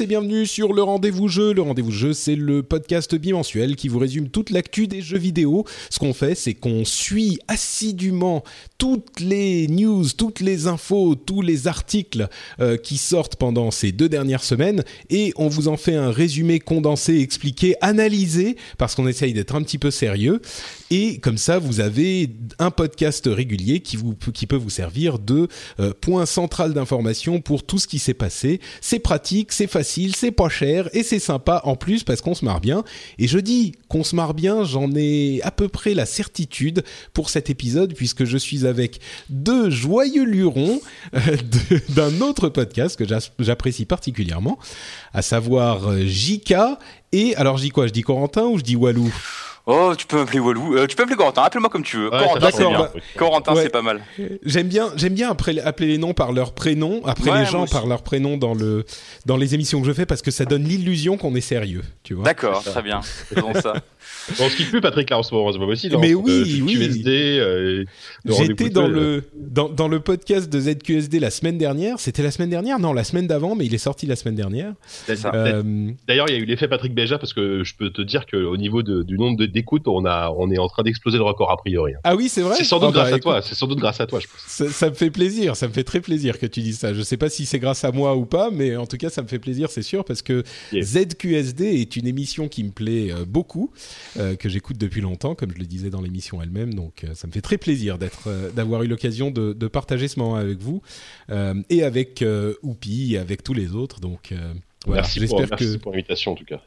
et bienvenue sur le Rendez-vous Jeu. Le Rendez-vous Jeu, c'est le podcast bimensuel qui vous résume toute l'actu des jeux vidéo. Ce qu'on fait, c'est qu'on suit assidûment toutes les news, toutes les infos, tous les articles euh, qui sortent pendant ces deux dernières semaines et on vous en fait un résumé condensé, expliqué, analysé parce qu'on essaye d'être un petit peu sérieux. Et comme ça, vous avez un podcast régulier qui, vous, peut vous servir de euh, point central d'information pour tout ce qui s'est passé. C'est pratique, c'est facile, c'est pas cher et c'est sympa en plus parce qu'on se marre bien. Et je dis qu'on se marre bien, j'en ai à peu près la certitude pour cet épisode puisque je suis avec deux joyeux lurons euh, d'un autre podcast que j'apprécie particulièrement, à savoir euh, JK et alors je dis quoi? Je dis Corentin ou je dis Walou? Oh, tu peux m'appeler Walou. Euh, tu peux m'appeler Corentin. Appelle-moi comme tu veux. Ouais, Corentin, c'est bien. bah, Corentin, ouais. c'est pas mal. J'aime bien, j'aime bien appeler, appeler les noms par leur prénom, après Ouais, les gens par leur prénom dans le dans les émissions que je fais parce que ça donne l'illusion qu'on est sérieux, tu vois. D'accord, très bien. Faisons ça. Bon, on se quitte plus Patrick là en ce moment, c'est pas possible. Mais hein. oui, Euh, oui. QSD, euh, J'étais dans le dans, dans le podcast de ZQSD la semaine dernière. C'était la semaine dernière, non, la semaine d'avant, mais il est sorti la semaine dernière. C'est ça. Euh, D'ailleurs, il y a eu l'effet Patrick Béja parce que je peux te dire qu'au niveau de- du nombre de- d'écoutes, on a, on est en train d'exploser le record a priori. hein. Ah oui, c'est vrai. C'est sans doute Ah bah, grâce à toi. C'est sans doute grâce à toi, je pense. Ça, ça me fait plaisir, ça me fait très plaisir que tu dises ça. Je sais pas si c'est grâce à moi ou pas, mais en tout cas, ça me fait plaisir, c'est sûr, parce que Yeah. ZQSD est une émission qui me plaît euh, beaucoup, euh, que j'écoute depuis longtemps, comme je le disais dans l'émission elle-même. Donc, euh, ça me fait très plaisir d'être, d'avoir eu l'occasion de, de partager ce moment avec vous et avec Oupi, et avec tous les autres. Donc, voilà. merci pour, que pour l'invitation en tout cas.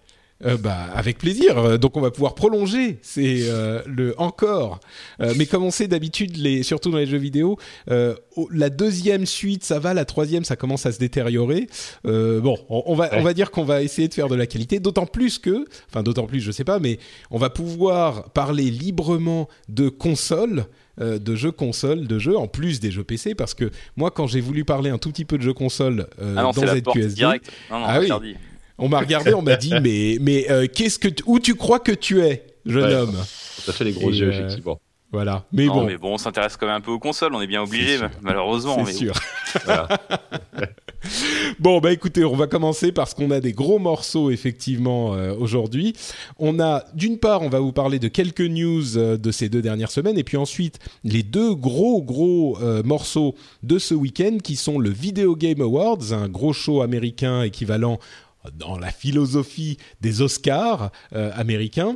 Euh, bah, avec plaisir. Euh, Donc, on va pouvoir prolonger. C'est euh, le encore. Euh, mais comme on sait d'habitude, les, surtout dans les jeux vidéo, la deuxième suite, ça va. La troisième, ça commence à se détériorer. Bon, on, on va, Ouais. on va dire qu'on va essayer de faire de la qualité. D'autant plus que, enfin, d'autant plus, je sais pas, mais on va pouvoir parler librement de consoles. de jeux consoles, de jeux en plus des jeux PC, parce que moi, quand j'ai voulu parler un tout petit peu de jeux consoles euh, Ah non, dans ZQSD, direct. Non, non, Ah oui. On m'a regardé, on m'a dit mais mais euh, qu'est-ce que où tu crois que tu es, jeune Ouais. homme? Ça fait les gros Et, yeux, euh, effectivement. Voilà. Mais Non, bon, mais bon, on s'intéresse quand même un peu aux consoles. On est bien obligé, malheureusement. c'est mais sûr. Voilà. Bon bah écoutez, on va commencer parce qu'on a des gros morceaux effectivement euh, aujourd'hui. On a d'une part, on va vous parler de quelques news euh, de ces deux dernières semaines et puis ensuite les deux gros gros euh, morceaux de ce week-end qui sont le Video Game Awards, un gros show américain équivalent dans la philosophie des Oscars euh, américains.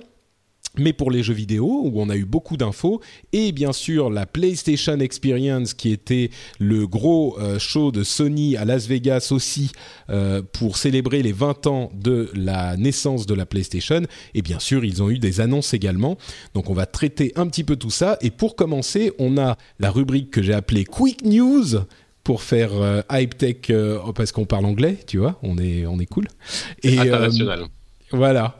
mais pour les jeux vidéo, où on a eu beaucoup d'infos, et bien sûr la PlayStation Experience, qui était le gros euh, show de Sony à Las Vegas aussi, euh, pour célébrer les 20 ans de la naissance de la PlayStation, et bien sûr ils ont eu des annonces également, donc on va traiter un petit peu tout ça, et pour commencer, on a la rubrique que j'ai appelée Quick News, pour faire euh, hype tech euh, parce qu'on parle anglais, tu vois, on est on est cool. Et euh, International. voilà.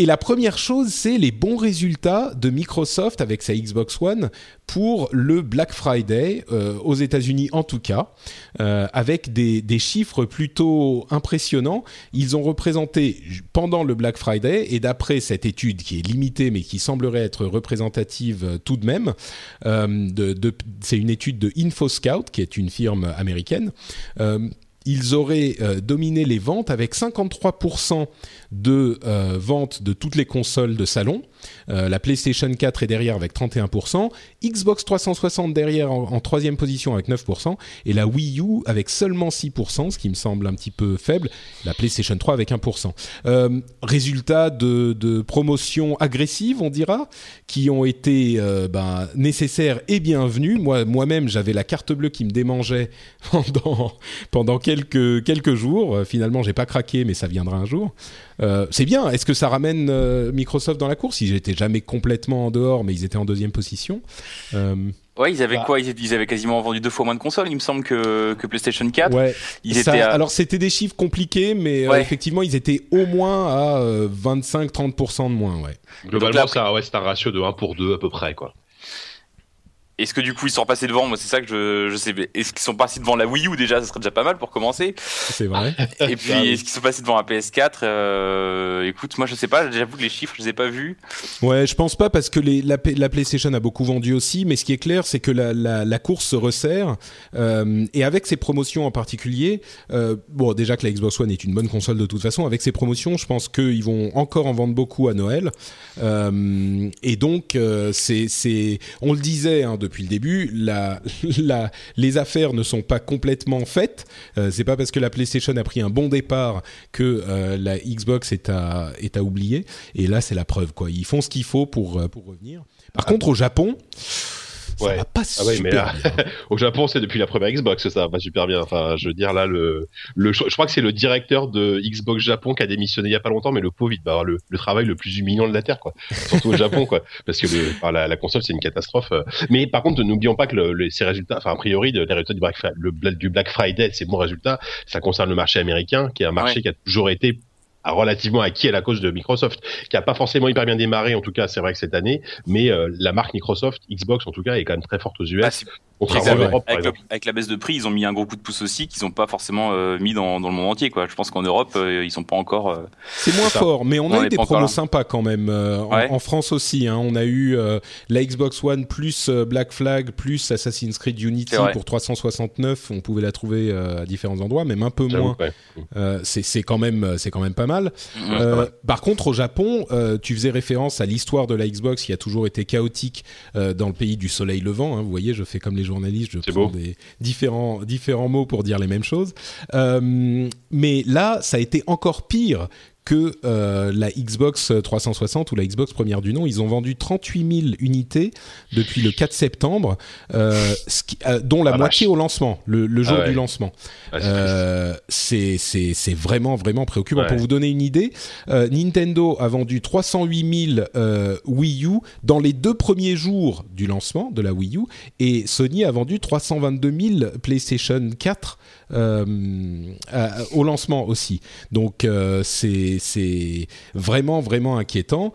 Et la première chose, c'est les bons résultats de Microsoft avec sa Xbox One pour le Black Friday, euh, aux États-Unis en tout cas, euh, avec des, chiffres plutôt impressionnants. Ils ont représenté pendant le Black Friday, et d'après cette étude qui est limitée mais qui semblerait être représentative euh, tout de même, c'est une étude de InfoScout, qui est une firme américaine. Ils auraient euh, dominé les ventes avec 53% de euh, ventes de toutes les consoles de salon Euh, la PlayStation 4 est derrière avec 31%, Xbox 360 derrière en, troisième position avec 9%, et la Wii U avec seulement 6%, ce qui me semble un petit peu faible, la PlayStation 3 avec 1%. Euh, résultat de, promotions agressives, on dira, qui ont été euh, ben, nécessaires et bienvenues. Moi, moi-même, j'avais la carte bleue qui me démangeait pendant, quelques, quelques jours. Euh, finalement, j'ai pas craqué, mais ça viendra un jour. C'est bien. Est-ce que ça ramène Microsoft dans la course? Ils étaient jamais complètement en dehors, mais ils étaient en deuxième position. Euh, Ouais, ils avaient bah. quoi? Ils, avaient quasiment vendu deux fois moins de consoles, il me semble, que, que PlayStation 4. Ouais. Ils étaient Alors, c'était des chiffres compliqués, mais euh, effectivement, ils étaient au moins à 25-30% de moins. Ouais. Globalement, ça, ouais, c'est un ratio de 1 pour 2 à peu près. quoi. Est-ce que du coup ils sont passés devant? Moi c'est ça que je, je sais. Est-ce qu'ils sont passés devant la Wii U? Déjà Ça serait déjà pas mal pour commencer. C'est vrai. Et puis est-ce qu'ils sont passés devant la PS4 euh, Écoute, moi je sais pas. J'avoue que les chiffres je les ai pas vus. Ouais, je pense pas parce que les, la, la, PlayStation a beaucoup vendu aussi. Mais ce qui est clair, c'est que la, la, la, course se resserre euh, et avec ces promotions en particulier. Euh, bon, déjà que la Xbox One est une bonne console de toute façon. Avec ces promotions, je pense qu'ils vont encore en vendre beaucoup à Noël. Euh, et donc euh, c'est c'est on le disait hein, de depuis le début, la, la, les affaires ne sont pas complètement faites. Euh, c'est pas parce que la PlayStation a pris un bon départ que euh, la Xbox est à, est à oublier. Et là, c'est la preuve. Quoi. Ils font ce qu'il faut pour, euh, pour revenir. Par contre, au Japon, ça va pas ah super bien. au Japon, c'est depuis la première Xbox que ça va pas super bien. Enfin, je veux dire là, le, le je crois que c'est le directeur de Xbox Japon qui a démissionné il y a pas longtemps, mais le pauvre, il va avoir le, le travail le plus humiliant de la terre, quoi. Surtout au Japon, quoi, parce que le, la, la, console c'est une catastrophe. Mais par contre, n'oublions pas que le, ces résultats, enfin a priori, les résultats du Black, le, du Black Friday, c'est bons résultats. Ça concerne le marché américain, qui est un marché qui a toujours été relativement acquis à la cause de Microsoft, qui a pas forcément hyper bien démarré, en tout cas, c'est vrai que cette année, mais euh, la marque Microsoft, Xbox en tout cas, est quand même très forte aux US. Ah, avec, la baisse de prix, ils ont mis un gros coup de pouce aussi qu'ils n'ont pas forcément euh, mis dans, dans, le monde entier. Quoi. Je pense qu'en Europe, euh, ils sont pas encore. Euh, c'est moins fort, mais on, a eu des promos sympas quand même. En, France aussi, hein, on a eu la Xbox One plus Black Flag plus Assassin's Creed Unity pour 369. On pouvait la trouver à différents endroits, même un peu moins. c'est quand même c'est quand même pas mal. Mm-hmm. par contre, au Japon, tu faisais référence à l'histoire de la Xbox qui a toujours été chaotique dans le pays du soleil levant. Hein. vous voyez, je fais comme les journaliste, je prends des différents, différents mots pour dire les mêmes choses. Euh, mais là, ça a été encore pire que euh, la Xbox 360 ou la Xbox première du nom. Ils ont vendu 38 000 unités depuis le 4 septembre, euh, euh, dont la ah, moitié au lancement, le, jour ah du lancement. Ah, c'est vraiment, vraiment préoccupant. Pour vous donner une idée, Nintendo a vendu 308 000 Wii U dans les deux premiers jours du lancement de la Wii U et Sony a vendu 322 000 PlayStation 4 au lancement aussi. Donc c'est c'est vraiment vraiment inquiétant.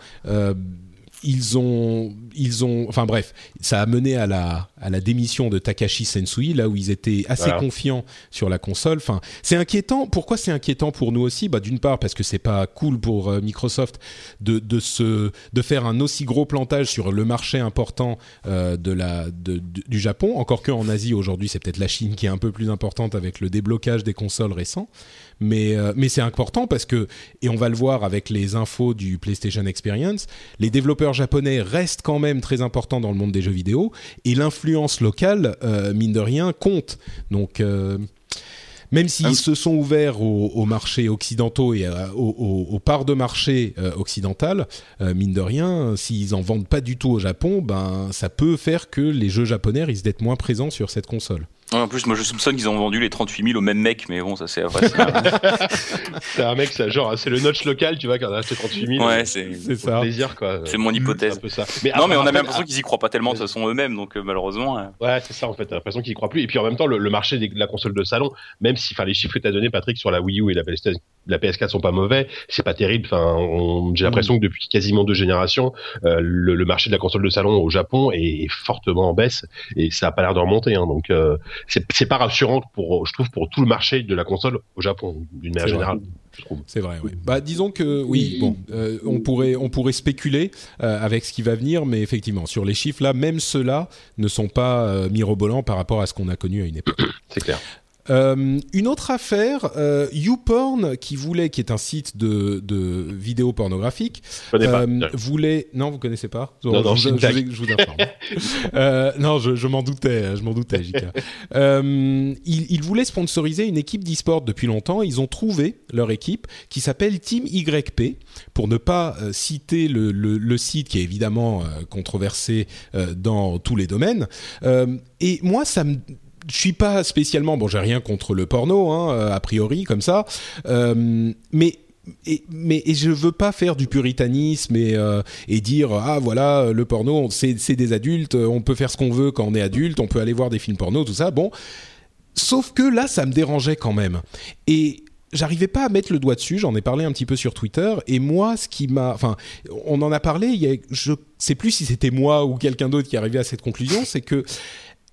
Ils ont, ils ont, enfin bref, ça a mené à la, à la démission de Takashi Sensui, là où ils étaient assez confiants sur la console. Enfin, c'est inquiétant. Pourquoi c'est inquiétant pour nous aussi? Bah, d'une part parce que c'est pas cool pour euh, Microsoft de, de se, de faire un aussi gros plantage sur le marché important euh, de la, de, du Japon. Encore que en Asie aujourd'hui, c'est peut-être la Chine qui est un peu plus importante avec le déblocage des consoles récents. Mais, euh, mais c'est important parce que, et on va le voir avec les infos du PlayStation Experience, les développeurs japonais restent quand même très importants dans le monde des jeux vidéo et l'influence locale, euh, mine de rien, compte. Donc, euh, même s'ils ah se sont ouverts aux, marchés occidentaux et aux, parts de marché occidentales, mine de rien, s'ils en vendent pas du tout au Japon, ben ça peut faire que les jeux japonais risquent d'être moins présents sur cette console. En plus, moi je soupçonne qu'ils ont vendu les 38 000 au même mec, mais bon, ça c'est vrai. c'est un mec, c'est genre, c'est le notch local, tu vois, qui a acheté 38 000. Ouais, c'est ça. plaisir, quoi. C'est mon hypothèse. ça. Mais non, mais on a l'impression qu'ils y croient pas tellement de toute façon eux-mêmes, donc euh, malheureusement. Ouais, c'est ça en fait. T'as l'impression qu'ils y croient plus. Et puis en même temps, le, marché de la console de salon, même si, enfin, les chiffres que t'as donné, Patrick, sur la Wii U et la PlayStation la PS4 sont pas mauvais, c'est pas terrible. Enfin, j'ai l'impression que depuis quasiment deux générations, euh, le, marché de la console de salon au Japon est, fortement en baisse et ça a pas l'air de remonter. Hein, donc euh, c'est pas rassurant pour, je trouve, pour tout le marché de la console au Japon d'une manière générale. C'est vrai, oui. Bah, disons que oui, bon, euh, on pourrait on pourrait spéculer avec ce qui va venir, mais effectivement, sur les chiffres là, même ceux-là ne sont pas mirobolants par rapport à ce qu'on a connu à une époque. C'est clair. Euh, une autre affaire, euh, YouPorn, qui voulait, qui est un site de, de vidéos pornographiques, euh, voulait. Non, vous connaissez pas Non, non, je, je, je, vous informe. euh, non, je, je m'en doutais, je m'en doutais, JK. euh, ils, ils, voulaient sponsoriser une équipe d'e-sport depuis longtemps. Ils ont trouvé leur équipe qui s'appelle Team YP, pour ne pas citer le, le, le, site qui est évidemment controversé dans tous les domaines. et moi, ça me je suis pas spécialement bon j'ai rien contre le porno hein, a priori comme ça euh, mais et, mais je veux pas faire du puritanisme et, euh, dire ah voilà le porno c'est des adultes on peut faire ce qu'on veut quand on est adulte on peut aller voir des films porno tout ça bon sauf que là ça me dérangeait quand même et j'arrivais pas à mettre le doigt dessus. J'en ai parlé un petit peu sur Twitter. Et moi, ce qui m'a, enfin, on en a parlé. Il y je sais plus si c'était moi ou quelqu'un d'autre qui arrivait à cette conclusion. C'est que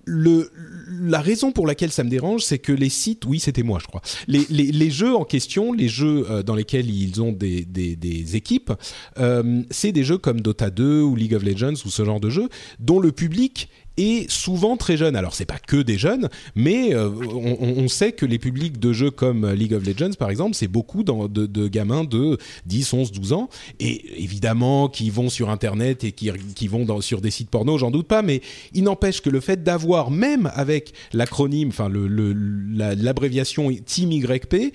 la raison pour laquelle ça me dérange, c'est que les sites, oui, c'était moi, je crois. Les, jeux en question, les jeux euh, dans lesquels ils ont des équipes, euh, c'est des jeux comme Dota 2 ou League of Legends ou ce genre de jeux dont le public et souvent très jeunes. Alors c'est pas que des jeunes, mais euh, on, sait que les publics de jeux comme League of Legends par exemple, c'est beaucoup de, gamins de 10, 11, 12 ans et évidemment qui vont sur internet et qui, vont sur des sites porno, j'en doute pas, mais il n'empêche que le fait d'avoir même avec l'acronyme, enfin l'abréviation la, Team YP,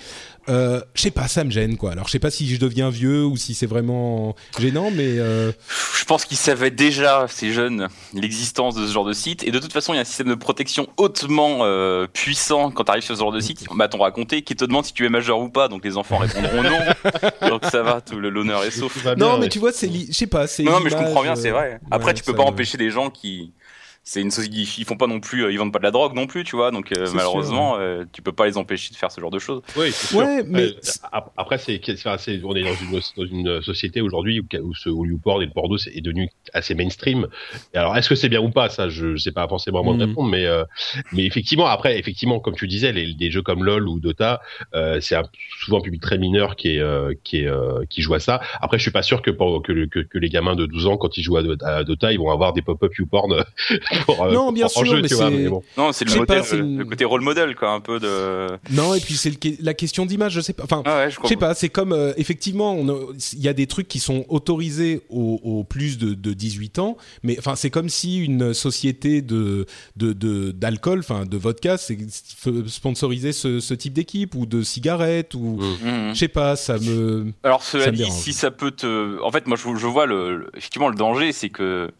euh, je sais pas, ça me gêne quoi. Alors je sais pas si je deviens vieux ou si c'est vraiment gênant, mais euh... je pense qu'ils savaient déjà ces jeunes l'existence de ce genre de site et de toute façon il y a un système de protection hautement euh, puissant quand tu arrives sur ce genre de site. Va t'en raconter qui te demande si tu es majeur ou pas, donc les enfants répondront non. donc ça va, tout l'honneur est sauf. Non mais tu vois c'est, je sais pas, c'est. Non mais je comprends bien, c'est vrai. Après ouais, tu peux pas empêcher des gens qui c'est une société ils font pas non plus euh, ils vendent pas de la drogue non plus tu vois donc euh, malheureusement sûr, ouais. euh, tu peux pas les empêcher de faire ce genre de choses oui c'est sûr ouais, mais après c'est on est dans une, dans une société aujourd'hui où, où, ce, où YouPorn et le porno est devenu assez mainstream et alors est-ce que c'est bien ou pas ça je sais pas forcément à moi -hmm. de répondre mais euh, mais effectivement après effectivement comme tu disais les, des jeux comme LoL ou Dota euh, c'est souvent un public très mineur qui est euh, qui est qui joue à ça après je suis pas sûr que, pour, que, que, que les gamins de 12 ans quand ils jouent à, à Dota ils vont avoir des pop-up YouPorn pour, euh, non, bien pour, sûr, jeu, mais vois, c'est mais bon. non, c'est le, modèle, pas, le, côté rôle modèle, quoi, un peu de. Non, et puis c'est la question d'image, je sais pas. Enfin, ah ouais, je, je sais pas. C'est comme euh, effectivement, il y a des trucs qui sont autorisés aux, aux plus de, de, 18 ans, mais enfin, c'est comme si une société de d'alcool, de, enfin de vodka, sponsorisait ce, ce type d'équipe ou de cigarettes ou mmh. je sais pas, ça me. Alors cela dit, si ça peut te, en fait, moi je, je vois le, effectivement le danger, c'est que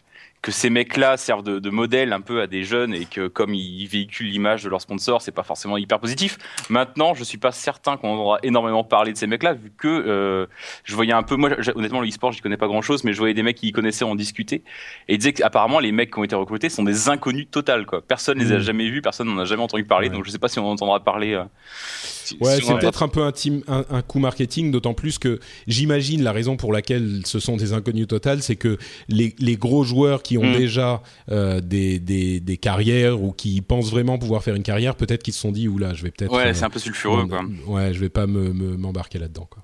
que ces mecs-là servent de, de, modèle un peu à des jeunes et que comme ils véhiculent l'image de leur sponsor, c'est pas forcément hyper positif. Maintenant, je suis pas certain qu'on aura énormément parlé de ces mecs-là vu que euh, je voyais un peu, moi honnêtement le e-sport, j'y connais pas grand-chose, mais je voyais des mecs qui y connaissaient en discuter et ils disaient qu'apparemment les mecs qui ont été recrutés sont des inconnus total quoi. Personne mmh. les a jamais vus, personne n'en a jamais entendu parler, ouais. donc je sais pas si on entendra parler. Euh, ouais, c'est peut-être un peu un, team, un, un coup marketing, d'autant plus que j'imagine la raison pour laquelle ce sont des inconnus total, c'est que les, les gros joueurs qui ont mmh. déjà euh, des, des, des, carrières ou qui pensent vraiment pouvoir faire une carrière, peut-être qu'ils se sont dit, oula, je vais peut-être. Ouais, euh, c'est un peu sulfureux, quoi. Ouais, je vais pas m'embarquer me, là-dedans, quoi.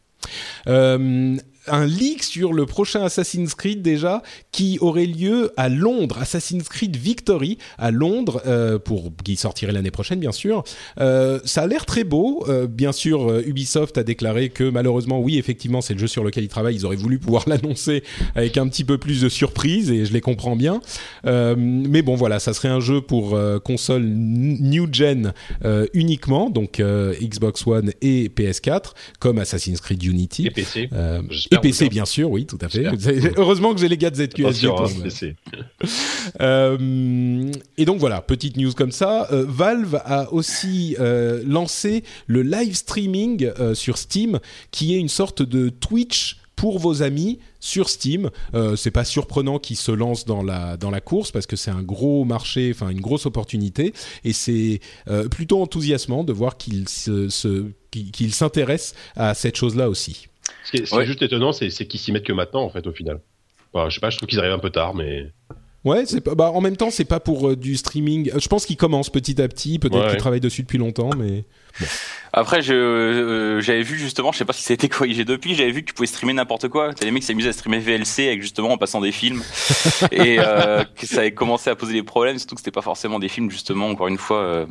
Euh, un leak sur le prochain Assassin's Creed déjà qui aurait lieu à Londres, Assassin's Creed Victory à Londres euh, pour qui sortirait l'année prochaine bien sûr. Euh, ça a l'air très beau. Euh, bien sûr, euh, Ubisoft a déclaré que malheureusement, oui, effectivement, c'est le jeu sur lequel ils travaillent. Ils auraient voulu pouvoir l'annoncer avec un petit peu plus de surprise et je les comprends bien. Euh, mais bon, voilà, ça serait un jeu pour euh, console new gen uniquement, donc Xbox One et PS4, comme Assassin's Creed Unity. Et PC. Et PC, bien sûr, oui, tout à fait. Heureusement que j'ai les gars de ZQSD. Pour PC. euh, et donc voilà, petite news comme ça. Euh, Valve a aussi euh, lancé le live streaming sur Steam, qui est une sorte de Twitch pour vos amis sur Steam. Euh, c'est pas surprenant qu'ils se lancent dans la dans la course parce que c'est un gros marché, enfin une grosse opportunité, et c'est euh, plutôt enthousiasmant de voir qu'ils se, se qu'ils s'intéressent à cette chose-là aussi. Ce qui est, ce qui est juste étonnant, c'est qu'ils s'y mettent que maintenant, en fait, au final. Enfin, je sais pas, je trouve qu'ils arrivent un peu tard, mais. Ouais, c'est pas. Bah, en même temps, c'est pas pour euh, du streaming. Je pense qu'il commence petit à petit. Peut-être Ouais. qu'il travaille dessus depuis longtemps, mais Après, je, euh, j'avais vu justement, je sais pas si ça a été corrigé depuis, j'avais vu que tu pouvais streamer n'importe quoi. T'as des mecs qui s'amusaient à streamer VLC avec justement en passant des films. et euh, que ça avait commencé à poser des problèmes, surtout que c'était pas forcément des films justement, encore une fois, euh,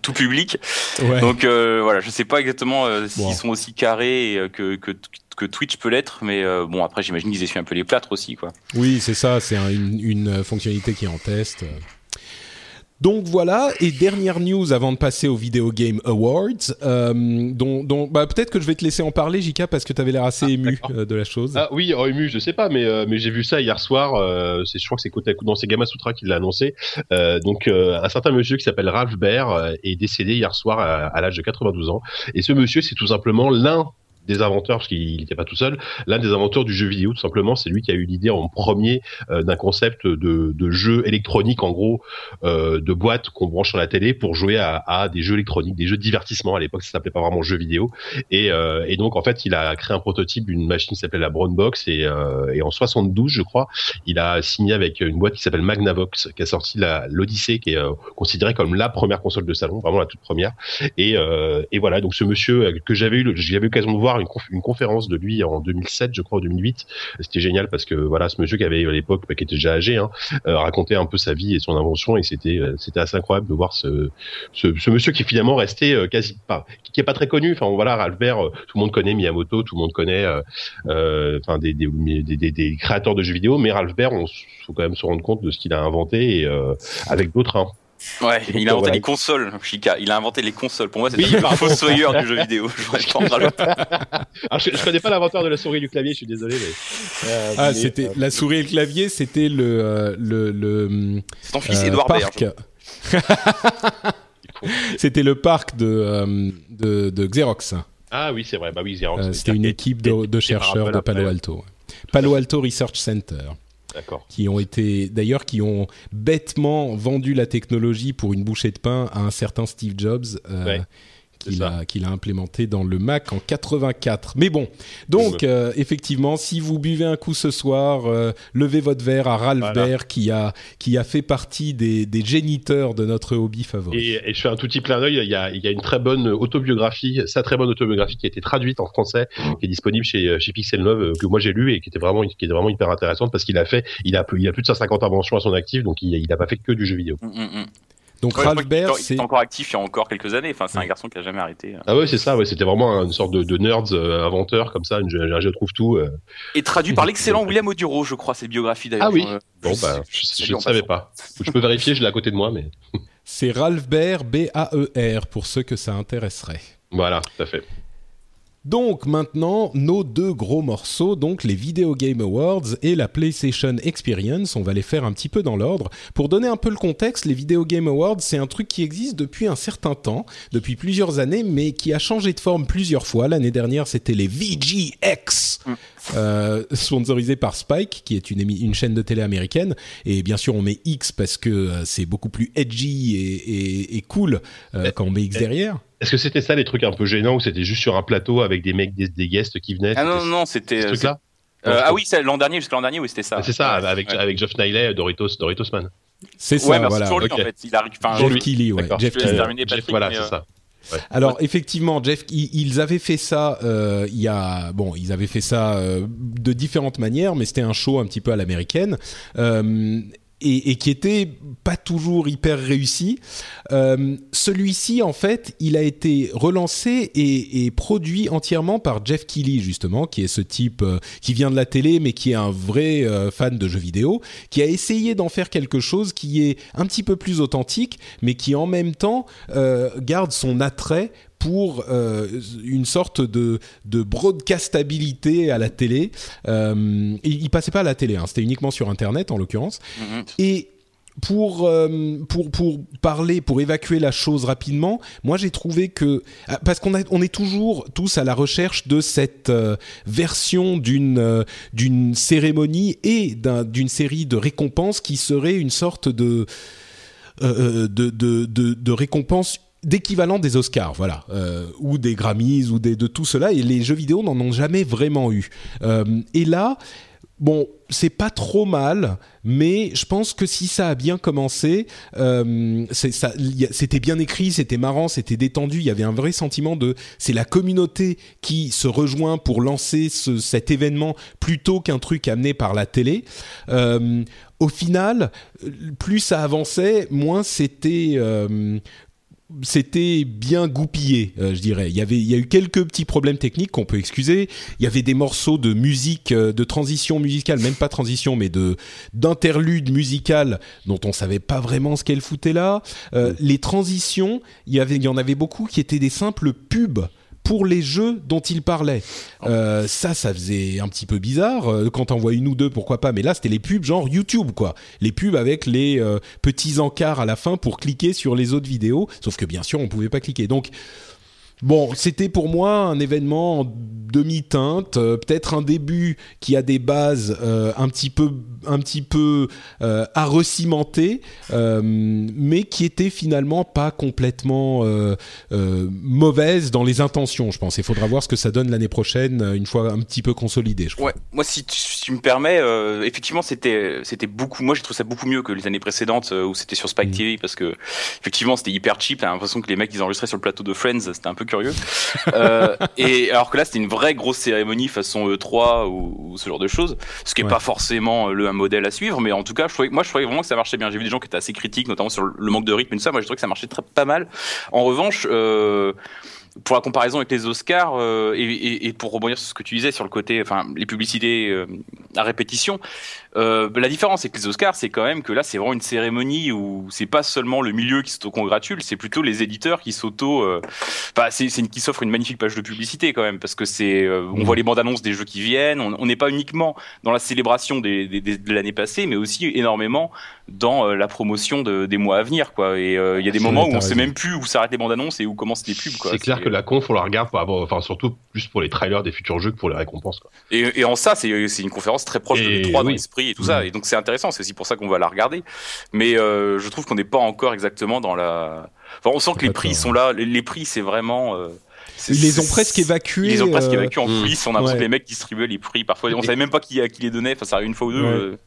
tout public. ouais. Donc euh, voilà, je sais pas exactement euh, s'ils Bon. sont aussi carrés euh, que, que, que Twitch peut l'être, mais euh, bon, après, j'imagine qu'ils essuient un peu les plâtres aussi, quoi. Oui, c'est ça, c'est un- une, une, euh, fonctionnalité qui est en test. Donc voilà, et dernière news avant de passer aux Video Game Awards, euh, dont, dont bah, peut-être que je vais te laisser en parler, Jika, parce que tu avais l'air assez ému d'accord. euh, de la chose. Ah oui, oh, ému, je sais pas, mais euh, mais j'ai vu ça hier soir. Euh, c'est, je crois que c'est Kotaku, non, c'est Gamma Sutra qui l'a annoncé. Euh, donc euh, un certain monsieur qui s'appelle Ralph Baer euh, est décédé hier soir à, à l'âge de 92 ans. Et ce monsieur, c'est tout simplement l'un des inventeurs, parce qu'il n'était pas tout seul, l'un des inventeurs du jeu vidéo, tout simplement, c'est lui qui a eu l'idée en premier euh, d'un concept de, de jeu électronique, en gros, euh, de boîte qu'on branche sur la télé pour jouer à, à des jeux électroniques, des jeux de divertissement. À l'époque, ça s'appelait pas vraiment jeu vidéo. Et, euh, et donc, en fait, il a créé un prototype d'une machine qui s'appelait la Brown Box, et, euh, et en 72, je crois, il a signé avec une boîte qui s'appelle Magnavox, qui a sorti l'Odyssée, qui est euh, considérée comme la première console de salon, vraiment la toute première. Et, euh, et voilà, donc ce monsieur que j'avais eu, j'avais l'occasion de voir une, conf- une conférence de lui en 2007, je crois, ou 2008. C'était génial parce que voilà, ce monsieur qui avait à l'époque, bah, qui était déjà âgé, hein, euh, racontait un peu sa vie et son invention, et c'était euh, c'était assez incroyable de voir ce, ce, ce monsieur qui est finalement resté euh, quasi pas, qui, est pas très connu. Enfin voilà, Albert, tout le monde connaît Miyamoto, tout le monde connaît, euh, enfin des, des, des, des, créateurs de jeux vidéo, mais Ralph Baer, on faut quand même se rendre compte de ce qu'il a inventé et euh, avec d'autres. Hein. Ouais, Donc, il a inventé voilà. les consoles, Chica. Il a inventé les consoles. Pour moi, c'est Oui, un fossoyeur du jeu vidéo. Je. Alors, je, je connais pas l'inventeur de la souris et du clavier, je suis désolé. Mais, euh, ah, mais, c'était euh, la souris et le clavier, c'était le euh, le, le C'est ton fils euh, Edouard Baird. parc. c'était le parc de, euh, de, de Xerox. Ah oui, c'est vrai. Bah oui, Xerox. Euh, C'était une équipe de, de chercheurs de Palo Alto. Palo Alto Research Center. Qui ont été d'ailleurs qui ont bêtement vendu la technologie pour une bouchée de pain à un certain Steve Jobs euh, Ouais, qu'il a implémenté dans le Mac en 84. Mais bon, donc euh, effectivement, si vous buvez un coup ce soir, euh, levez votre verre à Ralph Voilà. Baer qui a qui a fait partie des, des géniteurs de notre hobby favori. Et, et je fais un tout petit clin d'œil. Il y a, il y a une très bonne autobiographie, sa très bonne autobiographie qui a été traduite en français, qui est disponible chez, chez Pixel 9, euh, que moi j'ai lu et qui était vraiment, qui était vraiment hyper intéressante parce qu'il a fait, il a, plus- il a plus de 150 inventions à son actif, donc il, il a pas fait que du jeu vidéo. Mm, mm, mm. Donc Ouais, je il c'est est encore actif il y a encore quelques années. Enfin, c'est un garçon qui a jamais arrêté. Ah ouais, c'est ça, ouais, c'était vraiment une sorte de, de nerds euh, inventeur comme ça, une, un jeu trouve tout. euh. Et traduit par l'excellent William Oduro, je crois, cette biographie d'ailleurs. Ah oui. Euh, Bon, je- bah, je, je- je je- ne savais pas. Je peux vérifier, je l'ai à côté de moi, mais c'est Ralph Baer B A E R pour ceux que ça intéresserait. voilà, tout à fait. Donc maintenant, nos deux gros morceaux, donc les Video Game Awards et la PlayStation Experience, on va les faire un petit peu dans l'ordre. Pour donner un peu le contexte, les Video Game Awards, c'est un truc qui existe depuis un certain temps, depuis plusieurs années, mais qui a changé de forme plusieurs fois. L'année dernière, c'était les VGX, euh, sponsorisés par Spike, qui est une, chaîne de télé américaine. Et bien sûr, on met X parce que euh, c'est beaucoup plus edgy et, et- et cool euh, quand on met X derrière. Est-ce que c'était ça les trucs un peu gênants ou c'était juste sur un plateau avec des mecs, des, des guests qui venaient? Ah non, c'était non, non, ce c'était. truc-là? euh, ah oui, c'est l'an dernier, jusqu'à l'an dernier, oui, c'était ça. C'est ça, Ouais, avec, ouais. avec Geoff Niley, Doritos, Doritos Man. C'est ça, Ouais, c'est voilà. toujours lui en fait. Il Toujours Jeff. Keighley, ouais. D'accord. Jeff Keighley. terminer Jeff, Patrick, voilà, c'est euh, ça. Ouais. Alors effectivement, Jeff, ils avaient fait ça. euh, il y a bon, ils avaient fait ça euh, de différentes manières, mais c'était un show un petit peu à l'américaine. euh, et, qui était pas toujours hyper réussi. Euh, Celui-ci, en fait, il a été relancé et, produit entièrement par Jeff Keighley, justement, qui est ce type euh, qui vient de la télé, mais qui est un vrai euh, fan de jeux vidéo, qui a essayé d'en faire quelque chose qui est un petit peu plus authentique, mais qui en même temps garde son attrait pour euh, une sorte de, de broadcastabilité à la télé. Euh, et il passait pas à la télé, hein, c'était uniquement sur Internet en l'occurrence. mhm. Et pour, euh, pour, pour parler, pour évacuer la chose rapidement, moi j'ai trouvé que... ah, Parce qu'on on est toujours tous à la recherche de cette version d'une d'une cérémonie et d'un- d'une série de récompenses qui serait une sorte de, euh, de, de, de, de récompense d'équivalent des Oscars, voilà, euh, ou des Grammys, ou des, de tout cela, et les jeux vidéo n'en ont jamais vraiment eu. Euh, et là, bon, c'est pas trop mal, mais je pense que si ça a bien commencé, euh, c'était bien écrit, c'était marrant, c'était détendu. Il y avait un vrai sentiment de c'est la communauté qui se rejoint pour lancer cet événement plutôt qu'un truc amené par la télé. Au final, plus ça avançait, moins c'était c'était bien goupillé, euh, je dirais. Il y avait, il y a eu quelques petits problèmes techniques qu'on peut excuser. Il y avait des morceaux de musique, euh, de transition musicale, même pas transition, mais de d'interlude musicale dont on savait pas vraiment ce qu'elle foutait là. Euh, les transitions, il y avait, il y en avait beaucoup qui étaient des simples pubs pour les jeux dont il parlait. Euh, ça, ça faisait un petit peu bizarre. Euh, quand on voit une ou deux, pourquoi pas. Mais là, c'était les pubs genre YouTube, quoi. Les pubs avec les euh, petits encarts à la fin pour cliquer sur les autres vidéos. Sauf que bien sûr, on pouvait pas cliquer. Donc, Bon, c'était pour moi un événement en demi-teinte, euh, peut-être un début qui a des bases euh, un petit peu, un petit peu euh, à recimenter, mais qui était finalement pas complètement mauvaise dans les intentions, je pense. Il faudra voir ce que ça donne l'année prochaine, une fois un petit peu consolidé. Je crois. Ouais, moi, si tu, me permets, effectivement, c'était, c'était beaucoup. Moi, j'ai trouvé ça beaucoup mieux que les années précédentes où c'était sur Spike mm. TV parce que effectivement, c'était hyper cheap. T'as l'impression que les mecs ils enregistraient sur le plateau de Friends, c'était un peu curieux. Euh, et alors que là, c'était une vraie grosse cérémonie façon E3 ou, ce genre de choses, ce qui est pas forcément le un modèle à suivre, mais en tout cas, je trouvais, moi, je trouvais vraiment que ça marchait bien. J'ai vu des gens qui étaient assez critiques, notamment sur le manque de rythme et tout ça. Moi, je trouvais que ça marchait très, pas mal. En revanche, euh, pour la comparaison avec les Oscars euh, et, et, pour rebondir sur ce que tu disais sur le côté, enfin les publicités euh, à répétition, euh, la différence avec les Oscars, c'est quand même que là c'est vraiment une cérémonie où c'est pas seulement le milieu qui s'auto-congratule, c'est plutôt les éditeurs qui s'auto, euh, enfin c'est une qui s'offre une magnifique page de publicité quand même parce que c'est, euh, on voit les bandes annonces des jeux qui viennent, on n'est pas uniquement dans la célébration des, des, de l'année passée, mais aussi énormément dans la promotion de, des mois à venir quoi. Et il y a des moments où on sait même plus où s'arrêtent les bandes annonces et où commencent les pubs quoi. C'est clair que la conf on la regarde pour avoir, enfin surtout plus pour les trailers des futurs jeux que pour les récompenses. Quoi. Et, et en ça, c'est une conférence très proche de l'E3 dans l'esprit et tout ça. Et donc c'est intéressant, c'est aussi pour ça qu'on va la regarder. Mais euh, je trouve qu'on n'est pas encore exactement dans la. Enfin, on sent que les prix sont là. Les, prix, c'est vraiment. Euh, ils les ont presque évacués. Ils les ont presque euh, évacués en mm. coulisses. On a l'impression que les mecs distribuaient les prix. Parfois, on savait même pas qui, qui les donnait. Enfin, ça arrive une fois ou deux.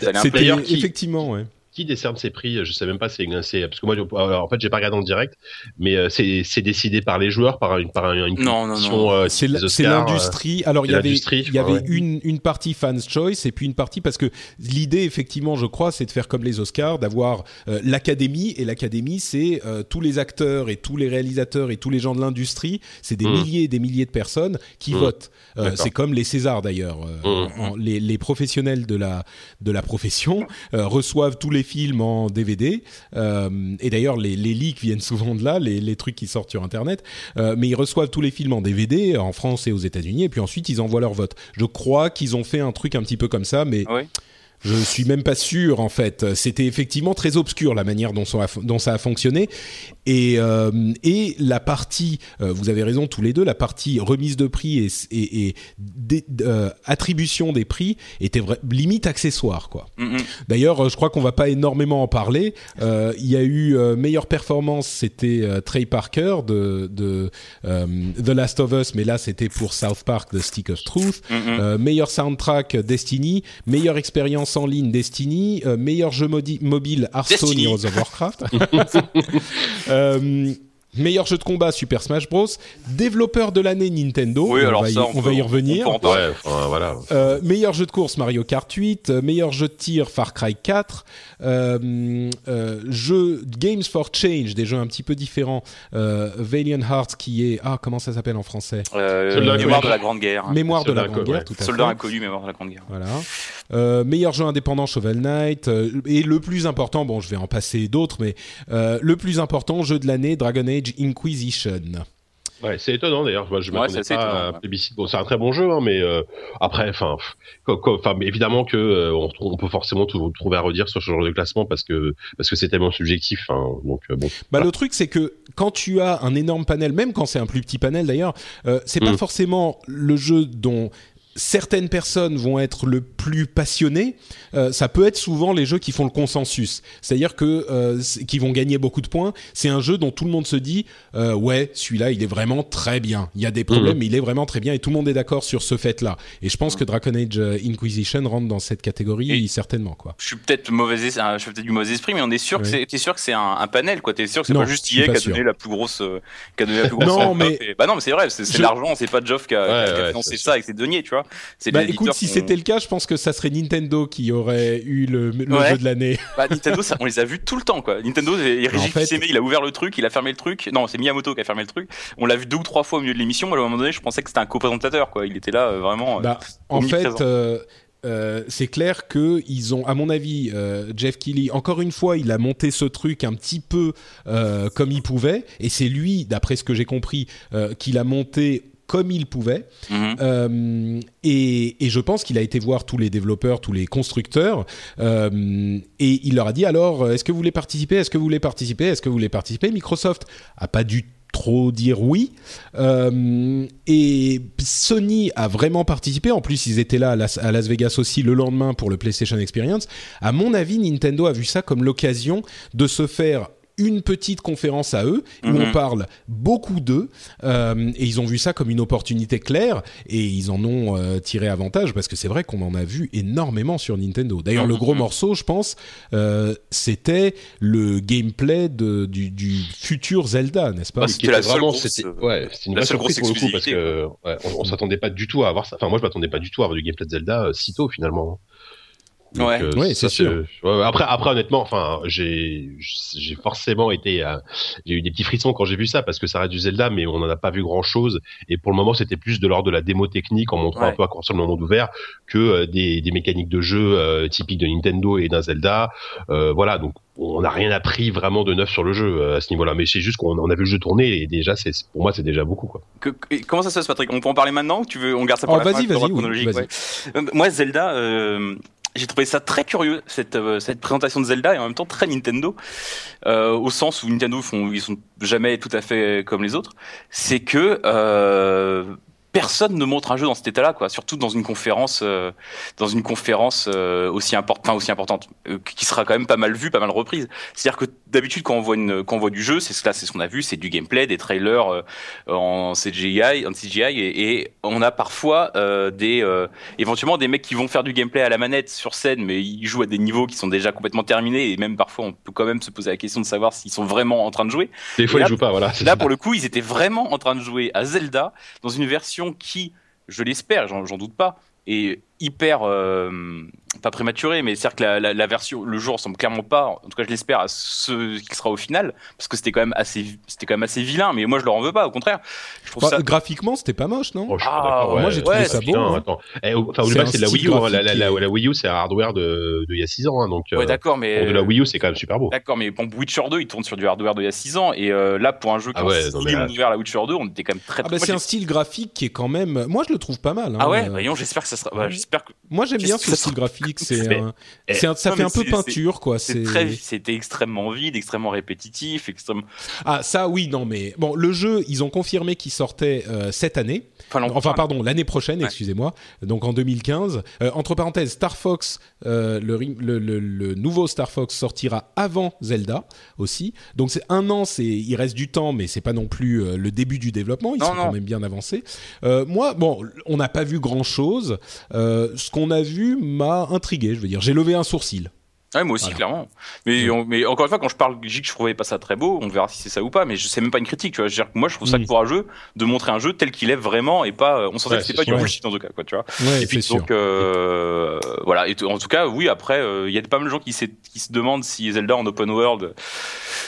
C'était effectivement, ouais qui décerne ces prix? Je sais même pas. C'est parce que moi, en fait, j'ai pas regardé en direct, mais euh, c'est décidé par les joueurs, par une par une non, non, non. Euh, c'est l'industrie. Alors il y avait il y avait une une partie fans choice et puis une partie parce que l'idée effectivement, je crois, c'est de faire comme les Oscars, d'avoir euh, l'académie et l'académie, c'est tous les acteurs et tous les réalisateurs et tous les gens de l'industrie. C'est des mmh. milliers et des milliers de personnes qui mmh. votent. c'est comme les Césars d'ailleurs. Mmh. Les, les professionnels de la de la profession reçoivent tous les films en DVD. Euh, et d'ailleurs, les, les, leaks viennent souvent de là, les, les trucs qui sortent sur Internet. Euh, mais ils reçoivent tous les films en DVD en France et aux États-Unis, et puis ensuite ils envoient leur vote. Je crois qu'ils ont fait un truc un petit peu comme ça, mais. Je suis même pas sûr en fait. C'était effectivement très obscur la manière dont ça a, dont ça a fonctionné. Et, euh, et la partie, euh, vous avez raison tous les deux, la partie remise de prix et, et, et euh, attribution des prix était limite accessoire quoi. Mm-hmm. D'ailleurs, je crois qu'on va pas énormément en parler. Il y a eu meilleure performance, c'était Trey Parker de, de The Last of Us, mais là c'était pour South Park The Stick of Truth. Mm-hmm. meilleur soundtrack Destiny, meilleure expérience en ligne Destiny, meilleur jeu mobile Hearthstone Heroes of Warcraft. Euh, meilleur jeu de combat Super Smash Bros. Développeur de l'année Nintendo. Oui, on alors va y, on, va y revenir. ouais, voilà. Euh, meilleur jeu de course Mario Kart 8. Euh, meilleur jeu de tir Far Cry 4. Euh, euh, jeu Games for Change, des jeux un petit peu différents. Valiant Hearts qui est ah comment ça s'appelle en français Mémoire de la Grande Guerre. Mémoire de la Grande Guerre. Tout à Soldat inconnu, Mémoire de la Grande Guerre. Voilà. Euh, meilleur jeu indépendant Shovel Knight euh, et le plus important, bon je vais en passer d'autres, mais euh, le plus important jeu de l'année Dragon Age Inquisition. Ouais, c'est étonnant d'ailleurs. je ouais, pas à Bon, c'est un très bon jeu, hein, mais après, enfin, enfin, évidemment que on, peut forcément trouver à redire sur ce genre de classement parce que parce que c'est tellement subjectif. Hein, donc bon. Bah le truc c'est que quand tu as un énorme panel, même quand c'est un plus petit panel d'ailleurs, c'est pas mm. forcément le jeu dont certaines personnes vont être le plus passionnées, euh, ça peut être souvent les jeux qui font le consensus. C'est-à-dire que euh, qui vont gagner beaucoup de points. C'est un jeu dont tout le monde se dit euh, ouais, celui-là, il est vraiment très bien. Il y a des problèmes, Mhm. mais il est vraiment très bien et tout le monde est d'accord sur ce fait-là. Et je pense que Dragon Age euh, Inquisition rentre dans cette catégorie Et- certainement quoi. Je suis peut-être mauvais, es- je fais peut-être du mauvais esprit, mais on est sûr que c'est, t'es sûr que c'est un, un panel, quoi. T'es sûr que c'est Non, pas juste suis pas qui a donné la plus grosse, euh, qui a donné la plus grosse. Non, mais- et- bah non, mais c'est vrai, c'est, c'est Je- l'argent, c'est pas Geoff qui a, Ouais, qui a ouais, financé ça avec ses deniers, tu vois. C'est Bah écoute, si c'était le cas, je pense que ça serait Nintendo qui aurait eu le, le Ouais. jeu de l'année. Bah, Nintendo, ça, on les a vus tout le temps, quoi. Nintendo, il, En fait- fait... il a ouvert le truc, il a fermé le truc. Non, c'est Miyamoto qui a fermé le truc. On l'a vu deux ou trois fois au milieu de l'émission. À un moment donné, je pensais que c'était un co-présentateur, quoi. Il était là, euh, vraiment. euh, Bah, en fait, euh, euh, c'est clair que ils ont, à mon avis, euh, Jeff Keighley, encore une fois, il a monté ce truc un petit peu euh, comme il pouvait, et c'est lui, d'après ce que j'ai compris, qu'il a monté comme il pouvait. mhm. Euh, et, et je pense qu'il a été voir tous les développeurs, tous les constructeurs, euh, et il leur a dit alors, est-ce que vous voulez participer? Est-ce que vous voulez participer? Est-ce que vous voulez participer? Microsoft a pas dû trop dire oui. Euh, et Sony a vraiment participé. En plus, ils étaient là à Las, à Las Vegas aussi le lendemain pour le PlayStation Experience. À mon avis, Nintendo a vu ça comme l'occasion de se faire une petite conférence à eux où on parle beaucoup d'eux euh, et ils ont vu ça comme une opportunité claire et ils en ont euh, tiré avantage parce que c'est vrai qu'on en a vu énormément sur Nintendo. D'ailleurs, le gros Mhm. morceau, je pense, euh, c'était le gameplay de, du, du futur Zelda, n'est-ce pas Bah, c'était était la seule vraiment, grosse, c'était, ouais, une la vraie seule surprise pour grosse le coup parce que ouais, on, on s'attendait pas du tout à avoir ça. Enfin, moi, je m'attendais pas du tout à avoir du gameplay de Zelda euh, si tôt finalement. Donc, Ouais. euh, Ouais, ça, c'est sûr. ouais, ouais. après, après, honnêtement, enfin, j'ai, j'ai forcément été, euh, j'ai eu des petits frissons quand j'ai vu ça parce que ça reste du Zelda, mais on n'en a pas vu grand chose. Et pour le moment, c'était plus de l'ordre de la démo technique en montrant Ouais. un peu à quoi ressemble le monde ouvert que euh, des, des mécaniques de jeu euh, typiques de Nintendo et d'un Zelda. Euh, voilà, donc on n'a rien appris vraiment de neuf sur le jeu à ce niveau-là. Mais c'est juste qu'on on a vu le jeu tourner et déjà, c'est, pour moi, c'est déjà beaucoup, quoi. Que- comment ça se passe, Patrick? On peut en parler maintenant ou tu veux On garde ça pour Oh, la vas-y, fin, vas-y, oui, vas-y. ouais. Euh, Moi, Zelda, euh, j'ai trouvé ça très curieux cette euh, cette présentation de Zelda et en même temps très Nintendo, euh, au sens où Nintendo font ils sont jamais tout à fait comme les autres. C'est que euh, personne ne montre un jeu dans cet état-là, quoi. Surtout dans une conférence, euh, dans une conférence euh, aussi importante, enfin, aussi importante, euh, qui sera quand même pas mal vue, pas mal reprise. C'est-à-dire que d'habitude, quand on voit une, quand on voit du jeu, c'est ce là, c'est ce qu'on a vu, c'est du gameplay, des trailers euh, en CGI, en CGI, et, et on a parfois euh, des, euh, éventuellement des mecs qui vont faire du gameplay à la manette sur scène, mais ils jouent à des niveaux qui sont déjà complètement terminés, et même parfois, on peut quand même se poser la question de savoir s'ils sont vraiment en train de jouer. Des fois, là- ils jouent pas, voilà. Là, ça. pour le coup, ils étaient vraiment en train de jouer à Zelda dans une version qui, je l'espère, j'en doute pas, est hyper euh, pas prématurée, mais c'est-à-dire que la, la, la version, le jour ressemble clairement pas, en tout cas je l'espère, à ce qui sera au final, parce que c'était quand même assez, c'était quand même assez vilain. Mais moi, je leur en veux pas, au contraire, je trouve Bah, ça. Graphiquement, c'était pas moche, non? Oh, Ah, moi, j'ai trouvé ouais, ça beau. Hein. Eh, au- Enfin, C'est de la Wii U. hein. La, la, graphique Wii U, c'est un hardware de, de il y a 6 ans. Hein, donc, Ouais, euh, d'accord, mais pour de la Wii U, c'est quand même super beau. D'accord, mais bon, Witcher 2, il tourne sur du hardware d'il y a 6 ans, et euh, là, pour un jeu qui Ah est là- ouvert la Witcher 2, on était quand même très. Ah bah moi, c'est j'ai- un style graphique qui est quand même. Moi, je le trouve pas mal. hein. Ah ouais, voyons, j'espère que ça sera. bah, j'espère que Moi, j'aime bien ce style ça C'est, un- Eh, c'est un- ça non, fait un peu peinture, quoi. c'était extrêmement vide, extrêmement répétitif, extrêmement. ah ça, oui, non, mais bon, le jeu, ils ont confirmé qu'il sortait euh, cette année. Enfin, pardon, l'année prochaine, Ouais. excusez-moi. Donc en 2015. Euh, entre parenthèses, Star Fox, euh, le, ri- le, le- le nouveau Star Fox sortira avant Zelda aussi. Donc c'est un an, c'est il reste du temps, mais c'est pas non plus le début du développement. Ils Non, sont non. quand même bien avancés. Moi, bon, on n'a pas vu grand chose. ce qu'on a vu m'a intrigué. Je veux dire, j'ai levé un sourcil. Ouais, moi aussi, Voilà. clairement. Mais, on- mais encore une fois, quand je parle, je dis que je trouvais pas ça très beau, on verra si c'est ça ou pas, mais je sais même pas une critique, tu vois. Je veux dire que moi, je trouve ça Mm. courageux de montrer un jeu tel qu'il est vraiment et pas, on sentait Ouais, que c'était c'est pas du bullshit en tout cas, quoi, tu vois. Ouais, et puis, c'est donc, euh, voilà. Et en tout cas, oui, après, euh, il y a pas mal de gens qui, qui se demandent si Zelda en open world,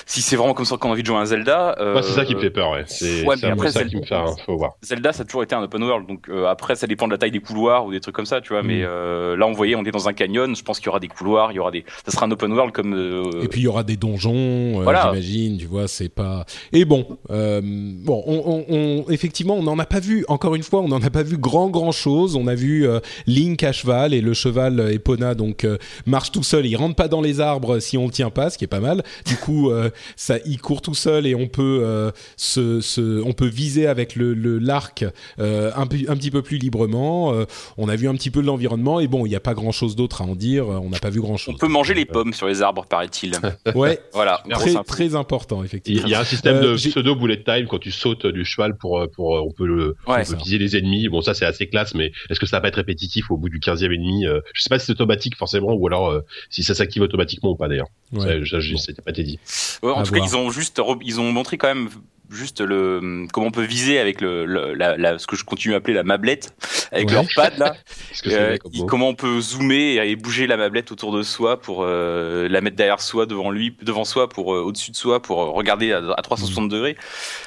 si c'est vraiment comme ça qu'on a envie de jouer à un Zelda. euh, Ouais, c'est ça qui me fait peur, ouais. C'est c'est après, ça Zelda- qui me fait, hein, faut voir. Zelda, ça a toujours été un open world, donc euh, après, ça dépend de la taille des couloirs ou des trucs comme ça, tu vois. Mm. Mais euh, là, on voyait, on est dans un canyon. Je pense qu'il y aura des couloirs, il y aura des, ça sera un open world comme. euh, Et puis il y aura des donjons, euh, Voilà. j'imagine, tu vois, c'est pas. Et bon, euh, bon, on, on- on- effectivement, on n'en a pas vu. Encore une fois, on n'en a pas vu grand grand chose. On a vu euh, Link à cheval et le cheval Epona donc euh, marche tout seul. Il rentre pas dans les arbres si on le tient pas, ce qui est pas mal. Du coup, euh, ça, il court tout seul et on peut euh, se, se- on peut viser avec le le- l'arc euh, un, un petit peu plus librement. Euh, on a vu un petit peu de l'environnement et bon, il n'y a pas grand chose d'autre à en dire. On n'a pas vu grand On chose. peut manger les pommes sur les arbres, paraît-il. Ouais, voilà. très très important effectivement. il y a un système Euh, de j'ai- pseudo bullet time quand tu sautes du cheval pour euh, pour euh, on peut le Ouais. on peut viser les ennemis. Bon ça c'est assez classe mais est-ce que ça va pas être répétitif au bout du 15e ennemi euh, Je sais pas si c'est automatique forcément ou alors euh, si ça s'active automatiquement ou pas d'ailleurs. Ouais. Ça, je- Bon. C'était pas été dit. Ouais, en À tout cas, ils ont juste, ils ont montré quand même juste le comment on peut viser avec le, le- la, la- ce que je continue à appeler la mablette avec Ouais. leur pad là. Euh, comment on peut zoomer et bouger la mablette autour de soi pour euh, la mettre derrière soi, devant lui, devant soi, pour euh, au-dessus de soi, pour euh, regarder à, à 360 degrés.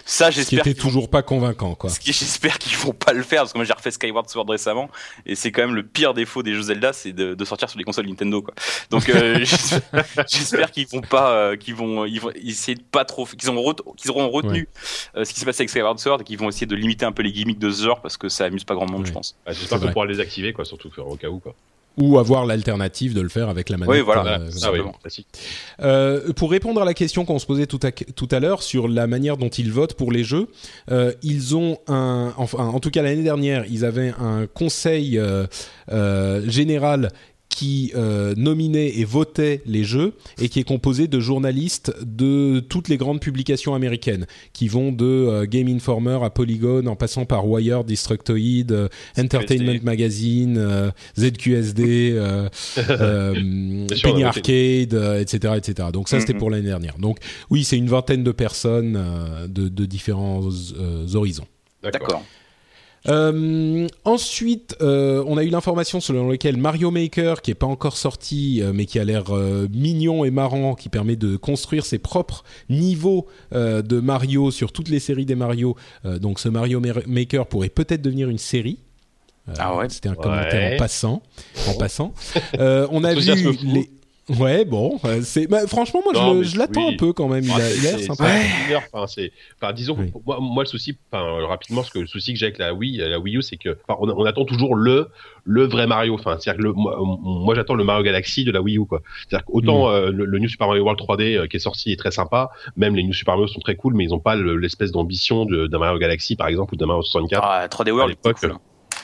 Ça, Ce qui j'espère. était vont- toujours pas convaincant, quoi. Ce qui j'espère qu'ils vont pas le faire parce que moi j'ai refait Skyward Sword récemment et c'est quand même le pire défaut des jeux Zelda, c'est de, de sortir sur les consoles Nintendo quoi. Donc euh, j'espère- j'espère qu'ils vont pas, qu'ils vont, ils vont essayer de pas trop, qu'ils ont qu'ils auront retenu euh, ce qui s'est passé avec Skyward Sword et qu'ils vont essayer de limiter un peu les gimmicks de ce genre parce que ça amuse pas grand monde Ouais. je pense. Ah, C'est J'espère qu'on pourra les activer quoi surtout au cas où quoi. Ou avoir l'alternative de le faire avec la manette. Oui, voilà. euh, Ah oui. oui. Euh, pour répondre à la question qu'on se posait tout à, tout à l'heure sur la manière dont ils votent pour les jeux, euh, ils ont un, enfin, en tout cas l'année dernière, ils avaient un conseil euh, euh, général qui euh, nominait et votait les jeux et qui est composé de journalistes de toutes les grandes publications américaines qui vont de euh, Game Informer à Polygon en passant par Wired, Destructoid, euh, Entertainment Magazine, euh, ZQSD, euh, euh, Penny. Arcade, euh, etc., etc. Donc ça, c'était Mhm. pour l'année dernière. Donc oui, c'est une vingtaine de personnes euh, de, de différents euh, horizons. D'accord. Euh, ensuite, euh, on a eu l'information selon laquelle Mario Maker, qui est pas encore sorti, euh, mais qui a l'air euh, mignon et marrant, qui permet de construire ses propres niveaux euh, de Mario sur toutes les séries des Mario. euh, donc, ce Mario Ma- Maker pourrait peut-être devenir une série. Euh, Ah ouais. C'était un Ouais. commentaire en passant. En passant. Euh, on a vu les. Ouais, bon, euh, c'est. bah, franchement, moi, Non, je, je l'attends oui. un peu quand même. Il a il a l'air sympa. enfin, c'est, enfin, disons, Oui. moi, moi, le souci, enfin, rapidement, ce que le souci que j'ai avec la Wii, la Wii U, c'est que, enfin, on, on attend toujours le, le vrai Mario. Enfin, c'est-à-dire que le, moi, moi, j'attends le Mario Galaxy de la Wii U, quoi. C'est-à-dire qu'autant Mm. euh, le, le New Super Mario World 3D euh, qui est sorti est très sympa, même les New Super Mario sont très cool, mais ils ont pas le- l'espèce d'ambition de- d'un Mario Galaxy, par exemple, ou d'un Mario 64. Ah, 3D World, À l'époque,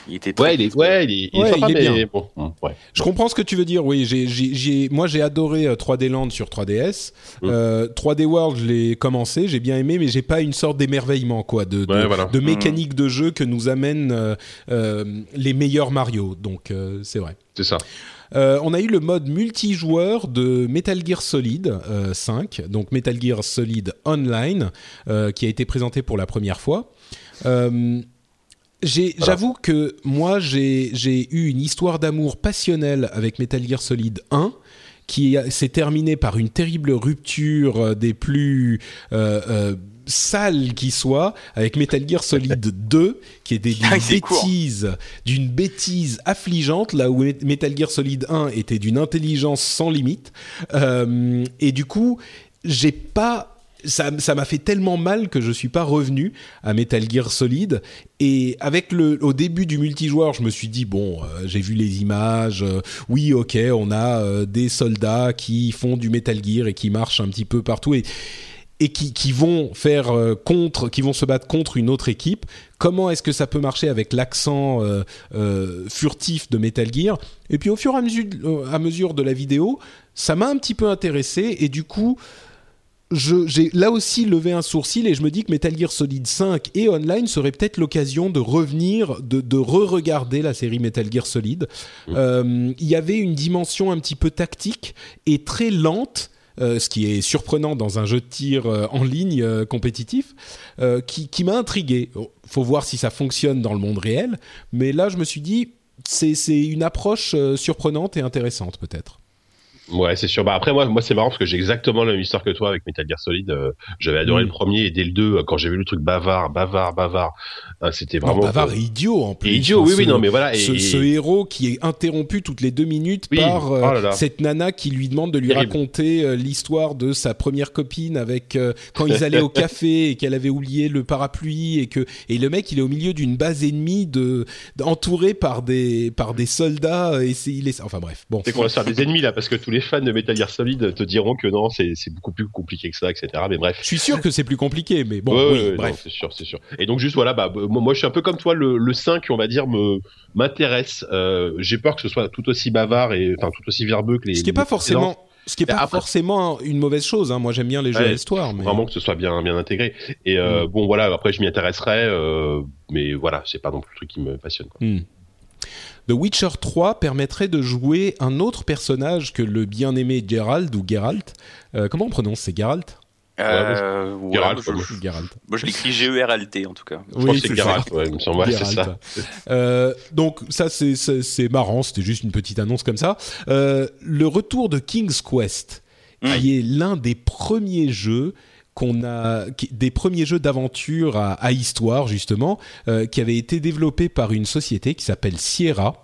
il était hein. Très ouais, il est, ouais, il est, Ouais, sympa, il est bien. bon, mm, ouais. Je comprends ce que tu veux dire. Oui, j'ai, j'ai, j'ai- moi j'ai adoré euh, 3D Land sur 3DS. Mm. Euh, 3D World, je l'ai commencé, j'ai bien aimé, mais j'ai pas une sorte d'émerveillement quoi, de, de, Ouais, voilà. de mécanique de jeu que nous amènent euh, euh, les meilleurs Mario. Donc euh, c'est vrai. C'est ça. Euh, on a eu le mode multijoueur de Metal Gear Solid euh, 5, donc Metal Gear Solid Online, euh, qui a été présenté pour la première fois. Voilà. J'avoue que moi, j'ai eu une histoire d'amour passionnelle avec Metal Gear Solid 1 qui s'est terminée par une terrible rupture euh, des plus euh, euh, sales qui soient avec Metal Gear Solid 2 qui était d'une Ah, court. bêtise d'une bêtise affligeante là où Met- Metal Gear Solid 1 était d'une intelligence sans limite Euh, et du coup j'ai pas ça m'a fait tellement mal que je suis pas revenu à Metal Gear Solid et avec le au début du multijoueur je me suis dit bon euh, j'ai vu les images euh, oui ok on a euh, des soldats qui font du Metal Gear et qui marchent un petit peu partout et et qui, qui vont faire contre, qui vont se battre contre une autre équipe. Comment est-ce que ça peut marcher avec l'accent furtif de Metal Gear? Et puis au fur et à mesure, de la vidéo, ça m'a un petit peu intéressé et du coup, j'ai là aussi levé un sourcil et je me dis que Metal Gear Solid 5 et Online serait peut-être l'occasion de revenir, de, de re-regarder la série Metal Gear Solid. Euh, Il y avait une dimension un petit peu tactique et très lente. euh, ce qui est surprenant dans un jeu de tir euh, en ligne compétitif, qui, qui m'a intrigué. Faut voir si ça fonctionne dans le monde réel, mais là je me suis dit c'est c'est une approche surprenante et intéressante peut-être. Ouais, c'est sûr. Bah après moi, moi c'est marrant parce que j'ai exactement la même histoire que toi avec Metal Gear Solid. Euh, J'avais adoré Mm. le premier et dès le 2, quand j'ai vu le truc bavard, bavard, bavard, hein, c'était Non, vraiment bavard et idiot en plus. Et idiot. Enfin, oui, oui, non, mais voilà. Et, ce, ce héros qui est interrompu toutes les deux minutes Oui, par euh, oh là là. cette nana qui lui demande de lui Terrible. raconter euh, l'histoire de sa première copine avec euh, quand ils allaient au café et qu'elle avait oublié le parapluie et que et le mec il est au milieu d'une base ennemie de entouré par des par des soldats et c'est il est enfin bref bon C'est qu'on va se faire des ennemis là parce que tous les fans de Metal Gear Solid te diront que non, c'est beaucoup plus compliqué que ça, etc. Mais bref. je suis sûr que c'est plus compliqué mais bon Ouais, oui, ouais, ouais, bref c'est sûr, c'est sûr. Et donc juste voilà, bah moi, moi je suis un peu comme toi, le, le 5, on va dire, me m'intéresse. Euh, J'ai peur que ce soit tout aussi bavard et enfin tout aussi verbeux que les. ce qui est pas les forcément ce qui est Mais pas après- forcément une mauvaise chose hein. moi j'aime bien les jeux Ouais, à histoire mais Vraiment que ce soit bien bien intégré. Et euh, bon voilà, après je m'y intéresserai, euh, mais voilà, c'est pas non plus le truc qui me passionne. Quoi. Hmm. The Witcher 3 permettrait de jouer un autre personnage que le bien-aimé Geralt ou Geralt. Euh, comment on prononce C'est Geralt? Euh, ouais, Geralt, moi, moi, je, Geralt. moi, je l'écris G-E-R-L-T en tout cas. Je crois que c'est Geralt, ouais, il me semble, ouais, c'est Geralt. ça. Euh, donc ça c'est- c'est c'est marrant, c'était juste une petite annonce comme ça. Euh, le retour de King's Quest, qui est l'un des premiers jeux qu'on a, des premiers jeux d'aventure à, histoire justement, euh, qui avait été développé par une société qui s'appelle Sierra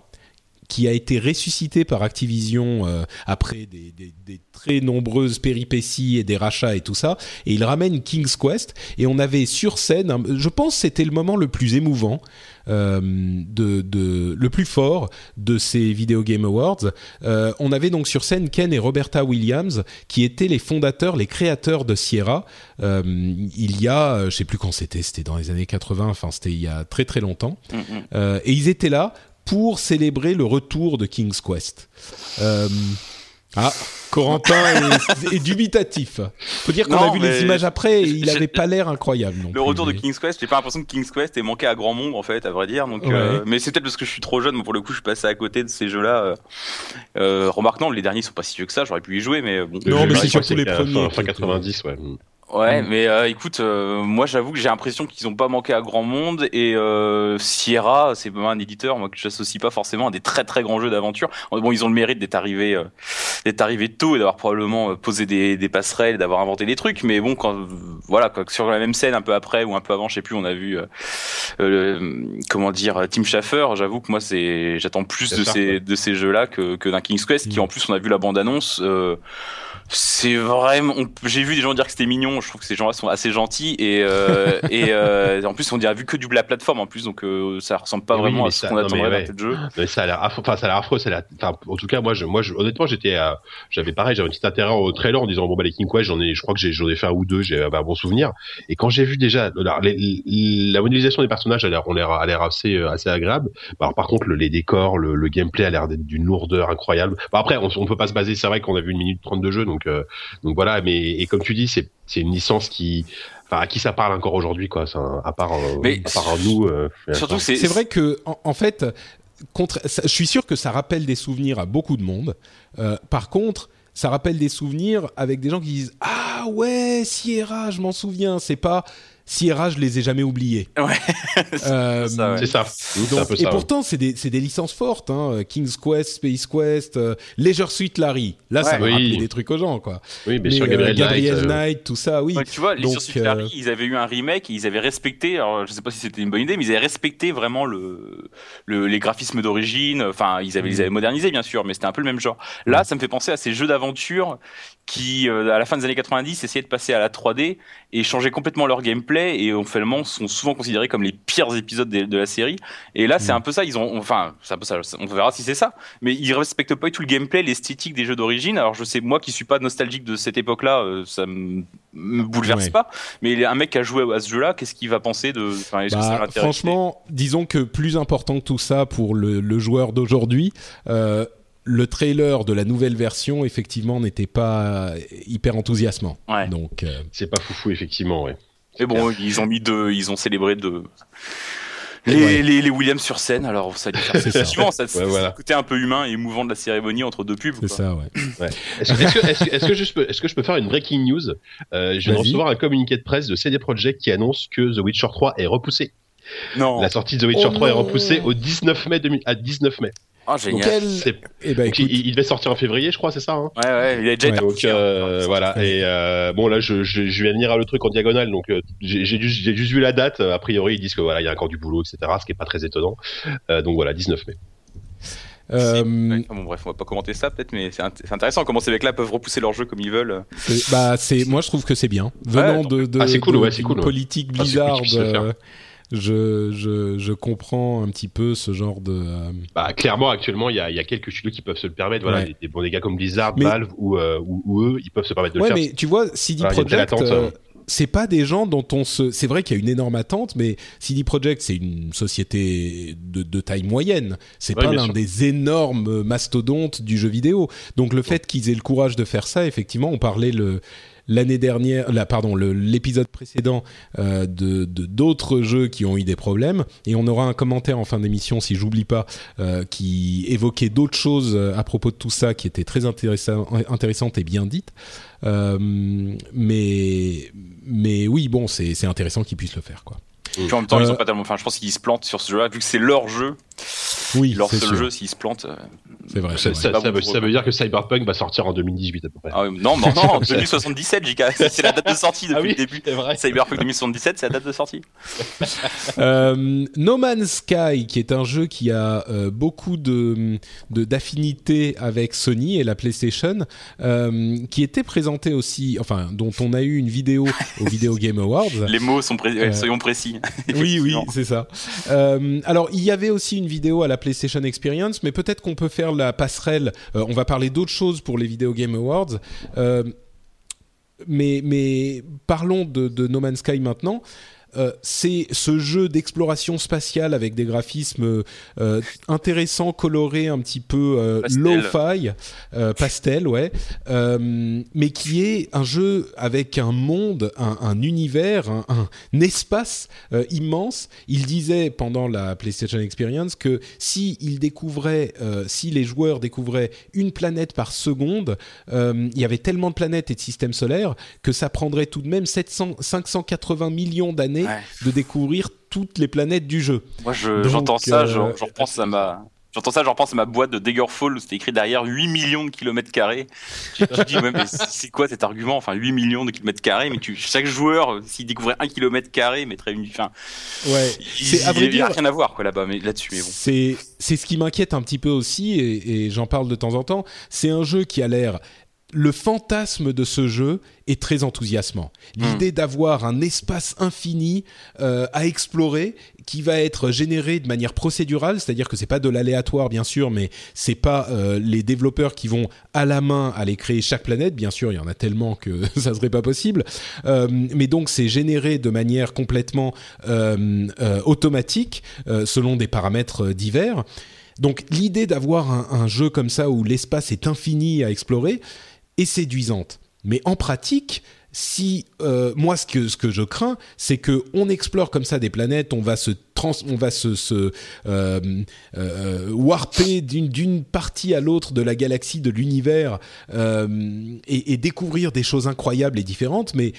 qui a été ressuscité par Activision euh, après des, des- très nombreuses péripéties et des rachats et tout ça. Et il ramène King's Quest. Et on avait sur scène, je pense c'était le moment le plus émouvant, de, de- le plus fort de ces Video Game Awards. Euh, on avait donc sur scène Ken et Roberta Williams, qui étaient les fondateurs, les créateurs de Sierra. Euh, il y a, euh, je sais plus quand c'était, c'était dans les années 80, enfin c'était il y a très très longtemps. Mm, mm. Euh, et ils étaient là pour célébrer le retour de King's Quest. Euh, ah, Corentin est, est dubitatif. Faut dire qu'on a vu mais les images après et il j'ai- avait pas l'air incroyable. non Le plus, retour de mais- King's Quest, j'ai pas l'impression que King's Quest ait manqué à grand monde en fait, à vrai dire. Donc, Ouais. euh, mais c'est peut-être parce que je suis trop jeune. Moi, pour le coup, je suis passé à côté de ces jeux-là. Euh, euh, remarque non, les derniers sont pas si vieux que ça. J'aurais pu y jouer, mais euh, bon. Non, Le mais c'est surtout les premiers Fin, fin étaient- 90, ouais. Ouais, Mm. mais euh, écoute, euh, moi j'avoue que j'ai l'impression qu'ils ont pas manqué à grand monde et euh, Sierra, c'est pas un éditeur moi que j'associe pas forcément à des très très grands jeux d'aventure. Bon, ils ont le mérite d'être arrivés, euh, d'être arrivés tôt et d'avoir probablement euh, posé des, des passerelles, d'avoir inventé des trucs. Mais bon, quand voilà, quoi, sur la même scène un peu après ou un peu avant, je sais plus, on a vu euh, le- comment dire Tim Schafer. J'avoue que moi c'est, j'attends plus de ces ouais. de ces jeux-là que que d'un King's Quest qui Mm. en plus on a vu la bande annonce. Euh, c'est vraiment. J'ai vu des gens dire que c'était mignon. Je trouve que ces gens-là sont assez gentils et euh, et euh, en plus on dirait vu que du la plateforme en plus donc euh, ça ressemble pas oui, vraiment à ce qu'on attendrait ouais. d'un jeu. Mais ça a l'air affreux. Enfin, ça a l'air affreux. ça a l'air- Enfin, en tout cas, moi, je, moi, je, honnêtement, j'étais, j'avais pareil, j'avais un petit intérêt au trailer en disant bon bah les King Quest, j'en ai, je crois que j'en ai fait un ou deux, j'ai un bon souvenir. Et quand j'ai vu déjà la, modélisation des personnages, a l'air, on l'air, a l'air assez, euh, assez agréable. Bah, alors, par contre, le- les décors, le, le gameplay a l'air d'être d'une lourdeur incroyable. Bon, après, on, on peut pas se baser. C'est vrai qu'on a vu une minute trente de jeu, donc, donc voilà. Mais et comme tu dis, c'est, c'est une licence qui, enfin, à qui ça parle encore aujourd'hui, quoi. Un- à part, euh, Mais à part nous. euh, Surtout c'est C'est vrai que, en, en fait, contre, ça- je suis sûr que ça rappelle des souvenirs à beaucoup de monde. Euh, par contre, ça rappelle des souvenirs avec des gens qui disent Ah ouais, Sierra, je m'en souviens. C'est pas Sierra, je les ai jamais oubliés. Ouais. Euh, ça, ouais. C'est ça. C'est donc- un peu et ça. ouais. pourtant, c'est des, licences fortes. Hein. King's Quest, Space Quest, euh, Leisure Suite Larry. Là, ça m'a Oui. rappelé des trucs aux gens. Quoi. Oui, bien Mais, sûr, euh, Gabriel, Gabriel Knight, euh, Knight, tout ça, oui. Ouais, tu vois, les Donc, sur Super euh, ils avaient eu un remake et ils avaient respecté, alors je sais pas si c'était une bonne idée, mais ils avaient respecté vraiment le, le les graphismes d'origine. Enfin, ils avaient, Mm. ils avaient modernisé bien sûr, mais c'était un peu le même genre. Là, ça me fait penser à ces jeux d'aventure qui, euh, à la fin des années 90, essayaient de passer à la 3D et changer complètement leur gameplay et en finalement sont souvent considérés comme les pires épisodes de, de la série. Et là, c'est Mm. un peu ça. Ils ont, enfin, c'est un peu ça. On verra si c'est ça. Mais ils respectent pas tout le gameplay, l'esthétique des jeux d'origine. Alors, je sais, moi qui suis pas nostalgique de cette époque-là, euh, ça me, me bouleverse Ouais. pas. Mais un mec qui a joué à ce jeu-là, qu'est-ce qu'il va penser de, enfin, Bah, franchement, disons que plus important que tout ça pour le, le joueur d'aujourd'hui, euh, le trailer de la nouvelle version, effectivement, n'était pas hyper enthousiasmant. Ouais. Donc, euh, C'est pas foufou, effectivement, ouais. Mais bon, ils ont mis deux, ils ont célébré deux. Les, ouais. les, les Williams sur scène, alors ça a dû faire C'est ça. ça, Ouais, voilà. le côté un peu humain et émouvant de la cérémonie entre deux pubs. c'est ça, ouais. Ouais. Est-ce que, je peux, est-ce que je peux faire une breaking news? Euh, Je viens de recevoir un communiqué de presse de CD Projekt qui annonce que The Witcher 3 est repoussé. Non. La sortie de The Witcher Oh 3 est non. repoussée au 19 mai 2000, à 19 mai. Oh, génial. Eh ben, il, devait sortir en février, je crois, c'est ça hein Ouais, ouais, il a déjà été Donc euh, voilà. Et euh, bon, là, je, je, je, viens de lire le truc en diagonale, donc euh, j'ai juste, vu la date. A priori, ils disent que voilà, il y a encore du boulot, etc. Ce qui est pas très étonnant. donc voilà, 19 mai. Euh... bon, bref, on va pas commenter ça peut-être, mais c'est intéressant comment ces mecs-là peuvent repousser leur jeu comme ils veulent. Bah, c'est, moi je trouve que c'est bien. Venant de, de, ah, cool, ouais, cool, politique ah, euh, je, je, je, comprends un petit peu ce genre de. Euh, bah, clairement, actuellement, il y a, y a, quelques studios qui peuvent se le permettre. Voilà, des, des, gars comme Blizzard, Valve ou, euh, ou, ou, eux, ils peuvent se permettre de le faire. Ouais, mais tu vois, CD Projekt c'est pas des gens dont on se. C'est vrai qu'il y a une énorme attente, mais CD Projekt c'est une société de, de taille moyenne. C'est pas l'un des énormes mastodontes du jeu vidéo. Donc le fait qu'ils aient le courage de faire ça, effectivement, on parlait le l'année dernière, pardon, l'épisode précédent euh, de d'autres jeux qui ont eu des problèmes. Et on aura un commentaire en fin d'émission, si j'oublie pas, euh, qui évoquait d'autres choses euh, à propos de tout ça qui étaient très intéressant, intéressantes et bien dites. Euh, mais, mais oui, bon, c'est intéressant qu'ils puissent le faire, quoi. en même temps, ils ont pas tellement. Enfin, je pense qu'ils se plantent sur ce jeu-là, vu que c'est leur jeu. Oui, leur seul jeu, s'ils se. C'est vrai. Ça, ça, veut, dire que Cyberpunk va sortir en 2018 à peu près. Ah non, non, non, 2077, JK. C'est la date de sortie depuis ah le début. Vrai. Cyberpunk 2077, c'est la date de sortie. euh, no Man's Sky, qui est un jeu qui a euh, beaucoup de d'affinité avec Sony et la PlayStation, euh, qui était présenté aussi, enfin, dont on a eu une vidéo au Video Game Awards. Les mots sont pré euh, soyons précis. oui, oui, c'est ça. Euh, alors, il y avait aussi une vidéo à la PlayStation Experience, mais peut-être qu'on peut faire la passerelle. Euh, on va parler d'autres choses pour les Video Game Awards. Euh, mais, parlons de, de, No Man's Sky maintenant. Euh, c'est ce jeu d'exploration spatiale avec des graphismes euh, intéressants, colorés, un petit peu euh, low-fi, pastel, ouais, mais qui est un jeu avec un monde, un, univers, un, espace immense. Il disait pendant la PlayStation Experience que si il découvrait, si les joueurs découvraient une planète par seconde, il y avait tellement de planètes et de systèmes solaires que ça prendrait tout de même 700, 580 millions d'années de découvrir toutes les planètes du jeu. Moi, j'entends ça, j'en euh, repense à ma. J'entends ça, j'en pense à ma boîte de Daggerfall où c'était écrit derrière 8 millions de kilomètres carrés. Je me dis, mais c'est quoi cet argument? Enfin, 8 millions de kilomètres carrés, mais tu, chaque joueur, s'il découvrait un kilomètre carré, mettrait une. Fin, ouais, c'est à vrai dire. rien à voir, quoi, là-bas, mais là-dessus, mais bon. C'est, c'est ce qui m'inquiète un petit peu aussi, et j'en parle de temps en temps. C'est un jeu qui a l'air le fantasme de ce jeu est très enthousiasmant. L'idée hmm. d'avoir un espace infini euh, à explorer qui va être généré de manière procédurale, c'est-à-dire que c'est pas de l'aléatoire bien sûr, mais c'est pas euh, les développeurs qui vont à la main aller créer chaque planète. Bien sûr, il y en a tellement que ça serait pas possible. Euh, mais donc c'est généré de manière complètement automatique selon des paramètres divers. Donc l'idée d'avoir un, un, jeu comme ça où l'espace est infini à explorer, est séduisante. Mais en pratique, si euh, moi ce que ce que je crains, c'est que on explore comme ça des planètes, on va se trans, on va se, euh, euh, warper d'une d'une partie à l'autre de la galaxie, de l'univers, et, et, découvrir des choses incroyables et différentes, mais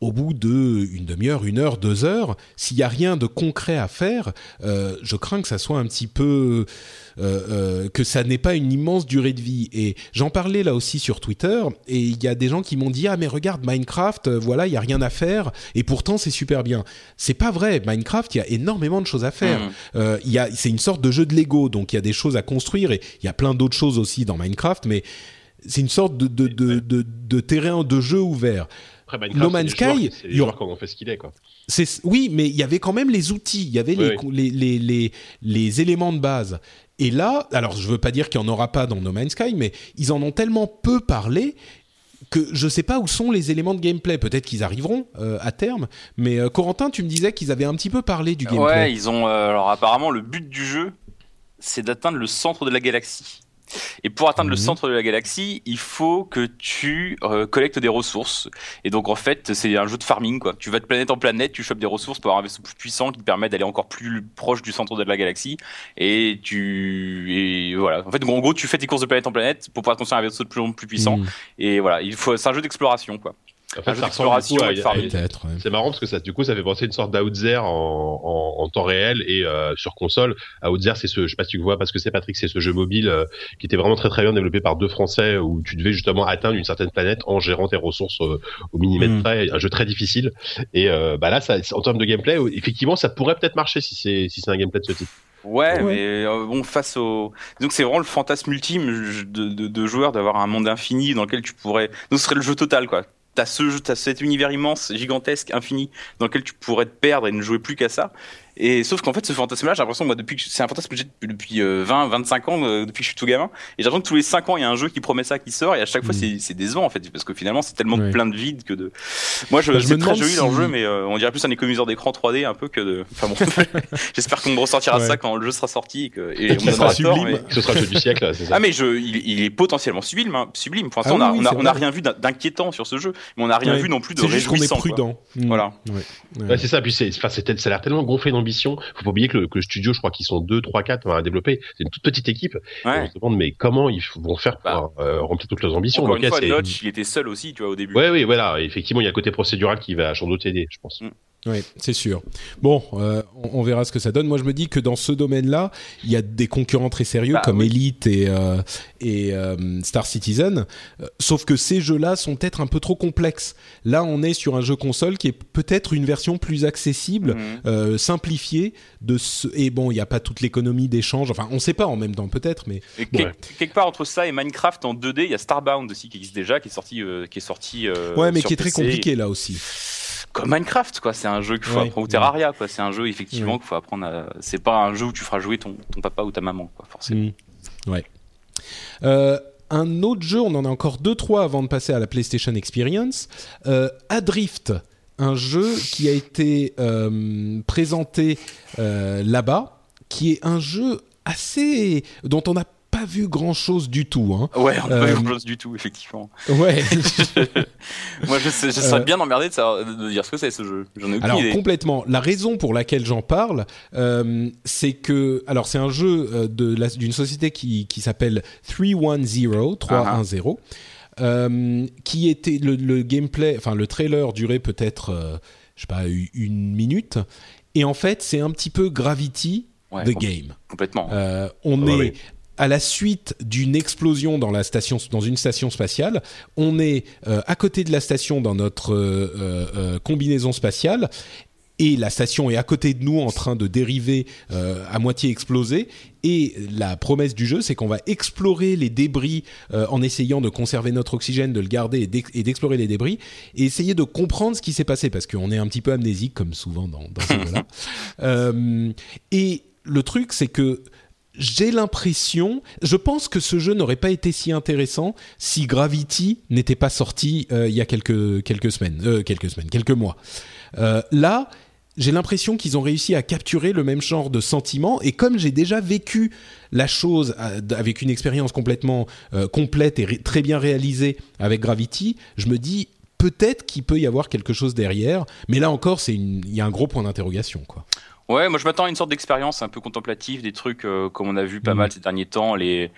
au bout de une demi-heure, une heure, deux heures, s'il n'y a rien de concret à faire, euh, je crains que ça soit un petit peu euh, euh, que ça n'ait pas une immense durée de vie. Et j'en parlais là aussi sur Twitter, et il y a des gens qui m'ont dit ah mais regarde Minecraft, voilà il y a rien à faire, et pourtant c'est super bien. C'est pas vrai. Minecraft, il y a énormément de choses à faire. Mmh. il y a c'est une sorte de jeu de Lego, donc il y a des choses à construire, et il y a plein d'autres choses aussi dans Minecraft, mais c'est une sorte de, de, de, de, de terrain de jeu ouvert. Après, no Man's Sky, c'est les joueurs fait ce qu'il est, quoi. oui, mais il y avait quand même les outils, il y avait les, Les, les, les, éléments de base. Et là, alors je veux pas dire qu'il n'y en aura pas dans No Man's Sky, mais ils en ont tellement peu parlé que je sais pas où sont les éléments de gameplay. Peut-être qu'ils arriveront euh, à terme. Mais euh, Corentin, tu me disais qu'ils avaient un petit peu parlé du gameplay. Ouais, ils ont. Euh, alors apparemment, le but du jeu, c'est d'atteindre le centre de la galaxie. Et pour atteindre le mhm. centre de la galaxie, il faut que tu euh, collectes des ressources. Et donc en fait, c'est un jeu de farming quoi. Tu vas de planète en planète, tu chopes des ressources pour avoir un vaisseau plus puissant qui te permet d'aller encore plus proche du centre de la galaxie. Et tu et voilà. En fait, en gros, tu fais tes courses de planète en planète pour pouvoir construire un vaisseau de plus en plus puissant. Mhm. Et voilà, il faut. C'est un jeu d'exploration quoi. En fait, Un jeu ça ressemble d'exploration beaucoup à- et de farming. Peut-être. ouais. C'est marrant parce que ça, du coup, ça fait penser à une sorte d'Outzer en, en, en temps réel et euh, sur console. Outzer, c'est ce, je sais pas si tu vois parce que c'est Patrick, c'est ce jeu mobile euh, qui était vraiment très très bien développé par deux Français où tu devais justement atteindre une certaine planète en gérant tes ressources euh, au millimètre Mm. près. Un jeu très difficile. Et euh, bah là, ça, en termes de gameplay, effectivement, ça pourrait peut-être marcher si c'est si c'est un gameplay de ce type. Ouais, Ouais. mais euh, bon, face au. Donc, c'est vraiment le fantasme ultime de, de joueur d'avoir un monde infini dans lequel tu pourrais. Donc, ce serait le jeu total, quoi. T'as ce cet univers immense, gigantesque, infini, dans lequel tu pourrais te perdre et ne jouer plus qu'à ça. Et sauf qu'en fait, ce fantasme-là, j'ai l'impression, moi, depuis que c'est un fantasme que j'ai depuis, depuis euh, 20, 25 ans, euh, depuis que je suis tout gamin. Et j'ai l'impression que tous les 5 ans, il y a un jeu qui promet ça qui sort, et à chaque fois, Mm. c'est c'est décevant, en fait, parce que finalement, c'est tellement Ouais. plein de vide que de. Moi, je, Bah, je c'est me très joli dans le si- jeu, mais euh, on dirait plus un économiseur d'écran 3D un peu que de. Enfin bon, j'espère qu'on me ressortira Ouais. ça quand le jeu sera sorti et que et Et on qu'il me donnera sera tort, sublime. mais- Ce sera le jeu du siècle, c'est ça. Ah mais je, il, il est potentiellement sublime, hein, sublime. Pour l'instant, Ah on a, oui, on a, c'est on a rien vu d'in- d'inquiétant sur ce jeu, mais on n'a rien Ouais. vu non plus de C'est juste qu'on est réjouissant. quoi. prudent. Mm. Voilà. C'est ça. Puis c'est, enfin, c'est, ça a l'air tellement gonflé d'ambition. Faut pas oublier que le, que le studio, je crois qu'ils sont 2, 3, 4 à développer. C'est une toute petite équipe. Ouais. on se demande, mais comment ils vont faire pour Bah. euh, remplir toutes leurs ambitions Encore Donc, une fois, Notch, il était seul aussi, tu vois, au début. Ouais, oui, voilà. Effectivement, il y a un côté procédural qui va sans doute aider, je pense. Mm. Oui, c'est sûr. Bon, euh, on, on verra ce que ça donne. Moi, je me dis que dans ce domaine-là, il y a des concurrents très sérieux Bah, comme oui. Elite et, euh, et euh, Star Citizen. Euh, sauf que ces jeux-là sont peut-être un peu trop complexes. Là, on est sur un jeu console qui est peut-être une version plus accessible, Mhm. euh, simplifiée de ce. Et bon, il n'y a pas toute l'économie d'échange. Enfin, on ne sait pas en même temps, peut-être, mais Et quel- quelque part entre ça et Minecraft en 2D, il y a Starbound aussi qui existe déjà, qui est sorti, euh, qui est sorti. euh, ouais, mais qui est très compliqué là aussi. Comme Minecraft, quoi. C'est un jeu qu'il faut Ouais, apprendre. Ou. Terraria, quoi. C'est un jeu effectivement Ouais. qu'il faut apprendre. À... C'est pas un jeu où tu feras jouer ton, ton papa ou ta maman, quoi. Forcément. Mm. Ouais. Euh, un autre jeu, on en a encore deux trois avant de passer à la PlayStation Experience. Euh, Adrift, un jeu qui a été euh, présenté là-bas, qui est un jeu assez dont on n'a pas vu grand chose du tout. Hein. Ouais, on n'a pas Euh, eu grand chose du tout, effectivement. Ouais. Moi, je, serais Euh, bien emmerdé de, savoir- de dire ce que c'est ce jeu. J'en ai aucune Alors idée. complètement. La raison pour laquelle j'en parle, euh, c'est que alors c'est un jeu euh, d'une société qui, qui s'appelle 310 310 euh, qui était le, le gameplay, enfin le trailer durait peut-être euh, je sais pas une minute et en fait c'est un petit peu Gravity Ouais, the com- game. Complètement. Euh, on Ouais, est ouais. À la suite d'une explosion dans la station, dans une station spatiale. On est euh, à côté de la station dans notre euh, euh, combinaison spatiale. Et la station est à côté de nous en train de dériver euh, à moitié explosée. Et la promesse du jeu, c'est qu'on va explorer les débris euh, en essayant de conserver notre oxygène, de le garder et d'ex- et d'explorer les débris et essayer de comprendre ce qui s'est passé parce qu'on est un petit peu amnésique comme souvent dans, jeux-là. Euh, et le truc, c'est que j'ai l'impression, je pense que ce jeu n'aurait pas été si intéressant si Gravity n'était pas sorti euh, il y a quelques quelques semaines, euh, quelques semaines, quelques mois. Euh, là, j'ai l'impression qu'ils ont réussi à capturer le même genre de sentiment et comme j'ai déjà vécu la chose avec une expérience complètement complète et très bien réalisée avec Gravity, je me dis peut-être qu'il peut y avoir quelque chose derrière, mais là encore, il y a un gros point d'interrogation quoi. Ouais, moi je m'attends à une sorte d'expérience un peu contemplative, des trucs euh, comme on a vu pas Mhm. mal ces derniers temps, les,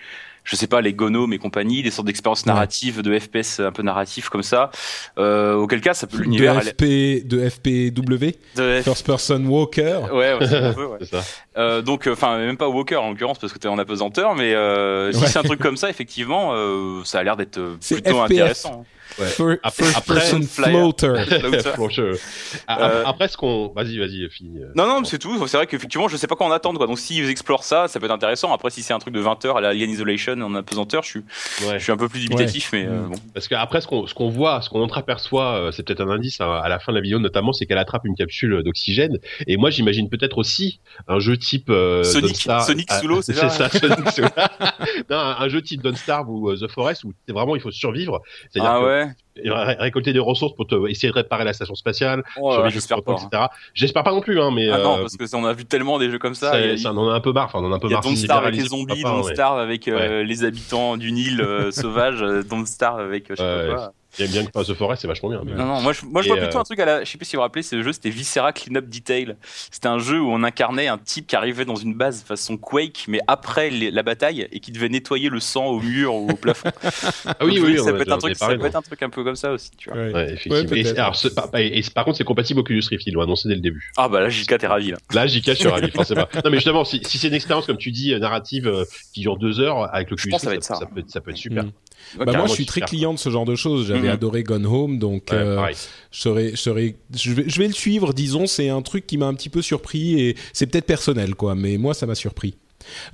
je sais pas, les Gonomes et compagnie, des sortes d'expériences Ouais. narratives, de FPS un peu narratifs comme ça. Euh, auquel cas, ça peut l'univers. de elle- FP de FPW, de F- First Person Walker. Ouais, ouais. C'est ça. Euh, donc, enfin, même pas Walker en l'occurrence parce que t'es en apesanteur, mais euh, si c'est un truc comme ça, effectivement, euh, ça a l'air d'être euh, plutôt intéressant. Ouais. Fir- Après- First après, Person Flyer. Floater. A- Euh, Après, ce qu'on, vas-y, vas-y, finis. Non, non, mais c'est tout. C'est vrai qu'effectivement, je sais pas quoi en attendre. Quoi. Donc, s'ils explorent ça, ça peut être intéressant. Après, si c'est un truc de 20 heures à la Alien Isolation en apesanteur, je suis, Ouais. je suis un peu plus dubitatif, mais euh, Mm. bon. Parce qu'après, ce qu'on qu'on voit, ce qu'on entreaperçoit, euh, c'est peut-être un indice hein, à la fin de la vidéo, notamment, c'est qu'elle attrape une capsule d'oxygène. Et moi, j'imagine peut-être aussi un jeu type euh, Sonic- Dawnstar- Sonic Ah, sous l'eau, c'est ça ça. Sonic sous non, un, un jeu type Dawnstar ou euh, The Forest où vraiment il faut survivre. C'est-à-dire Ah ouais. ré- récolter des ressources pour te, essayer de réparer la station spatiale, Oh, j'espère pas. etc. J'espère pas non plus, hein, mais Ah non, euh, parce que ça, on a vu tellement des jeux comme ça. on en a un peu marre. Enfin, on en a un peu il y a marre. Don't Starve avec les zombies, Don't. Starve avec euh, Ouais. les habitants d'une île euh, sauvage, Don't Starve avec je sais pas quoi. Il aime bien que The Forest, c'est vachement bien. mais- Non, non, moi je, moi, je vois plutôt euh, un truc à la. Je sais pas si vous vous rappelez, ce jeu c'était Viscera Cleanup Detail. C'était un jeu où on incarnait un type qui arrivait dans une base façon Quake, mais après les- la bataille et qui devait nettoyer le sang au mur ou au plafond. Ah oui, Donc, oui, ça peut être un truc, ça parlé, peut non. être un truc un peu comme ça aussi, tu vois. Ouais. Ouais, effectivement. Ouais, et, alors, ce- par, et- et par contre, c'est compatible Oculus Rift, ils l'ont annoncé dès le début. Ah bah là, JK, t'es ravi là. Là, j'y cache sur ravi, forcément. Non, mais justement, si, si c'est une expérience, comme tu dis, euh, narrative, euh, qui dure deux heures, avec va Rift, être ça, ça. ça peut, être- ça peut être super. Bah moi, je suis très client de ce genre de choses. J'avais Mhm. adoré Gone Home, donc Ouais, euh, je serais, je serais, je vais, je vais le suivre. Disons, c'est un truc qui m'a un petit peu surpris et c'est peut-être personnel, quoi. Mais moi, ça m'a surpris.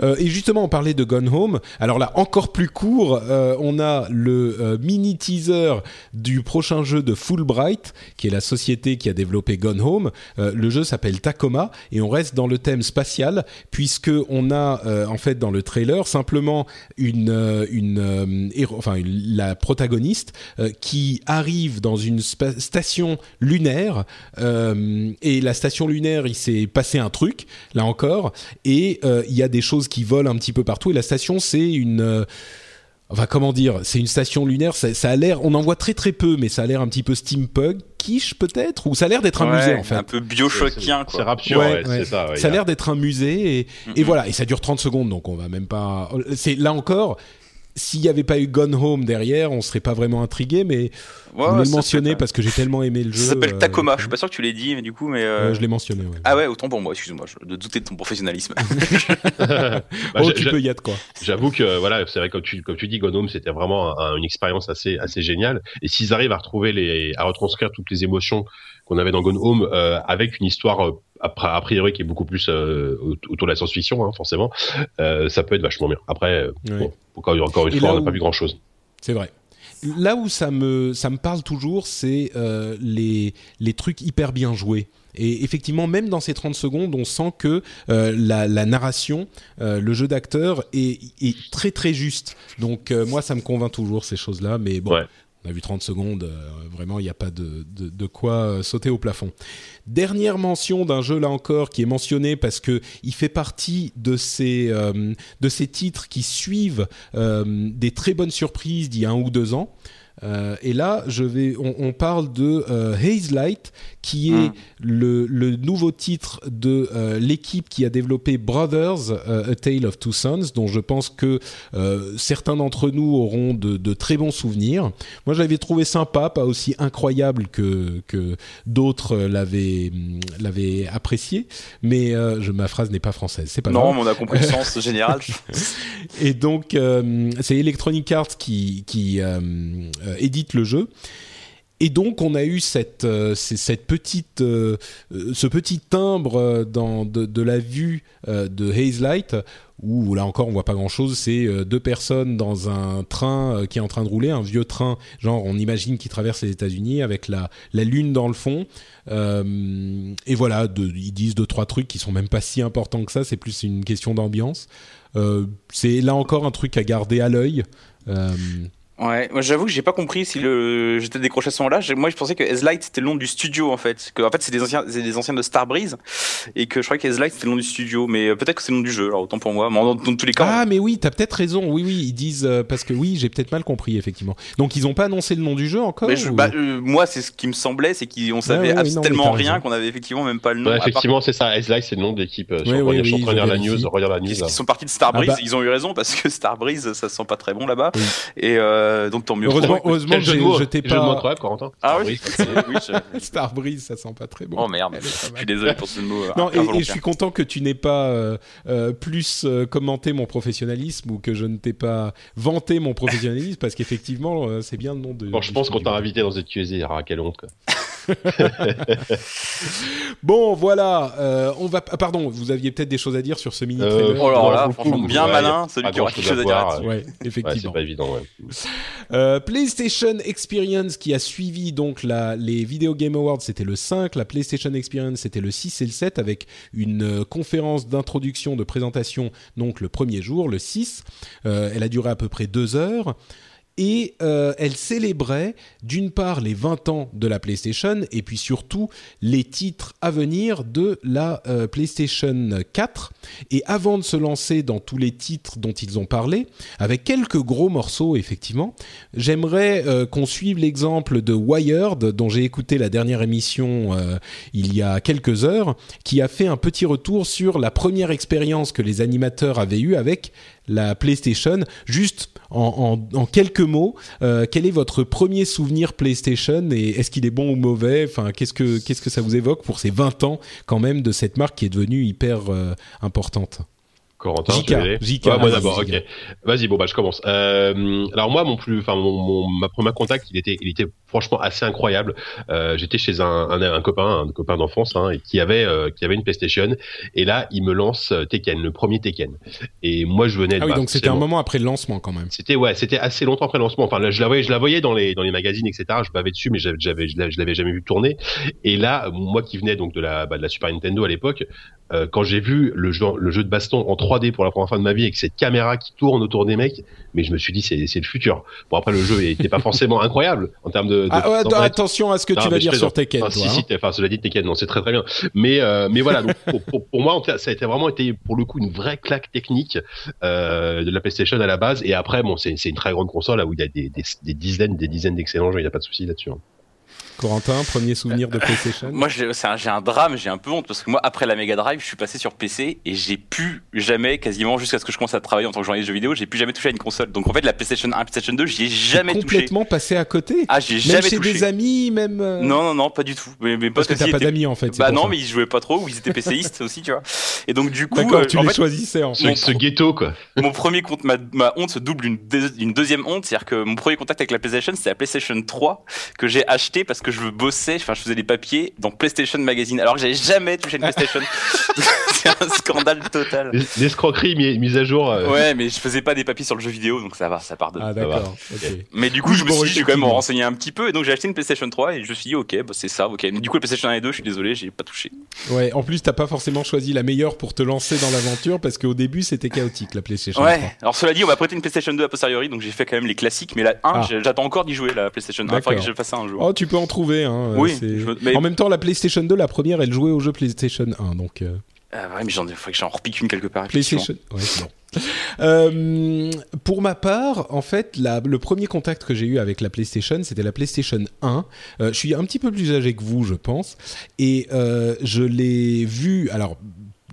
Euh, et justement, on parlait de Gone Home. Alors là, encore plus court, euh, on a le euh, mini teaser du prochain jeu de Fulbright, qui est la société qui a développé Gone Home. Le jeu s'appelle Tacoma et on reste dans le thème spatial puisque on a en fait dans le trailer simplement une la protagoniste qui arrive dans une station lunaire et la station lunaire il s'est passé un truc là encore et il y a des choses qui volent un petit peu partout et la station c'est une euh, Enfin, comment dire C'est une station lunaire. Ça, ça a l'air. On en voit très très peu, mais ça a l'air un petit peu steampunk-ish peut-être, ou ça a l'air d'être un musée en fait. Un peu bioshockien C'est quoi. rapture, Ouais, ouais, ouais. c'est ça. ouais, ça a l'air d'être un musée et, et voilà et ça dure 30 secondes donc on va même pas c'est là encore s'il n'y avait pas eu Gone Home derrière on serait pas vraiment intrigué mais Ouais, ça mentionner s'appelle- parce que j'ai tellement aimé le jeu Ça s'appelle euh, Tacoma. Je suis pas sûr que tu l'aies dit, mais du coup, mais. euh, je l'ai mentionné ouais. Ah ouais, autant pour moi, excuse-moi, je- de douter de ton professionnalisme. Bah, oh tu j'ai- peux y être quoi J'avoue que voilà, c'est vrai comme tu comme tu dis, Gone Home, c'était vraiment un- une expérience assez assez géniale. Et s'ils arrivent à retrouver les à retranscrire toutes les émotions qu'on avait dans Gone Home euh, avec une histoire euh, a priori qui est beaucoup plus euh, autour de la science-fiction, hein, forcément, euh, ça peut être vachement bien. Après, bon, encore, encore une Et fois, on n'a où- pas vu grand-chose. c'est vrai là où ça me ça me parle toujours c'est euh, les les trucs hyper bien joués et effectivement, même dans ces 30 secondes, on sent que euh, la, la narration, euh, le jeu d'acteur est, est très très juste. Donc euh, moi, ça me convainc toujours ces choses-là. Mais bon, Ouais. On a vu 30 secondes, euh, vraiment, il n'y a pas de, quoi euh, sauter au plafond. Dernière mention d'un jeu là encore qui est mentionné parce que il fait partie de ces euh, de ces titres qui suivent des très bonnes surprises d'il y a un ou deux ans. Euh, et là, je vais, on, on parle de euh, Haze Light, qui est Mm. le, le nouveau titre de euh, l'équipe qui a développé Brothers, A Tale of Two Sons, dont je pense que certains d'entre nous auront de, de très bons souvenirs. Moi, je l'avais trouvé sympa, pas aussi incroyable que, que d'autres euh, l'avaient l'avaient apprécié, mais je, ma phrase n'est pas française, c'est pas non, grave. mais on a compris le sens général. Et donc, c'est Electronic Arts qui, qui édite le jeu. Et donc, on a eu cette, euh, cette petite, euh, euh, ce petit timbre euh, dans, de, la vue euh, de Haze Light, où là encore, on voit pas grand-chose. C'est euh, deux personnes dans un train euh, qui est en train de rouler, un vieux train, genre on imagine qui traverse les États-Unis avec la, la lune dans le fond. Euh, et voilà, ils disent deux trois trucs qui sont même pas si importants que ça. C'est plus une question d'ambiance. Euh, c'est là encore un truc à garder à l'œil. Euh, Ouais, moi j'avoue que j'ai pas compris si le j'étais décroché à ce moment-là. Moi je pensais que Light c'était le nom du studio en fait. Que en fait c'est des anciens, c'est des anciens de Starbreeze et que je croyais que Light c'était le nom du studio, mais euh, peut-être que c'est le nom du jeu. Alors autant pour moi. Mais dans, dans tous les cas, ah, mais oui, t'as peut-être raison. Oui, oui, ils disent euh, parce que oui, j'ai peut-être mal compris effectivement. Donc ils ont pas annoncé le nom du jeu encore. mais je- ou- bah, euh, moi c'est ce qui me semblait, c'est qu'on savait ouais, tellement rien qu'on avait effectivement même pas le nom. Ouais, à part- effectivement, c'est ça. S-Light, c'est le nom de l'équipe. euh, Oui, oui, je suis la news, regarde la news. Ils sont partis de Starbreeze, Ah bah. ils ont eu raison parce que Starbreeze ça sent pas très bon là-bas. Oui. Et euh, donc tant mieux. pour Heureusement, eux. heureusement que j'ai- jeu de mots pas. incroyable, Corentin. Ah oui, Starbreeze. oui, je- Starbreeze, ça sent pas très bon. Oh merde, je suis désolé pour ce mot. euh, Non, et- je suis content que tu n'aies pas euh, euh, plus commenté mon professionnalisme ou que je ne t'ai pas vanté mon professionnalisme parce qu'effectivement, euh, c'est bien le nom de. Bon, je pense qu'on t'a invité dans cette QSD. Ah, quelle honte, quoi. Bon, voilà. euh, on va. ah, pardon, vous aviez peut-être des choses à dire sur ce mini Euh, trailer. Oh là Ouais, là, franchement bien ouais, malin, celui qui aura quelque chose à à dire là-dessus. Ouais, Ouais, effectivement. c'est pas évident, ouais. Euh, PlayStation Experience qui a suivi donc la, les Video Game Awards, c'était le 5, la PlayStation Experience c'était le 6 et le 7 avec une euh, conférence d'introduction, de présentation donc le premier jour, le 6. Euh, elle a duré à peu près deux heures. Et euh, elle célébrait d'une part les 20 ans de la PlayStation et puis surtout les titres à venir de la euh, PlayStation 4. Et avant de se lancer dans tous les titres dont ils ont parlé, avec quelques gros morceaux effectivement, j'aimerais euh, qu'on suive l'exemple de Wired dont j'ai écouté la dernière émission il y a quelques heures, qui a fait un petit retour sur la première expérience que les animateurs avaient eue avec la PlayStation. Juste en, quelques mots, euh, quel est votre premier souvenir PlayStation et est-ce qu'il est bon ou mauvais? Enfin, qu'est-ce que que ça vous évoque pour ces 20 ans quand même de cette marque qui est devenue hyper euh, importante? Corentin, JK, moi d'abord, ok. Vas-y, bon bah je commence. Euh, alors moi, mon plus, enfin mon, ma première contact, il était, il était franchement assez incroyable. Euh, J'étais chez un, un, un, copain, un copain d'enfance, hein, qui avait, euh, qui avait une PlayStation, et là il me lance euh, Tekken, le premier Tekken. Et moi je venais. De, ah oui, donc c'était un moment après le lancement quand même. C'était ouais, c'était assez longtemps après le lancement. Enfin, là, je la voyais, je la voyais dans les, dans les magazines, etc. Je bavais dessus, mais j'avais, je l'avais jamais vu tourner. Et là, moi qui venais donc de la, bah, de la Super Nintendo à l'époque, euh, quand j'ai vu le jeu, le jeu de baston en 3D pour la première fois de ma vie avec cette caméra qui tourne autour des mecs, mais je me suis dit c'est c'est le futur. Bon après le jeu n'était pas forcément incroyable en termes de. de ah, ouais, attention à ce que tu vas dire sur Tekken. Enfin, toi, si, si, enfin cela dit Tekken, non c'est très très bien. Mais euh, mais voilà donc, pour, pour, pour, moi ça a été vraiment été pour le coup une vraie claque technique euh, de la PlayStation à la base et après bon c'est c'est une très grande console là où il y a des, des, des dizaines des dizaines d'excellents jeux, il n'y a pas de souci là-dessus. Hein. Corentin, premier souvenir de PlayStation Moi, j'ai un, drame, j'ai un peu honte parce que moi, après la Mega Drive, je suis passé sur PC et j'ai pu jamais, quasiment jusqu'à ce que je commence à travailler en tant que journaliste de jeux vidéo, j'ai plus jamais touché à une console. Donc en fait, la PlayStation 1, PlayStation 2, j'y ai jamais touché. Complètement passé à côté. Ah, j'ai jamais chez des amis, même. Euh non, non, non, pas du tout. Mais, parce que t'as pas d'amis en fait. Bah non, mais ils jouaient pas trop ou ils étaient PCistes aussi, tu vois. Et donc du coup, euh, tu les choisissais en fait. Ce ghetto quoi. Mon premier compte, ma, ma honte se double une, une deuxième honte, c'est-à-dire que mon premier contact avec la PlayStation, c'est la PlayStation 3 que j'ai acheté parce que je bossais enfin, je faisais des papiers dans PlayStation Magazine, alors que j'avais jamais touché une PlayStation. c'est un scandale total. L'escroquerie mise à jour. Euh. Ouais, mais je faisais pas des papiers sur le jeu vidéo, donc ça va, ça pardonne. Ah d'accord. Mais du coup, je me suis dit, je vais quand même me renseigner un petit peu, et donc j'ai acheté une PlayStation 3 et je me suis dit, ok, bah, c'est ça, ok. Mais du coup, la PlayStation 1 et 2, je suis désolé, j'ai pas touché. Ouais, en plus, t'as pas forcément choisi la meilleure pour te lancer dans l'aventure, parce qu'au début, c'était chaotique la PlayStation ouais. 3. Alors cela dit, on m'a prêté une PlayStation 2 a posteriori, donc j'ai fait quand même les classiques, mais la 1, ah. j'attends encore d'y jouer la PlayStation 1. Il faudrait que je fasse ça un jour. Oh, tu peux en trouver, hein. Oui. En même temps, la PlayStation 2, la première, elle jouait au jeu PlayStation 1, donc. Euh... Ah ouais, mais il faudrait que j'en repique une quelque part. PlayStation. Ouais, bon. Euh, pour ma part, en fait, la, le premier contact que j'ai eu avec la PlayStation, c'était la PlayStation 1. Euh, je suis un petit peu plus âgé que vous, je pense, et euh, je l'ai vu. Alors,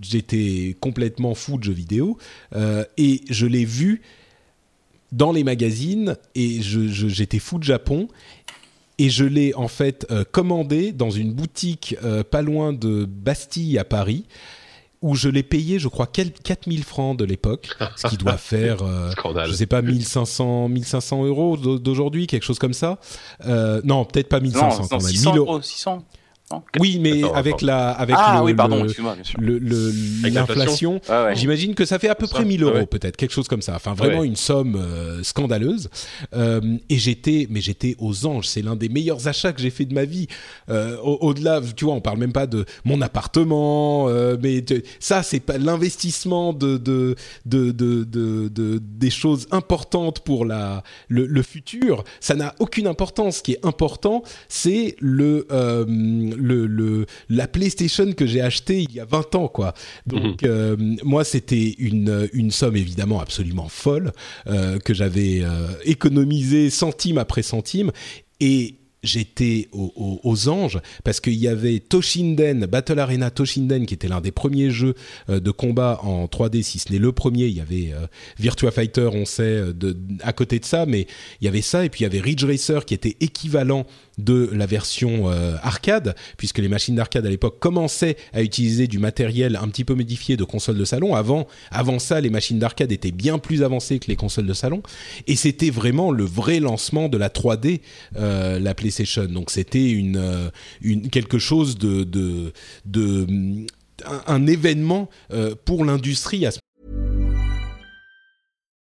j'étais complètement fou de jeux vidéo, euh, et je l'ai vu dans les magazines, et j'étais fou de Japon et je l'ai en fait euh, commandé dans une boutique euh, pas loin de Bastille à Paris où je l'ai payé, je crois, 4000 francs de l'époque, ce qui doit faire, euh, je sais pas, 1500, 1500 euros d'aujourd'hui, quelque chose comme ça. Euh, non, peut-être pas 1500 non, quand même. 600 euros, 600 oui, mais avec la avec ah, le, l'inflation, j'imagine que ça fait à peu près 1000 euros peut-être, quelque chose comme ça. Enfin, vraiment une somme euh, scandaleuse. Euh, et j'étais, mais j'étais aux anges. C'est l'un des meilleurs achats que j'ai fait de ma vie. Euh, au-delà, tu vois, on parle même pas de mon appartement, mais ça, c'est pas l'investissement de de, de de, de, des choses importantes pour la le, le futur. Ça n'a aucune importance. Ce qui est important, c'est le le, la PlayStation que j'ai achetée il y a 20 ans, quoi. Donc, mhm. euh, moi, c'était une, une somme évidemment absolument folle euh, que j'avais euh, économisée centime après centime. Et j'étais aux, anges parce qu'il y avait Toshinden, Battle Arena Toshinden, qui était l'un des premiers jeux de combat en 3D, si ce n'est le premier. Il y avait Virtua Fighter, on sait, de, à côté de ça, mais il y avait ça, et puis il y avait Ridge Racer qui était équivalent de la version euh, arcade, puisque les machines d'arcade à l'époque commençaient à utiliser du matériel un petit peu modifié de consoles de salon. Avant, ça, les machines d'arcade étaient bien plus avancées que les consoles de salon, et c'était vraiment le vrai lancement de la 3D, euh, la PlayStation. Donc c'était une, euh, une quelque chose de, un, événement pour l'industrie à ce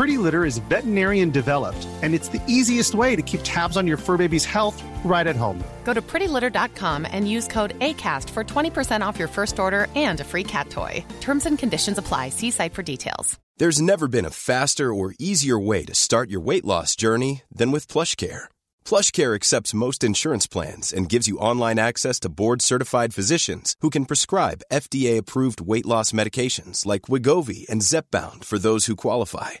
Pretty Litter is veterinarian developed, and it's the easiest way to keep tabs on your fur baby's health right at home. Go to prettylitter.com and use code ACAST for 20% off your first order and a free cat toy. Terms and conditions apply. See site for details. There's never been a faster or easier way to start your weight loss journey than with PlushCare. PlushCare accepts most insurance plans and gives you online access to board-certified physicians who can prescribe FDA-approved weight loss medications like Wigovi and Zepbound for those who qualify.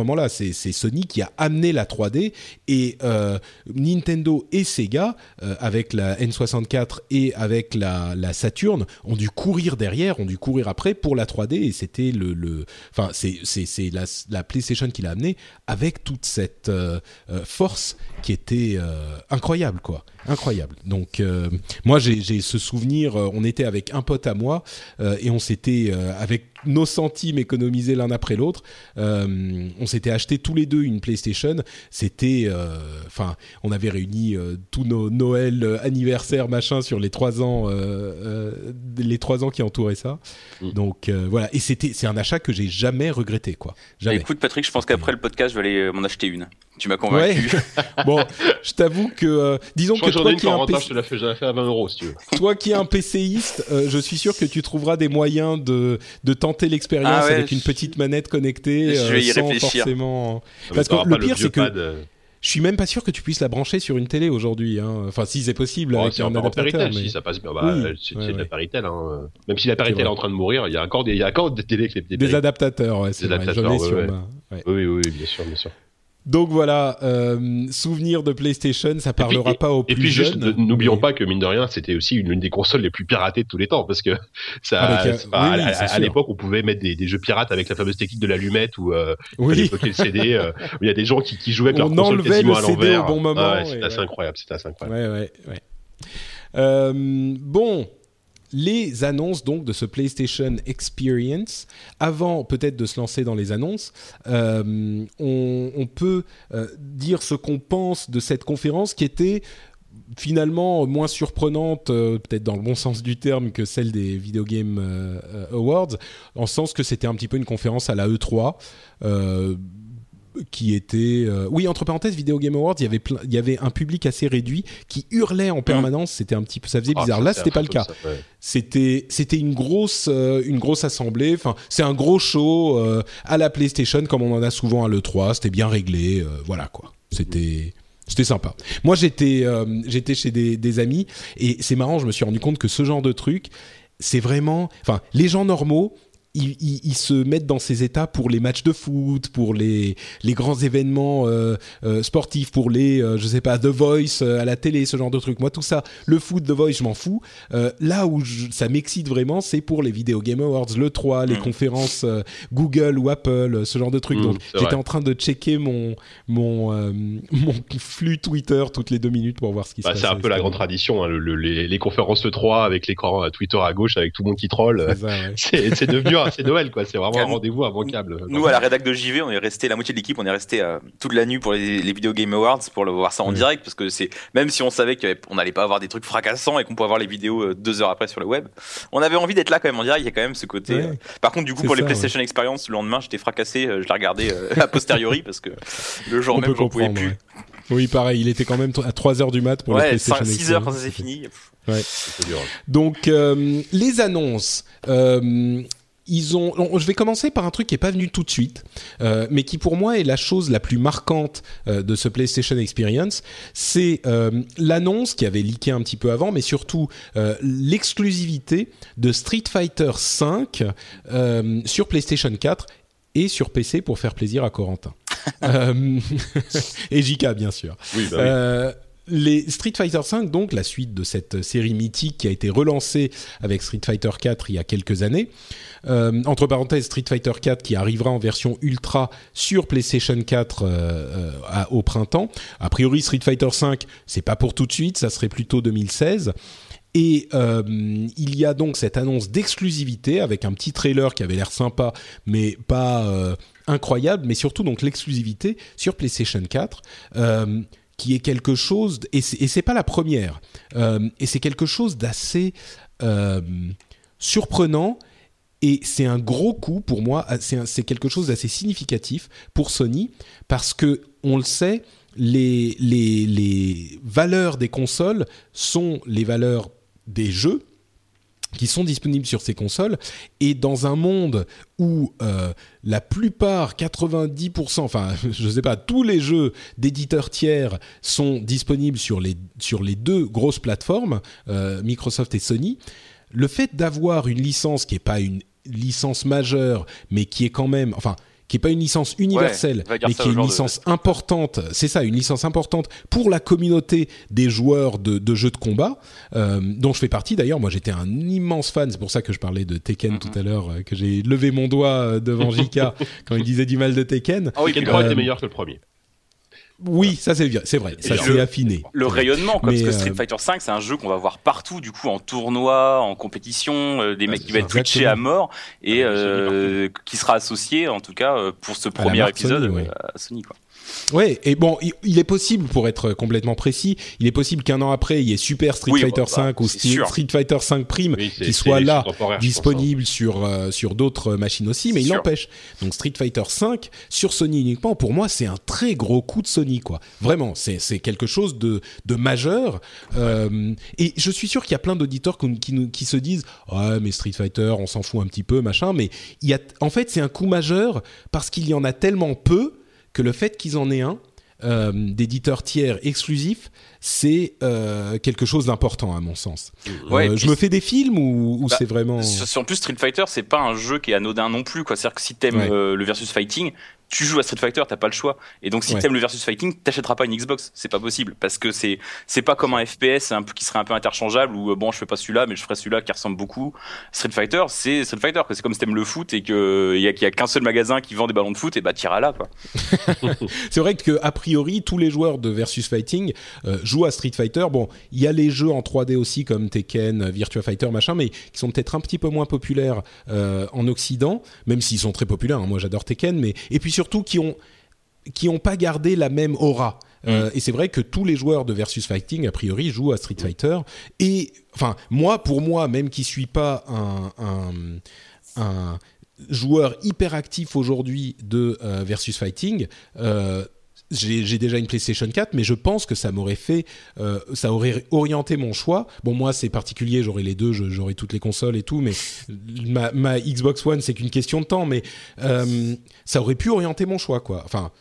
Moment-là, c'est Sony qui a amené la 3D et euh, Nintendo et Sega, euh, avec la N64 et avec la, Saturn, ont dû courir derrière, ont dû courir après pour la 3D et c'était le, enfin c'est la, la, PlayStation qui l'a amené avec toute cette euh force qui était euh, incroyable quoi, incroyable. Donc euh, moi j'ai ce souvenir, on était avec un pote à moi et on s'était avec nos centimes économisés l'un après l'autre. Euh, on s'était acheté tous les deux une PlayStation. C'était, euh, enfin, on avait réuni euh, tous nos Noël, anniversaires, machin sur les trois ans, les trois ans qui entouraient ça. Mm. Donc voilà. Et c'était, c'est un achat que j'ai jamais regretté, quoi. Jamais. Écoute, Patrick, je pense qu'après le podcast, je vais aller m'en acheter une. Tu m'as convaincu. bon, je t'avoue que, disons que toi qui es un PC... je te la fais, à 20 euros si tu veux. Toi qui es un PCiste, je suis sûr que tu trouveras des moyens de de tenter l'expérience ah avec une petite manette connectée je vais y sans réfléchir. forcément. Parce que le pire c'est que euh. je suis même pas sûr que tu puisses la brancher sur une télé aujourd'hui. Hein. Enfin, si c'est possible oh, avec un adaptateur. Mais... Si ça passe, bah, oui, c'est ouais, la Paritel. Hein. Même si la Paritel est, en train de mourir, il y a encore des, il y a encore des télé des, des adaptateurs. Ouais, c'est vrai. Adaptateurs, ouais, oui, oui, oui, bien sûr, bien sûr. Donc voilà, euh, souvenir de PlayStation, ça parlera pas aux plus Et puis juste, n'oublions pas que mine de rien, c'était aussi une, une, des consoles les plus piratées de tous les temps, parce que ça, avec, à, à, l'époque, on pouvait mettre des, des, jeux pirates avec la fameuse technique de l'allumette ou euh, oui. le CD. Euh, il y a des gens qui, qui jouaient avec leur console quasiment à l'envers. Bon moment. Ah ouais, assez incroyable, c'est assez incroyable. Ouais, ouais, ouais. Euh, bon, les annonces donc de ce PlayStation Experience. Avant peut-être de se lancer dans les annonces, euh, on, peut euh, dire ce qu'on pense de cette conférence qui était finalement moins surprenante, euh, peut-être dans le bon sens du terme, que celle des Video Game Awards, en sens que c'était un petit peu une conférence à la E3 qui était euh, oui entre parenthèses Video Game Awards il y avait il y avait un public assez réduit qui hurlait en permanence. C'était un petit peu ça faisait ah, bizarre. là c'était pas le cas. c'était c'était une grosse euh, une grosse assemblée. Enfin c'est un gros show euh, à la PlayStation comme on en a souvent à le 3 c'était bien réglé voilà quoi. C'était c'était sympa. Moi, j'étais j'étais chez des, des, amis et c'est marrant. Je me suis rendu compte que ce genre de truc, c'est vraiment, enfin, les gens normaux, ils, se mettent dans ces états pour les matchs de foot, pour les, les grands événements euh, euh, sportifs, pour les, euh, je sais pas, The Voice à la télé, ce genre de trucs. Moi, tout ça, le foot, The Voice, je m'en fous. là où ça m'excite vraiment, c'est pour les Video Game Awards, le 3, les mm. conférences Google ou Apple, ce genre de trucs. Mm, Donc, j'étais en train de checker mon, mon, mon flux Twitter toutes les deux minutes pour voir ce qui se bah, passe. C'est un peu la grande tradition, hein, le, les, les, conférences 3 avec l'écran Twitter à gauche, avec tout le monde qui troll. C'est devenu c'est Noël, quoi. C'est vraiment un rendez-vous immanquable. Nous, à la rédac de JV, on est resté, la moitié de l'équipe, on est resté euh, toute la nuit pour les, les, Video Game Awards pour le voir ça en direct, parce que c'est, même si on savait qu'on n'allait pas avoir des trucs fracassants et qu'on pouvait avoir les vidéos euh, deux heures après sur le web, on avait envie d'être là quand même en direct. Il y a quand même ce côté. Euh, par contre, du coup, pour les PlayStation Experience, le lendemain, j'étais fracassé, je l'ai regardé a posteriori parce que le jour même, j'en pouvais plus. Oui, pareil, il était quand même à 3 heures du mat pour ouais, la PlayStation 6 heures quand ça s'est fini. Ouais. Donc, les annonces. Euh, ils ont. Je vais commencer par un truc qui est pas venu tout de suite, euh, mais qui pour moi est la chose la plus marquante euh, de ce PlayStation Experience. C'est euh, l'annonce qui avait leaké un petit peu avant, mais surtout l'exclusivité de Street Fighter V sur PlayStation 4 et sur PC pour faire plaisir à Corentin. et JK bien sûr. Oui, bah oui les Street Fighter V, donc la suite de cette série mythique qui a été relancée avec Street Fighter 4 il y a quelques années. Euh, entre parenthèses, Street Fighter 4 qui arrivera en version ultra sur PlayStation 4 euh, au printemps. A priori, Street Fighter 5, c'est pas pour tout de suite, ça serait plutôt 2016. Et il y a donc cette annonce d'exclusivité avec un petit trailer qui avait l'air sympa, mais pas incroyable, mais surtout donc l'exclusivité sur PlayStation 4 qui est quelque chose et c'est pas la première euh, et c'est quelque chose d'assez euh, surprenant et c'est un gros coup pour moi c'est quelque chose d'assez significatif pour Sony parce que on le sait les, les, les valeurs des consoles sont les valeurs des jeux qui sont disponibles sur ces consoles. Et dans un monde où euh, la plupart 90% enfin je sais pas tous les jeux d'éditeurs tiers sont disponibles sur les sur les deux grosses plateformes euh, Microsoft et Sony le fait d'avoir une licence qui est pas une licence majeure mais qui est quand même enfin qui est pas une licence universelle, mais qui est une licence importante. C'est ça, une licence importante pour la communauté des joueurs de, jeux de combat, euh, dont je fais partie d'ailleurs. Moi, j'étais un immense fan. C'est pour ça que je parlais de Tekken tout à l'heure, euh, que j'ai levé mon doigt euh, devant Jika quand il disait du mal de Tekken. Ah oui, Tekken 3 était meilleur que le premier. Oui, ça c'est c'est vrai, ça s'est affiné. Le rayonnement, parce que Street Fighter 5, c'est un jeu qu'on va voir partout, du coup en tournoi, en compétition, euh, des mecs qui vont être twitchés à mort et euh, qui sera associé, en tout cas euh, pour ce premier épisode, à Sony quoi. Ouais, et bon, il est possible, pour être complètement précis, il est possible qu'un an après, il y ait Super Street Fighter V bah, ou Street Fighter V Prime qui soit là, disponible sur euh, sur d'autres machines aussi, mais il n'empêche. Donc Street Fighter V sur Sony uniquement, pour moi, c'est un très gros coup de Sony, quoi. Vraiment, c'est c'est quelque chose de de majeur. Euh, et je suis sûr qu'il y a plein d'auditeurs qui, qui se disent, ouais, mais Street Fighter, on s'en fout un petit peu, machin. Mais il y a, en fait, c'est un coup majeur parce qu'il y en a tellement peu que le fait qu'ils en aient un euh, d'éditeur tiers exclusif, c'est euh, quelque chose d'important à mon sens. Euh, je me fais des films ou, bah, c'est vraiment En plus, Street Fighter, c'est pas un jeu qui est anodin non plus. C'est-à-dire que si t'aimes le versus fighting, tu joues à Street Fighter, t'as pas le choix. Et donc si tu t'aimes le versus fighting, t'achèteras pas une Xbox, c'est pas possible parce que c'est c'est pas comme un FPS un peu qui serait un peu interchangeable où bon je fais pas celui-là mais je ferai celui-là qui ressemble beaucoup. Street Fighter, c'est Street Fighter, c'est comme si t'aimes le foot et que il y a, y a qu'un seul magasin qui vend des ballons de foot et bah t'iras là c'est vrai que a priori tous les joueurs de versus fighting euh, jouent à Street Fighter. Bon, il y a les jeux en 3D aussi comme Tekken, Virtua Fighter machin, mais qui sont peut-être un petit peu moins populaires euh, en Occident, même s'ils sont très populaires. Hein. Moi j'adore Tekken, mais et puis surtout qui ont qui ont pas gardé la même aura. Euh, mm. et c'est vrai que tous les joueurs de versus fighting a priori jouent à Street. Fighter. Et enfin moi, pour moi, même qui suis pas un, un, joueur hyper actif aujourd'hui de euh, versus fighting. Euh, j'ai déjà une PlayStation 4, mais je pense que ça m'aurait fait, euh, ça aurait orienté mon choix. Bon, moi, c'est particulier, j'aurais les deux, j'aurais toutes les consoles et tout, mais ma, ma Xbox One, c'est qu'une question de temps, mais euh, ça aurait pu orienter mon choix, quoi. Enfin,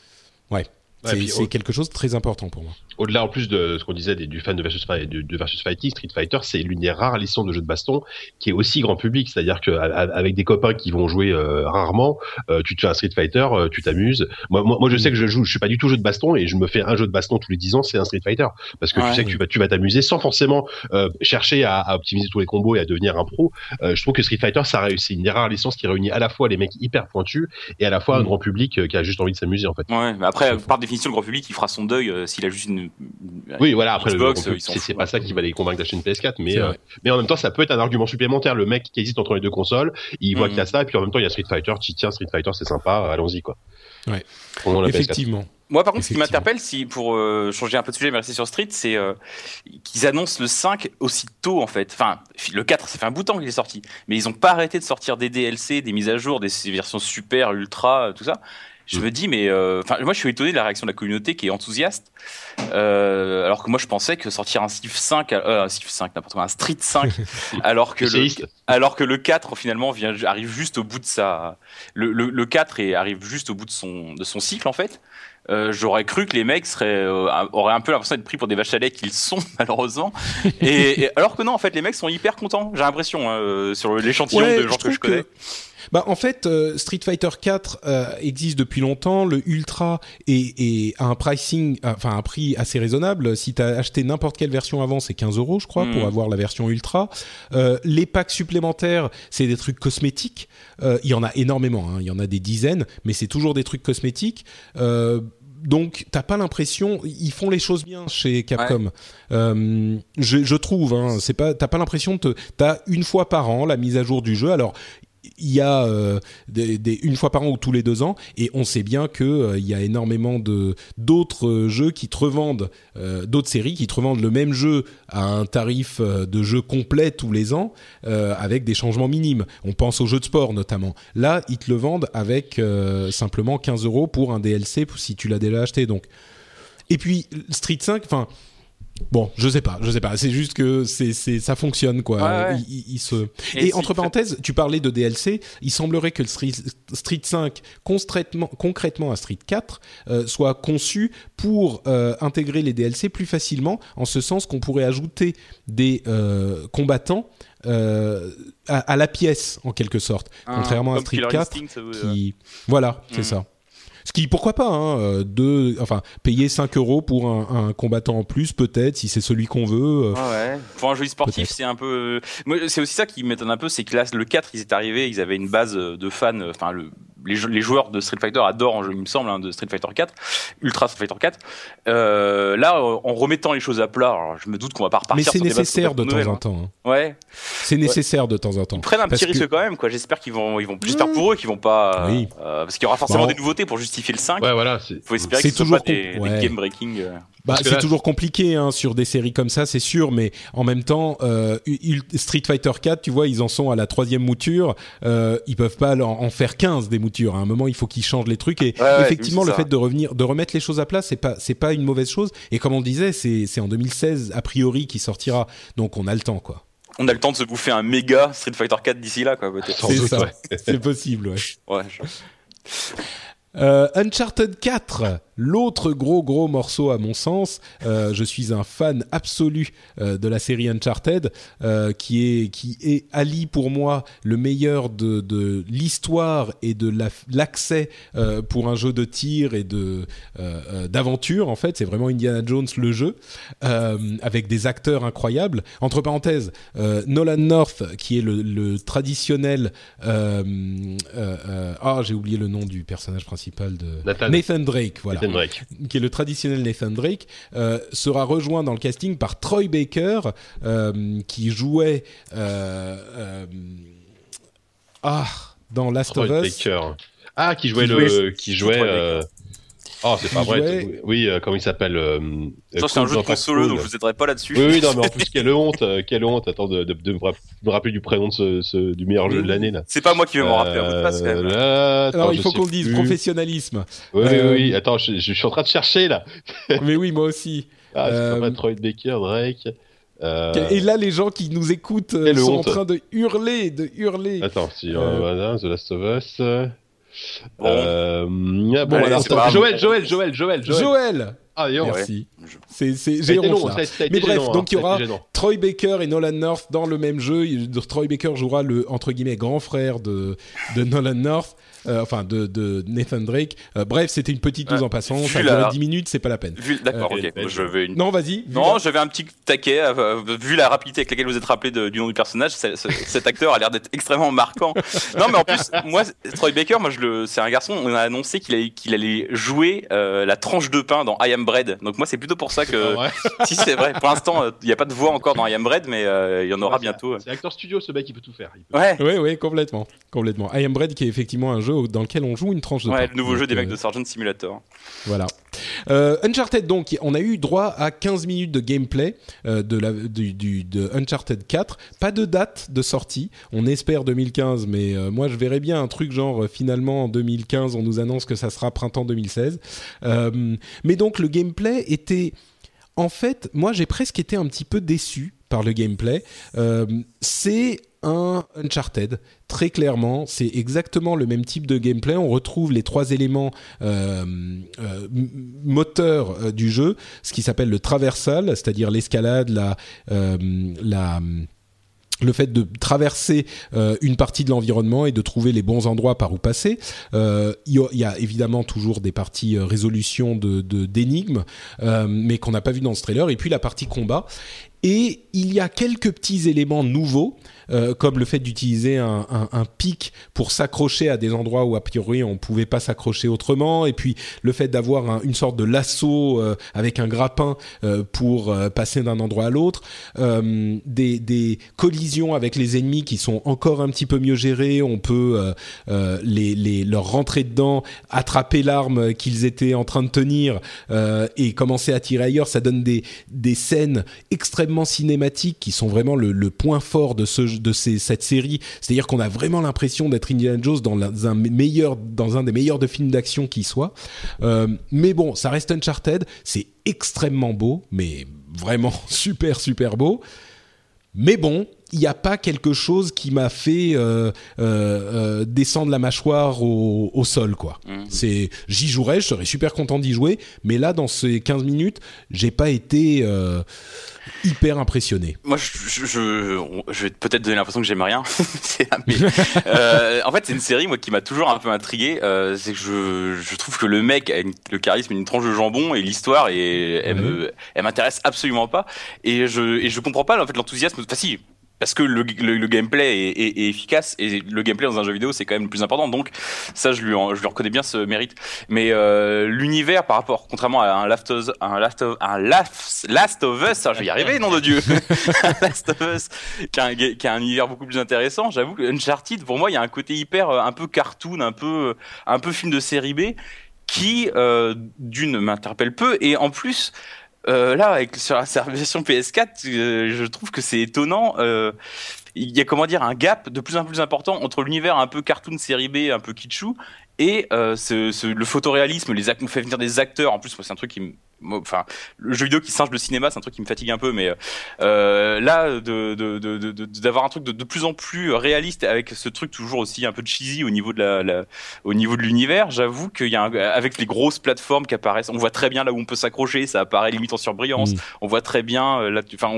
ouais. c'est quelque chose de très important pour moi au-delà en plus de ce qu'on disait du fan de versus, de, versus Fighting, Street Fighter, c'est l'une des rares licences de jeux de baston qui est aussi grand public. C'est-à-dire qu'avec des copains qui vont jouer euh, rarement, euh, tu te fais un Street Fighter, euh, tu t'amuses. Moi, moi, je sais que je joue, je suis pas du tout jeu de baston et je me fais un jeu de baston tous les 10 ans, c'est un Street Fighter. Parce que tu sais que tu vas, tu vas t'amuser sans forcément chercher à, à, optimiser tous les combos et à devenir un pro. je trouve que Street Fighter, ça réussit. une des rares licences qui réunit à la fois les mecs hyper pointus et à la fois un mm. grand public qui a juste envie de s'amuser en fait. Ouais, mais après, par définition, le grand public, il fera son deuil s'il a juste une, oui, voilà. Après, c'est pas ça qui va les convaincre d'acheter une PS4, mais euh, mais en même temps, ça peut être un argument supplémentaire. Le mec qui hésite entre les deux consoles, il voit mm. qu'il y a ça, et puis en même temps, il y a Street Fighter. Tu tiens, Street Fighter, c'est sympa, allons-y quoi. Ouais. Effectivement. Moi, par contre, ce qui m'interpelle, si pour euh, changer un peu de sujet, mais rester sur Street, c'est euh, qu'ils annoncent le 5 aussi tôt, en fait. Enfin, le 4, ça fait un bout de temps qu'il est sorti, mais ils ont pas arrêté de sortir des DLC, des mises à jour, des versions super, ultra, tout ça je me dis, mais euh, enfin, moi, je suis étonné de la réaction de la communauté qui est enthousiaste, euh, alors que moi, je pensais que sortir un Civ 5, euh, un Civ 5, n'importe quoi, un Street 5, alors que le, alors que le 4 finalement vient, arrive juste au bout de sa, le, le, le 4 et arrive juste au bout de son, de son cycle en fait. Euh, j'aurais cru que les mecs seraient, euh, auraient un peu l'impression d'être pris pour des vaches à lait qu'ils sont malheureusement. et, alors que non, en fait, les mecs sont hyper contents. J'ai l'impression hein, sur l'échantillon de gens que je connais. Bah en fait, euh, Street Fighter 4 euh, existe depuis longtemps. Le Ultra est, est à un pricing, euh, enfin un prix assez raisonnable. Si tu as acheté n'importe quelle version avant, c'est 15 euros, je crois, pour avoir la version Ultra. Euh, les packs supplémentaires, c'est des trucs cosmétiques. Il y en a énormément, hein. il y en a des dizaines, mais c'est toujours des trucs cosmétiques. Donc, t'as pas l'impression, ils font les choses bien chez Capcom. Je, je trouve, hein, c'est pas, t'as pas l'impression de, te- t'as une fois par an la mise à jour du jeu. Alors, il y a euh, des, une fois par an ou tous les deux ans, et on sait bien que euh, y a énormément de d'autres euh, jeux qui te revendent, euh, d'autres séries qui te revendent le même jeu à un tarif de jeu complet tous les ans, avec des changements minimes. On pense aux jeux de sport notamment. Là, ils te le vendent avec simplement 15 euros pour un DLC si tu l'as déjà acheté. Donc, et puis Street 5, enfin. Bon, je sais pas, je sais pas. C'est juste que c'est, c'est, ça fonctionne quoi. Ouais, ouais. Il, il- il se. Et entre parenthèses, tu parlais de DLC. Il semblerait que le Street, Street 5, concrètement, concrètement à Street 4, euh, soit conçu pour euh, intégrer les DLC plus facilement, en ce sens qu'on pourrait ajouter des euh, combattants euh, à, à la pièce en quelque sorte, contrairement à Street Killer 4 Instinct, ça veut- qui voilà c'est Mm. ça ce qui pourquoi pas hein, euh, de enfin payer 5 euros pour un, un combattant en plus peut-être si c'est celui qu'on veut euh, Ah ouais. Pour un jeu sportif, c'est un peu. Moi, c'est aussi ça qui m'étonne un peu, c'est que là, le 4, ils étaient arrivés, ils avaient une base de fans. euh, Enfin, le... les, jou- les joueurs de Street Fighter adorent en jeu, il me semble, hein, de Street Fighter 4, Ultra Street Fighter 4. Euh, là, euh, en remettant les choses à plat, alors, je me doute qu'on va pas repartir. mais c'est sur des bases nécessaire de temps en temps hein. hein. Ouais. c'est nécessaire de temps en temps Ils prennent un Parce petit que- risque quand même, quoi. J'espère qu'ils vont, ils vont. J'espère pour eux qu'ils vont pas. Oui. euh, parce qu'il y aura forcément Bon. des nouveautés pour justifier le 5. Ouais, voilà. c'est- Faut espérer C'est que ce soit toujours pas des, com- des ouais. game breaking. Bah, c'est là- toujours compliqué hein, sur des séries comme ça, c'est sûr, mais en même temps, euh, Street Fighter 4, tu vois, ils en sont à la troisième mouture. Euh, ils peuvent pas en, en faire 15 des moutures. À un moment, il faut qu'ils changent les trucs. Et Ouais, effectivement, le ça. fait de revenir, de remettre les choses à plat, c'est pas, c'est pas une mauvaise chose. Et comme on disait, c'est, c'est en 2016 a priori qui sortira, donc on a le temps, quoi. On a le temps de se bouffer un méga Street Fighter 4 d'ici là, quoi, peut-être. C'est ouais. possible, ouais. Ouais, je- Euh, Uncharted 4, l'autre gros gros morceau à mon sens. Euh, je suis un fan absolu euh, de la série Uncharted, euh, qui est qui est allie pour moi le meilleur de, de l'histoire et de la- l'accès pour un jeu de tir et de d'aventure. En fait, c'est vraiment Indiana Jones le jeu avec des acteurs incroyables. Entre parenthèses, Nolan North, qui est le, le traditionnel. ah, j'ai oublié le nom du personnage principal de Nathan. Drake. Voilà Nathan Drake. qui est le traditionnel Nathan Drake, euh, sera rejoint dans le casting par Troy Baker, euh, qui jouait euh, ah dans Last Troy of Us. Baker. Ah, qui jouait Qui le, jouait- qui jouait. Euh, Oh, c'est pas vrai. jouait- Oui, euh, comment il s'appelle euh, Ça, c'est un jeu de console, donc je vous aiderai pas là-dessus. Oui, oui, non, mais en plus, quelle honte, euh, quelle honte. Attends, de, de, de me rapp- me rappeler du prénom de ce, ce- du meilleur jeu de l'année, là. C'est pas moi qui vais m'en rappeler, Euh, là, attends, Alors il faut qu'on le dise, professionnalisme. Oui, Euh, oui, oui. Attends, je, je suis en train de chercher, là. Mais oui, moi aussi. Ah, c'est Euh, pas Troy Baker, Drake. Euh, Et là, les gens qui nous écoutent euh, sont honte. en train de hurler, de hurler. Attends, si, Euh, euh, The Last of Us. Bon. Euh, Allez, alors. Joël, Joël, Joël, Joël, Joël. Joël, Ah, donc. merci. Je- C'est c'est Ça a j'ai été honte long, là. ça a- ça a été Mais bref, gênant, donc il y hein, aura. Troy Baker et Nolan North dans le même jeu. Troy Baker jouera le entre guillemets grand frère de de Nolan North, euh, enfin de, de Nathan Drake. Euh, bref, c'était une petite news Ouais. en passant. Ça a la- duré 10 minutes, c'est pas la peine. Vu- D'accord, Euh, ok. Je vais une- Non, vas-y. Non, Villa. j'avais un petit taquet. euh, vu la rapidité avec laquelle vous êtes rappelé de- du nom du personnage, c'est- c'est- cet acteur a l'air d'être extrêmement marquant. Non, mais en plus, moi, Troy Baker, moi, je le, c'est un garçon. On a annoncé qu'il allait, qu'il allait jouer euh, la tranche de pain dans I Am Bread. Donc moi, c'est plutôt pour ça que, Ah si c'est vrai. Pour l'instant, il n'y a pas de voix encore dans I Am Bread, mais euh, il y en aura Ouais, bientôt. C'est acteur studio, ce mec, il peut tout faire. Peut- Ouais. Oui, oui, complètement, complètement. I Am Bread, qui est effectivement un jeu dans lequel on joue une tranche de Ouais, le nouveau jeu des mecs euh, de Sergeant Simulator. Voilà. Euh, Uncharted, donc, on a eu droit à 15 minutes de gameplay euh, de, la, du, du- de Uncharted 4. Pas de date de sortie. On espère 2015, mais euh, moi, je verrais bien un truc genre, euh, finalement, en 2015, on nous annonce que ça sera printemps 2016. Euh, mais donc, le gameplay était... En fait, moi, j'ai presque été un petit peu déçu par le gameplay. Euh, c'est un Uncharted, très clairement. C'est exactement le même type de gameplay. On retrouve les trois éléments euh, euh, moteurs euh, du jeu, ce qui s'appelle le traversal, c'est-à-dire l'escalade, la, la le fait de traverser une partie de l'environnement et de trouver les bons endroits par où passer. Il y, a évidemment toujours des parties résolution de d'énigmes, mais qu'on n'a pas vu dans ce trailer. Et puis la partie combat. Et il y a quelques petits éléments nouveaux euh, comme le fait d'utiliser un, pic pour s'accrocher à des endroits où a priori on pouvait pas s'accrocher autrement, et puis le fait d'avoir une sorte de lasso euh, avec un grappin euh, pour passer d'un endroit à l'autre, des, collisions avec les ennemis qui sont encore un petit peu mieux gérées, on peut les, leur rentrer dedans, attraper l'arme qu'ils étaient en train de tenir et commencer à tirer ailleurs, ça donne des, des scènes extrêmement cinématiques qui sont vraiment le, point fort de ce de cette série. C'est-à-dire qu'on a vraiment l'impression d'être Indiana Jones dans, un meilleur, dans un des meilleurs de films d'action qui soit. Euh, mais bon, ça reste Uncharted. C'est extrêmement beau, mais vraiment super super beau. Mais bon, il n'y a pas quelque chose qui m'a fait euh, euh, descendre la mâchoire au, sol, quoi. Mmh. C'est, j'y jouerais, je serais super content d'y jouer, mais là, dans ces 15 minutes, j'ai pas été hyper impressionné. Moi, je, je, vais peut-être donner l'impression que j'aime rien. euh, en fait, c'est une série moi qui m'a toujours un peu intrigué. Euh, c'est que je, trouve que le mec a le charisme, une tranche de jambon et l'histoire et elle elle m'intéresse absolument pas. Et je, et je comprends pas en fait l'enthousiasme. Enfin si, parce que le, le, gameplay est, est, efficace et le gameplay dans un jeu vidéo c'est quand même le plus important. Donc ça je lui je lui reconnais bien ce mérite. Mais euh, l'univers par rapport contrairement à un Last of un Last of un Last, of Us ça je vais y arriver nom de dieu. Last of Us qui a, un, qui a un univers beaucoup plus intéressant. J'avoue que Uncharted pour moi il y a un côté hyper euh, un peu cartoon un peu un peu film de série B qui euh, d'une m'interpelle peu et en plus euh, là, sur la version PS4, euh, je trouve que c'est étonnant. Euh, il y a comment dire un gap de plus en plus important entre l'univers un peu cartoon série B, un peu kitschou, et le photoréalisme, les on fait venir des acteurs. En plus, c'est un truc qui me enfin le jeu vidéo qui singe le cinéma c'est un truc qui me fatigue un peu mais euh, là de d'avoir un truc de, de, plus en plus réaliste avec ce truc toujours aussi un peu cheesy au niveau de la, au niveau de l'univers j'avoue qu'il y a avec les grosses plateformes qui apparaissent on voit très bien là où on peut s'accrocher ça apparaît limite en surbrillance mm. on voit très bien euh, là enfin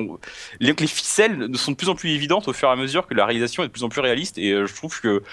les, les ficelles sont de plus en plus évidentes au fur et à mesure que la réalisation est de plus en plus réaliste et euh, je trouve que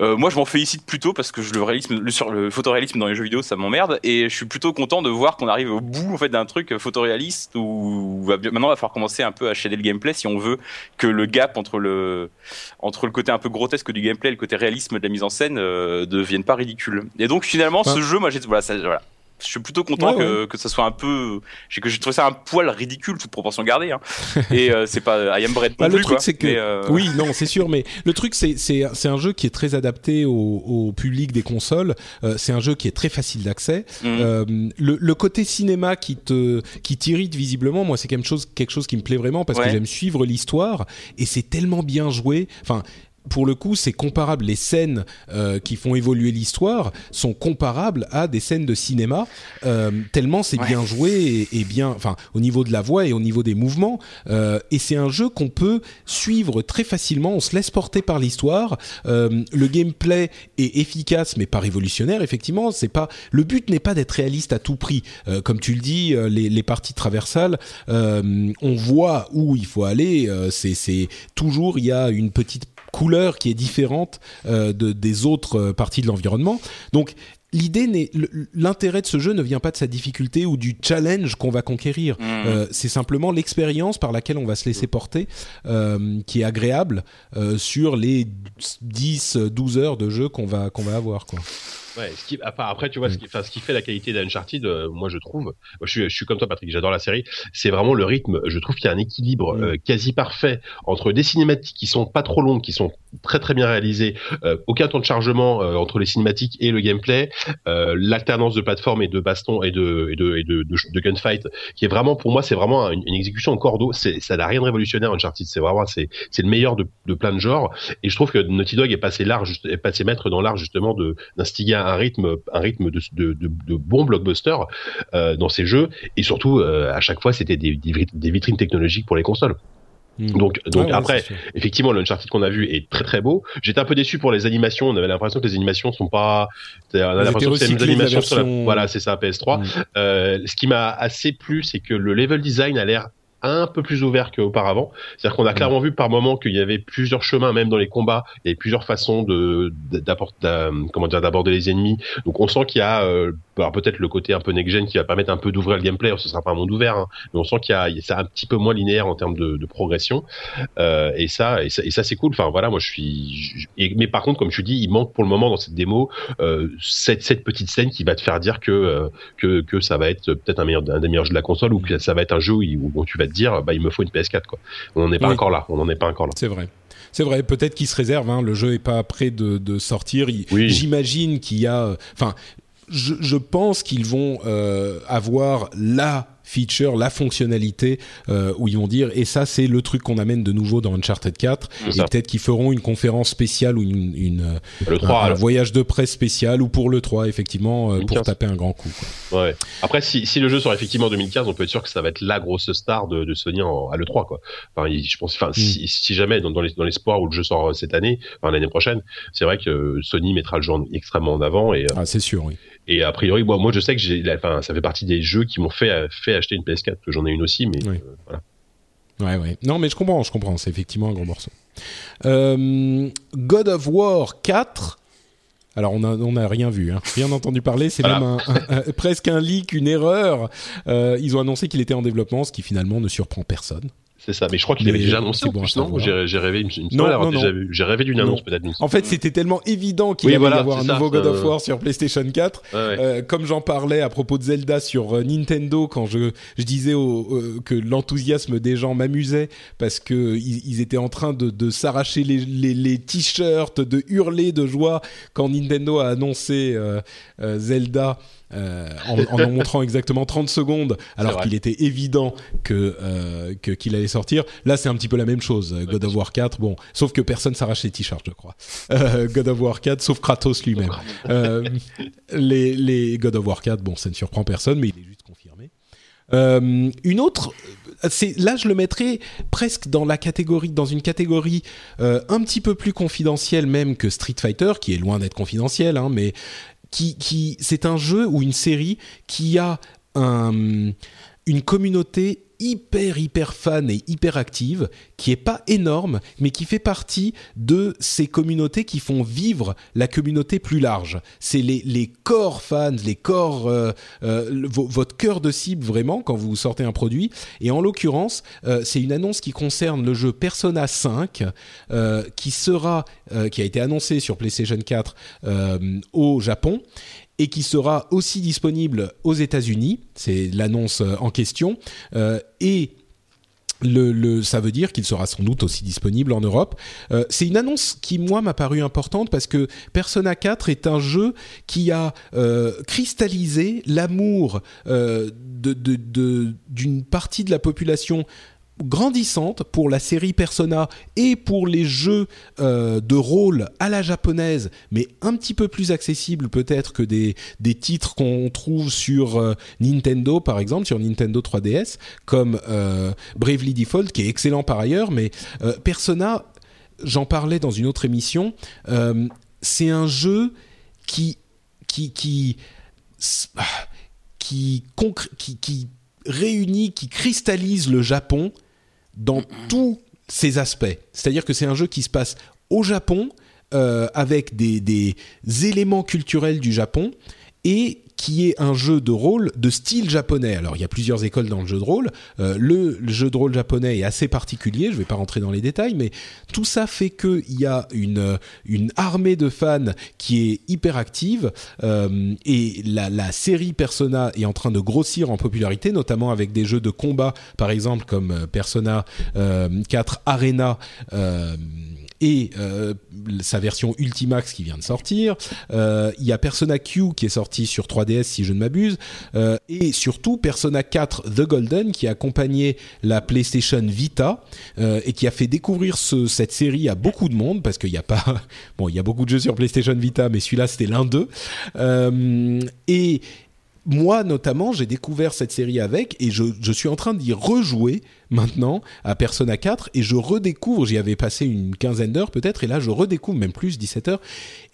euh, moi, je m'en félicite plutôt parce que le réalisme, le, sur le photoréalisme dans les jeux vidéo, ça m'emmerde. Et je suis plutôt content de voir qu'on arrive au bout en fait d'un truc photoréaliste où maintenant il va falloir commencer un peu à shader le gameplay si on veut que le gap entre le entre le côté un peu grotesque du gameplay et le côté réalisme de la mise en scène euh, devienne pas ridicule. Et donc finalement, ce jeu, moi, j'ai voilà, ça, voilà je suis plutôt content que, que ça soit un peu j'ai que j'ai trouvé ça un poil ridicule toute proportion gardée hein. et euh, c'est pas I am Bread bah, le truc c'est que euh, oui non c'est sûr mais le truc c'est c'est c'est un jeu qui est très adapté au, au public des consoles. Euh, c'est un jeu qui est très facile d'accès. Mmh. le, le côté cinéma qui te qui t'irrite visiblement moi c'est quelque chose quelque chose qui me plaît vraiment parce que j'aime suivre l'histoire et c'est tellement bien joué. Enfin pour le coup, c'est comparable. Les scènes euh, qui font évoluer l'histoire sont comparables à des scènes de cinéma, euh, tellement c'est bien joué et, bien, enfin, au niveau de la voix et au niveau des mouvements. Euh, et c'est un jeu qu'on peut suivre très facilement. On se laisse porter par l'histoire. le gameplay est efficace, mais pas révolutionnaire. Effectivement, c'est pas. Le but n'est pas d'être réaliste à tout prix. comme tu le dis, les, les parties traversales, on voit où il faut aller. c'est toujours il y a une petite couleur qui est différente euh, de, des autres euh, parties de l'environnement. Donc l'idée n'est l'intérêt de ce jeu ne vient pas de sa difficulté ou du challenge qu'on va conquérir. Mmh. Euh, c'est simplement l'expérience par laquelle on va se laisser porter qui est agréable sur les 10 12 heures de jeu qu'on va qu'on va avoir quoi. Ouais, ce qui, après, tu vois, ce qui, ce qui fait la qualité d'Uncharted, euh, moi je trouve, je, suis, je suis comme toi Patrick, j'adore la série, c'est vraiment le rythme. Je trouve qu'il y a un équilibre mm. euh, quasi parfait entre des cinématiques qui sont pas trop longues, qui sont très très bien réalisées, euh, aucun temps de chargement entre les cinématiques et le gameplay, l'alternance de plateforme et de baston et de et de, et de, de, gunfight, qui est vraiment pour moi c'est vraiment une, exécution en cordeau. Ça n'a rien de révolutionnaire Uncharted, c'est vraiment c'est le meilleur de, de plein de genres. Et je trouve que Naughty Dog est passé large, est passé maître dans l'art justement de d'instiguer un rythme, un rythme de, de, de, bons blockbusters euh, dans ces jeux. Et surtout, euh, à chaque fois, c'était des, des, vitrines technologiques pour les consoles. Hmm. Donc, donc après, effectivement, l'Uncharted qu'on a vu est très très beau. J'étais un peu déçu pour les animations. On avait l'impression que les animations sont pas. On a l'impression que c'est une animation sur la... Voilà, c'est ça, PS3. Hmm. Euh, ce qui m'a assez plu, c'est que le level design a l'air un peu plus ouvert qu'auparavant. C'est-à-dire qu'on a clairement vu par moment qu'il y avait plusieurs chemins, même dans les combats, il y avait plusieurs façons de d'apporter, comment dire, d'aborder les ennemis. Donc on sent qu'il y a euh, peut-être le côté un peu next-gen qui va permettre un peu d'ouvrir le gameplay. Ce sera pas un monde ouvert, hein, mais on sent qu'il y a, c'est un petit peu moins linéaire en termes de, de progression. Euh, et ça, et ça, ça c'est cool. Enfin voilà, moi je suis. mais par contre, comme tu dis, il manque pour le moment dans cette démo euh, cette, cette petite scène qui va te faire dire que que, que ça va être peut-être un meilleur un des meilleurs jeux de la console ou que ça va être un jeu où, où tu vas te dire bah il me faut une PS4 quoi. On n'en est pas encore là. On n'en est pas encore là. C'est vrai. C'est vrai, peut-être qu'il se réserve. Hein, le jeu est pas prêt de, de sortir. Oui. J'imagine qu'il y a. Enfin, je, je pense qu'ils vont euh, avoir la feature, la fonctionnalité euh, où ils vont dire et ça c'est le truc qu'on amène de nouveau dans Uncharted 4 C'est et peut-être qu'ils feront une conférence spéciale ou une, une euh, Le 3, un, voyage de presse spécial ou pour le 3 effectivement euh, pour 2015. taper un grand coup. quoi. Ouais. Après, si, si le jeu sort effectivement en 2015, on peut être sûr que ça va être la grosse star de, de Sony en, à l'E3, quoi. Enfin, il- je pense, enfin, si, si jamais, dans, dans les- dans l'espoir où le jeu sort cette année, enfin, l'année prochaine, c'est vrai que Sony mettra le jeu en- extrêmement en avant et, euh, Ah c'est sûr oui. Et a priori, moi, moi, je sais que j'ai, la- enfin, ça fait partie des jeux qui m'ont fait, fait acheter une PS4, parce que j'en ai une aussi, mais Oui. euh, voilà. Ouais, ouais. Non, mais je comprends, je comprends. C'est effectivement un gros morceau. Euh, God of War 4. Alors, on a, on a rien vu, hein. rien entendu parler. C'est Voilà. même un- un- un- presque un leak, une erreur. Euh, ils ont annoncé qu'il était en développement, ce qui finalement ne surprend personne. C'est ça. Mais je crois qu'il avait déjà annoncé en bon plus, non. J'ai, rêvé. J'ai rêvé d'une Non. annonce peut-être. En fait, c'était tellement évident qu'il Oui, allait voilà, y avoir un ça. nouveau God of Euh, War sur PlayStation 4. semble. Ouais, ouais. Euh, comme j'en parlais à propos de Zelda sur euh, Nintendo quand je, je disais au- euh, que l'enthousiasme des gens m'amusait parce que ils, ils étaient en train de, de s'arracher les, les, les t-shirts, de hurler de joie quand Nintendo a annoncé euh, Zelda. Euh, en, en en montrant exactement 30 secondes alors qu'il était évident que euh, que- qu'il allait sortir. Là c'est un petit peu la même chose euh, God of War 4 bon sauf que personne s'arrache les t-shirts je crois. Euh, God of War 4 sauf Kratos lui-même. Les, les God of War 4, bon, ça ne surprend personne, mais il est juste confirmé. Euh, une autre, c'est là je le mettrais presque dans la catégorie, dans une catégorie euh, un petit peu plus confidentielle même que Street Fighter, qui est loin d'être confidentiel, hein, mais qui, c'est un jeu ou une série qui a un, une communauté hyper hyper fan et hyper active qui est pas énorme mais qui fait partie de ces communautés qui font vivre la communauté plus large. C'est les, les core fans les core euh, euh, votre cœur de cible vraiment quand vous sortez un produit. Et en l'occurrence euh, c'est une annonce qui concerne le jeu Persona 5 euh, qui sera qui a été annoncé sur PlayStation 4 euh, au Japon et qui sera aussi disponible aux États-Unis. C'est l'annonce euh, en question. Euh, et le, ça veut dire qu'il sera sans doute aussi disponible en Europe. Euh, c'est une annonce qui, moi, m'a paru importante parce que Persona 4 est un jeu qui a cristallisé l'amour euh, d'une partie de la population grandissante pour la série Persona et pour les jeux euh, de rôle à la japonaise, mais un petit peu plus accessible peut-être que des, des titres qu'on trouve sur euh, Nintendo, par exemple, sur Nintendo 3DS, comme euh, Bravely Default, qui est excellent par ailleurs, mais Persona, j'en parlais dans une autre émission, c'est un jeu qui... qui, qui qui, concr- qui, qui réunit, qui cristallise le Japon dans tous ses aspects. C'est-à-dire que c'est un jeu qui se passe au Japon, euh, avec des, des éléments culturels du Japon, et qui est un jeu de rôle de style japonais. Alors, il y a plusieurs écoles dans le jeu de rôle. Euh, le, jeu de rôle japonais est assez particulier, je ne vais pas rentrer dans les détails, mais tout ça fait qu'il y a une, armée de fans qui est hyper active, euh, et la, série Persona est en train de grossir en popularité, notamment avec des jeux de combat, par exemple, comme euh, Persona euh, 4 Arena. Et euh, sa version Ultimax qui vient de sortir. Euh, Il y a Persona Q qui est sorti sur 3DS si je ne m'abuse. Euh, et surtout Persona 4 The Golden qui a accompagné la PlayStation Vita et qui a fait découvrir ce- cette série à beaucoup de monde parce qu'il n'y a pas... Bon, il y a beaucoup de jeux sur PlayStation Vita mais celui-là c'était l'un d'eux. Et moi notamment, j'ai découvert cette série avec et je suis en train d'y rejouer maintenant à Persona 4 et je redécouvre, j'y avais passé une quinzaine d'heures peut-être et là je redécouvre même plus 17 heures.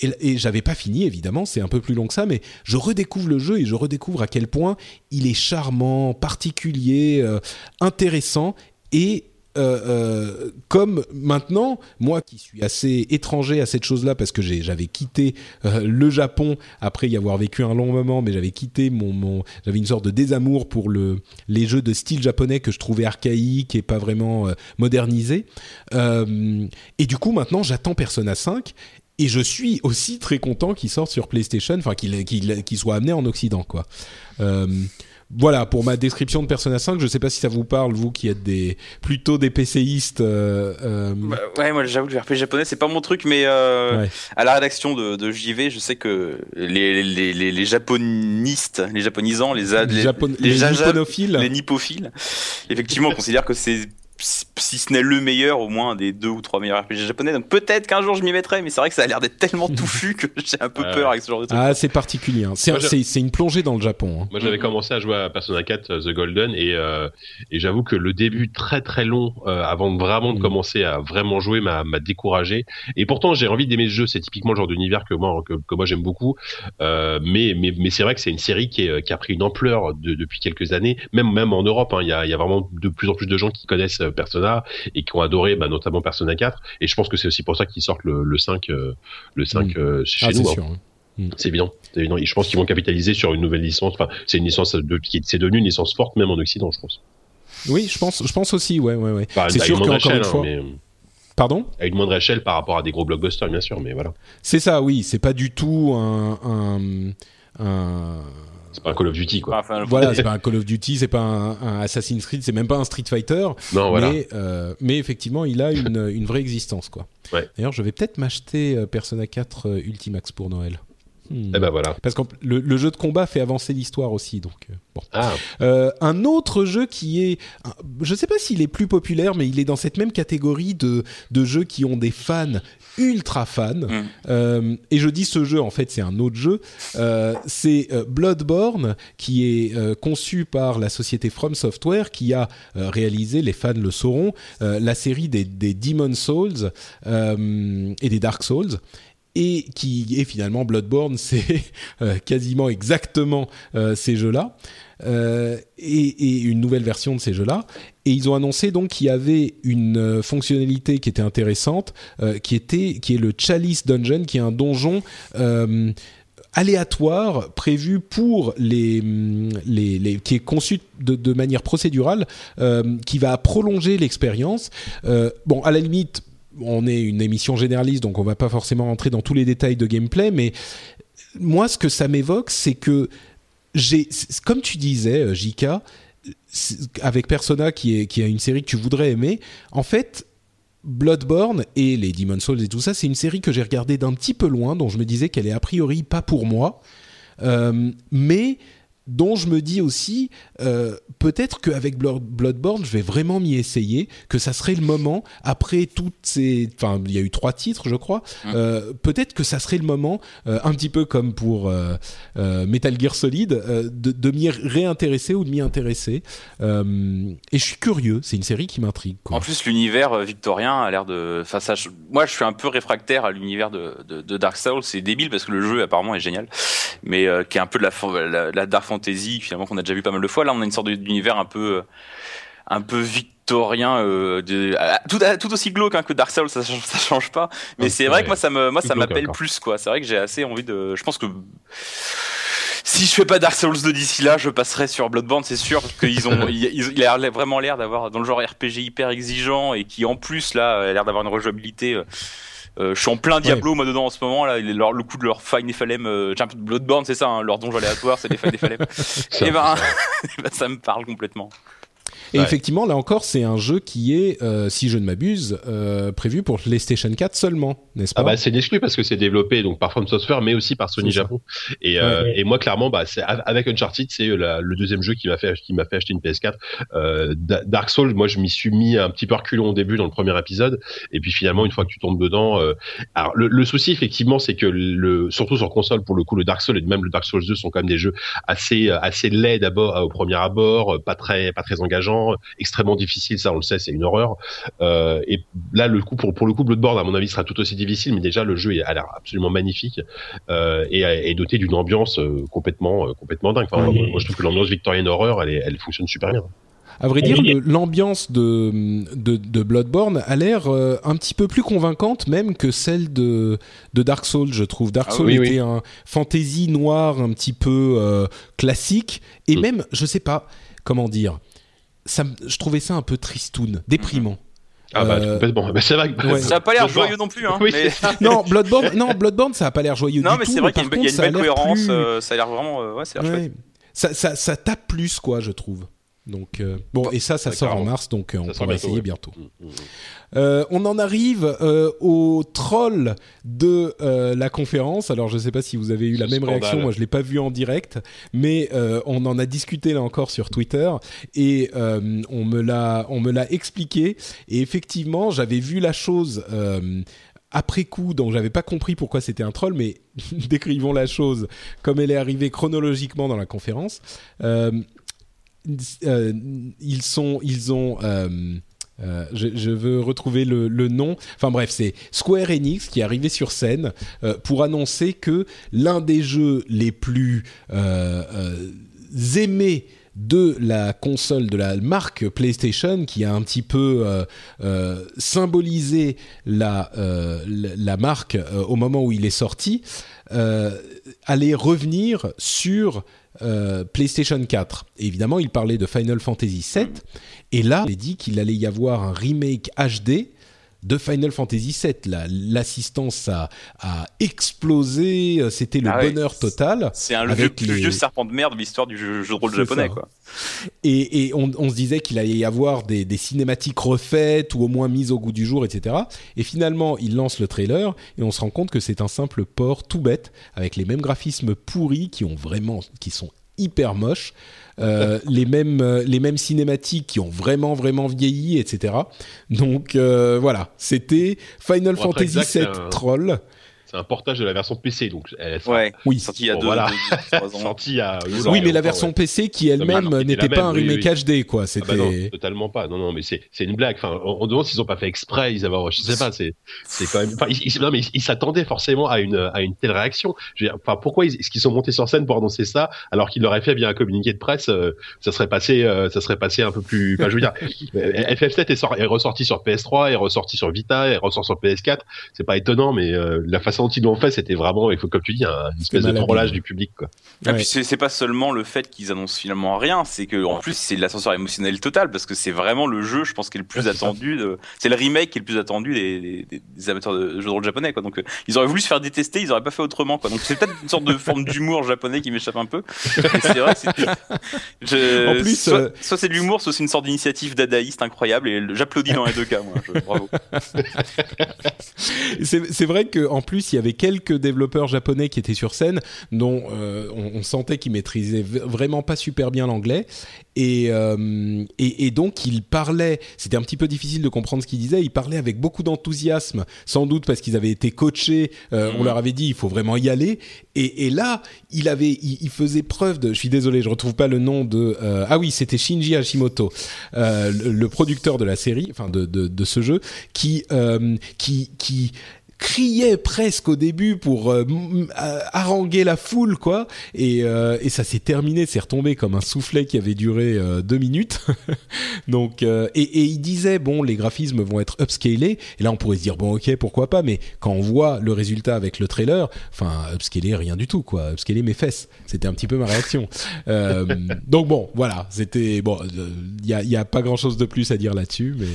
Et, et j'avais pas fini évidemment, c'est un peu plus long que ça mais je redécouvre le jeu et je redécouvre à quel point il est charmant, particulier, euh, intéressant et euh, euh, comme maintenant, moi qui suis assez étranger à cette chose-là parce que j'avais quitté euh, le Japon après y avoir vécu un long moment, mais j'avais quitté mon, j'avais une sorte de désamour pour le les jeux de style japonais que je trouvais archaïques et pas vraiment modernisés. Et du coup, maintenant, j'attends Persona 5 et je suis aussi très content qu'il sorte sur PlayStation, enfin qu'il qu'il qu'il soit amené en Occident, quoi. Voilà pour ma description de Persona 5. Je sais pas si ça vous parle, vous qui êtes des plutôt des PCistes. Euh, euh... Bah, ouais, moi j'avoue que le RPG japonais c'est pas mon truc, mais euh, Ouais. à la rédaction de, de JV, je sais que les, les, les, les japonistes, les japonisants, les, les, les, Japon- les les jaja- nipponophiles. les nippophiles, effectivement, considèrent que c'est si ce n'est le meilleur, au moins des deux ou trois meilleurs RPG japonais. Donc peut-être qu'un jour je m'y mettrai, mais c'est vrai que ça a l'air d'être tellement touffu que j'ai un peu Ouais. peur avec ce genre de truc. Ah, c'est particulier. hein. C'est je- une plongée dans le Japon. hein. Moi, j'avais commencé à jouer à Persona 4 euh, The Golden et, euh, et j'avoue que le début très très long euh, avant vraiment de Mm. commencer à vraiment jouer m'a découragé. Et pourtant, j'ai envie d'aimer ce jeu. C'est typiquement le genre d'univers que moi que, que moi j'aime beaucoup. Euh, mais mais mais c'est vrai que c'est une série qui, est, qui a pris une ampleur de- depuis quelques années, même même en Europe. hein. Il y a il y a vraiment de plus en plus de gens qui connaissent Persona et qui ont adoré, bah, notamment Persona 4. Et je pense que c'est aussi pour ça qu'ils sortent le, le 5 euh, le 5 Mm. euh, chez Ah, nous. hein. sûr. hein. C'est évident, c'est évident. Et je pense qu'ils vont capitaliser sur une nouvelle licence. Enfin, c'est une licence de, qui est- c'est devenu une licence forte même en Occident, je pense. Oui, je pense, je pense aussi. Ouais, ouais, ouais. C'est à sûr une qu'encore hein, fois. mais Pardon? à une moindre échelle par rapport à des gros blockbusters, bien sûr. Mais voilà, C'est ça, oui. C'est pas du tout un. un, un- c'est pas un Call of Duty, quoi. Enfin, Voilà, c'est pas un Call of Duty, c'est pas un, un Assassin's Creed, c'est même pas un Street Fighter. non, voilà. Mais, euh, mais effectivement, il a une, une vraie existence, quoi. Ouais. D'ailleurs, je vais peut-être m'acheter euh, Persona 4 euh, Ultimax pour Noël. Hmm. Eh ben voilà. Parce que le, le jeu de combat fait avancer l'histoire aussi, donc euh, bon. Ah, Euh, un autre jeu qui est, je sais pas s'il est plus populaire, mais il est dans cette même catégorie de, de jeux qui ont des fans ultra fans. Mm. Euh, et je dis ce jeu, en fait, c'est un autre jeu. Euh, c'est Bloodborne, qui est euh, conçu par la société From Software, qui a euh, réalisé, les fans le sauront, euh, la série des, des Demon Souls euh, et des Dark Souls. Et qui est finalement Bloodborne, c'est euh, quasiment exactement euh, ces jeux-là euh, et, une nouvelle version de ces jeux-là. Et ils ont annoncé donc qu'il y avait une fonctionnalité qui était intéressante, qui était qui est le Chalice Dungeon, qui est un donjon. aléatoire prévu pour les, hum, les, les qui est conçu de, manière procédurale qui va prolonger l'expérience bon à la limite on est une émission généraliste donc on va pas forcément rentrer dans tous les détails de gameplay mais moi ce que ça m'évoque c'est que j'ai comme tu disais euh, Jika c'est- avec Persona qui est qui a une série que tu voudrais aimer en fait Bloodborne et les Demon Souls et tout ça, c'est une série que j'ai regardée d'un petit peu loin, dont je me disais qu'elle est a priori pas pour moi, Euh, mais dont je me dis aussi euh, peut-être qu'avec Blood- Bloodborne, je vais vraiment m'y essayer, que ça serait le moment après toutes ces, enfin il y a eu trois titres, je crois, euh, peut-être que ça serait le moment, euh, un petit peu comme pour Metal Gear Solid, de, de m'y réintéresser ou de m'y intéresser. Et je suis curieux, c'est une série qui m'intrigue. En plus, l'univers victorien a l'air de. Enfin, ça, je- Moi, je suis un peu réfractaire à l'univers de, de, de Dark Souls. C'est débile parce que le jeu apparemment est génial, mais qui est un peu de la, la, la dark fantasy finalement qu'on a déjà vu pas mal de fois. Là, on a une sorte d'univers un peu, euh, un peu victorien, euh, de, tout, tout aussi glauque hein, que Dark Souls. Ça, change- ça change pas. Mais c'est vrai que moi, ça me, moi, Plus ça glauque m'appelle plus quoi. C'est vrai que j'ai assez envie de. Je pense que si je fais pas Dark Souls 2 d'ici là, je passerai sur Bloodborne, c'est sûr, parce qu'ils ont, il, a vraiment l'air d'avoir dans le genre RPG hyper exigeant et qui en plus là a l'air d'avoir une rejouabilité. euh, je suis en plein Diablo moi dedans en ce moment là, leur- le coup de leur Fine FLM, euh, tiens, Bloodborne c'est ça, hein, leur donjon aléatoire c'est des Fine FLM. et ben, ça me parle complètement. Et Ouais. effectivement, là encore, c'est un jeu qui est, euh, si je ne m'abuse, euh, prévu pour PlayStation 4 seulement, n'est-ce pas? Ah bah c'est exclu parce que c'est développé donc par From Software mais aussi par Sony. Japon et, euh, Ouais. et moi clairement bah avec Uncharted c'est le deuxième jeu qui m'a fait qui fait acheter une PS4 euh, Da- Dark Souls moi je m'y suis mis un petit peu reculon au début dans le premier épisode et puis finalement une fois que tu tombes dedans alors le, le souci effectivement c'est que le surtout sur console pour le coup le Dark Souls et même le Dark Souls 2 sont quand même des jeux assez assez laids d'abord au premier abord pas très pas très engageants extrêmement difficiles ça on le sait c'est une horreur euh, et là, le coup pour, pour le coup, Bloodborne, à mon avis, sera tout aussi difficile, mais déjà le jeu a l'air absolument magnifique euh, et est doté d'une ambiance euh, complètement euh, complètement dingue. Enfin, Oui. Moi, je trouve que l'ambiance victorienne horreur, elle, est- elle fonctionne super bien. À vrai dire, l'ambiance de, de, de Bloodborne a l'air euh, un petit peu plus convaincante même que celle de, de Dark Souls, je trouve. Dark Ah Souls oui, était un fantasy noir un petit peu euh, classique, et Mm. même, je sais pas, comment dire, ça, je trouvais ça un peu tristoun, déprimant. Ah bah Euh, complètement. Bah, c'est vrai. que- ouais. Ça a pas l'air joyeux non plus, hein. Oui, mais... c'est ça. non, Bloodborne, non, Bloodborne, ça a pas l'air joyeux Non, du mais c'est vrai qu'il y a une, il y a contre, une belle ça cohérence. plus- euh, ça a l'air vraiment. euh, ouais, chouette. Ouais. Ça, ça, ça tape plus, quoi, je trouve. Donc, euh, bon, et ça, ça sort en mars, donc euh, on pourra bientôt, essayer ouais. bientôt. Mm, mm, mm. Euh, on en arrive au troll de la conférence. Alors, je ne sais pas si vous avez eu la même scandale. réaction. Moi, je l'ai pas vu en direct, mais on en a discuté là encore sur Twitter et on me l'a, on me l'a expliqué. Et effectivement, j'avais vu la chose. après coup, donc j'avais pas compris pourquoi c'était un troll, mais décrivons la chose comme elle est arrivée chronologiquement dans la conférence. Euh, ils sont, ils ont, euh, euh, je, veux retrouver le, nom. Enfin bref, c'est Square Enix qui est arrivé sur scène euh, pour annoncer que l'un des jeux les plus euh, euh, aimés de la console de la marque PlayStation qui a un petit peu euh, euh, symbolisé la, euh, la, marque euh, au moment où il est sorti euh, allait revenir sur euh, PlayStation 4. Et évidemment, il parlait de Final Fantasy VII. Et là, il a dit qu'il allait y avoir un remake HD de Final Fantasy VII. La- L'assistance a, a explosé. euh, C'était le Ah ouais. bonheur total. C'est un le vieux, les- vieux serpent de merde de l'histoire du jeu, jeu de rôle japonais, ça. quoi. Et, et on, on se disait qu'il allait y avoir des, des cinématiques refaites ou au moins mises au goût du jour, etc. Et finalement, il lance le trailer et on se rend compte que c'est un simple port tout bête avec les mêmes graphismes pourris qui ont vraiment, qui sont hyper moches, euh, les mêmes euh, les mêmes cinématiques qui ont vraiment vraiment vieilli, etc. Donc euh, voilà, c'était Final Fantasy VII un- Troll. C'est un portage de la version PC, donc elle Ouais. Oui. Sorti il y a Bon, deux, voilà. deux- deux- trois ans. sortie à. Oui, mais la version PC qui elle-même mais n'était pas un oui, remake HD, quoi. Ah C'était. bah non, totalement pas. Non, non, mais c'est c'est une blague. Enfin, on, on demande s'ils ont pas fait exprès. Ils avaient, je sais pas. C'est c'est quand même. Enfin, ils, ils- non, mais ils- s'attendaient forcément à une à une telle réaction. Je veux dire, enfin, pourquoi ils- est-ce qu'ils sont montés sur scène pour annoncer ça alors qu'ils l'auraient fait via un communiqué de presse euh, Ça serait passé, euh, ça serait passé un peu plus. Enfin, je veux dire, euh, FF7 est, sor- est ressorti sur PS3, est ressorti sur Vita, est ressorti sur PS4. C'est pas étonnant, mais euh, la façon dont ils l'ont fait, c'était vraiment, il faut comme tu dis, un, une espèce de trollage du public. Quoi. Ouais. puis c'est pas seulement le fait qu'ils annoncent finalement rien, c'est que en plus c'est l'ascenseur émotionnel total parce que c'est vraiment le jeu, je pense, qui est le plus Ouais, attendu. de- C'est le remake qui est le plus attendu des, des- des- des amateurs de jeux de rôle japonais, quoi. Donc euh, ils auraient voulu se faire détester, ils auraient pas fait autrement, quoi. Donc c'est peut-être une sorte de forme d'humour japonais qui m'échappe un peu. C'est vrai, que c'est- je- En plus, soit, euh, soit c'est de l'humour, soit c'est une sorte d'initiative dadaïste incroyable et j'applaudis dans les deux cas, moi. Je- bravo. C'est c'est vrai qu'en plus, il y avait quelques développeurs japonais qui étaient sur scène, dont euh, on, on sentait qu'ils maîtrisaient vraiment pas super bien l'anglais. Et, euh, et, et donc, ils parlaient, c'était un petit peu difficile de comprendre ce qu'ils disaient, ils parlaient avec beaucoup d'enthousiasme, sans doute parce qu'ils avaient été coachés, euh, on Mhm. leur avait dit il faut vraiment y aller. Et, et là, il, avait, il, il faisait preuve de, je suis désolé, je retrouve pas le nom de... ah oui, c'était Shinji Hashimoto, le, le producteur de la série, enfin de, de, de ce jeu, qui, qui, qui criait presque au début pour euh, euh, haranguer la foule quoi. Et, euh, et ça s'est terminé c'est retombé comme un soufflet qui avait duré euh, deux minutes. Donc euh, et, et il disait bon les graphismes vont être upscalés. Et là on pourrait se dire bon ok pourquoi pas mais quand on voit le résultat avec le trailer enfin upscaler rien du tout quoi. Upscaler mes fesses. C'était un petit peu ma réaction. Donc bon voilà. C'était bon il y a, y a pas grand chose de plus à dire là-dessus mais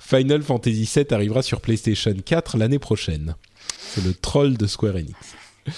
Final Fantasy VII arrivera sur PlayStation 4 l'année prochaine. C'est le troll de Square Enix.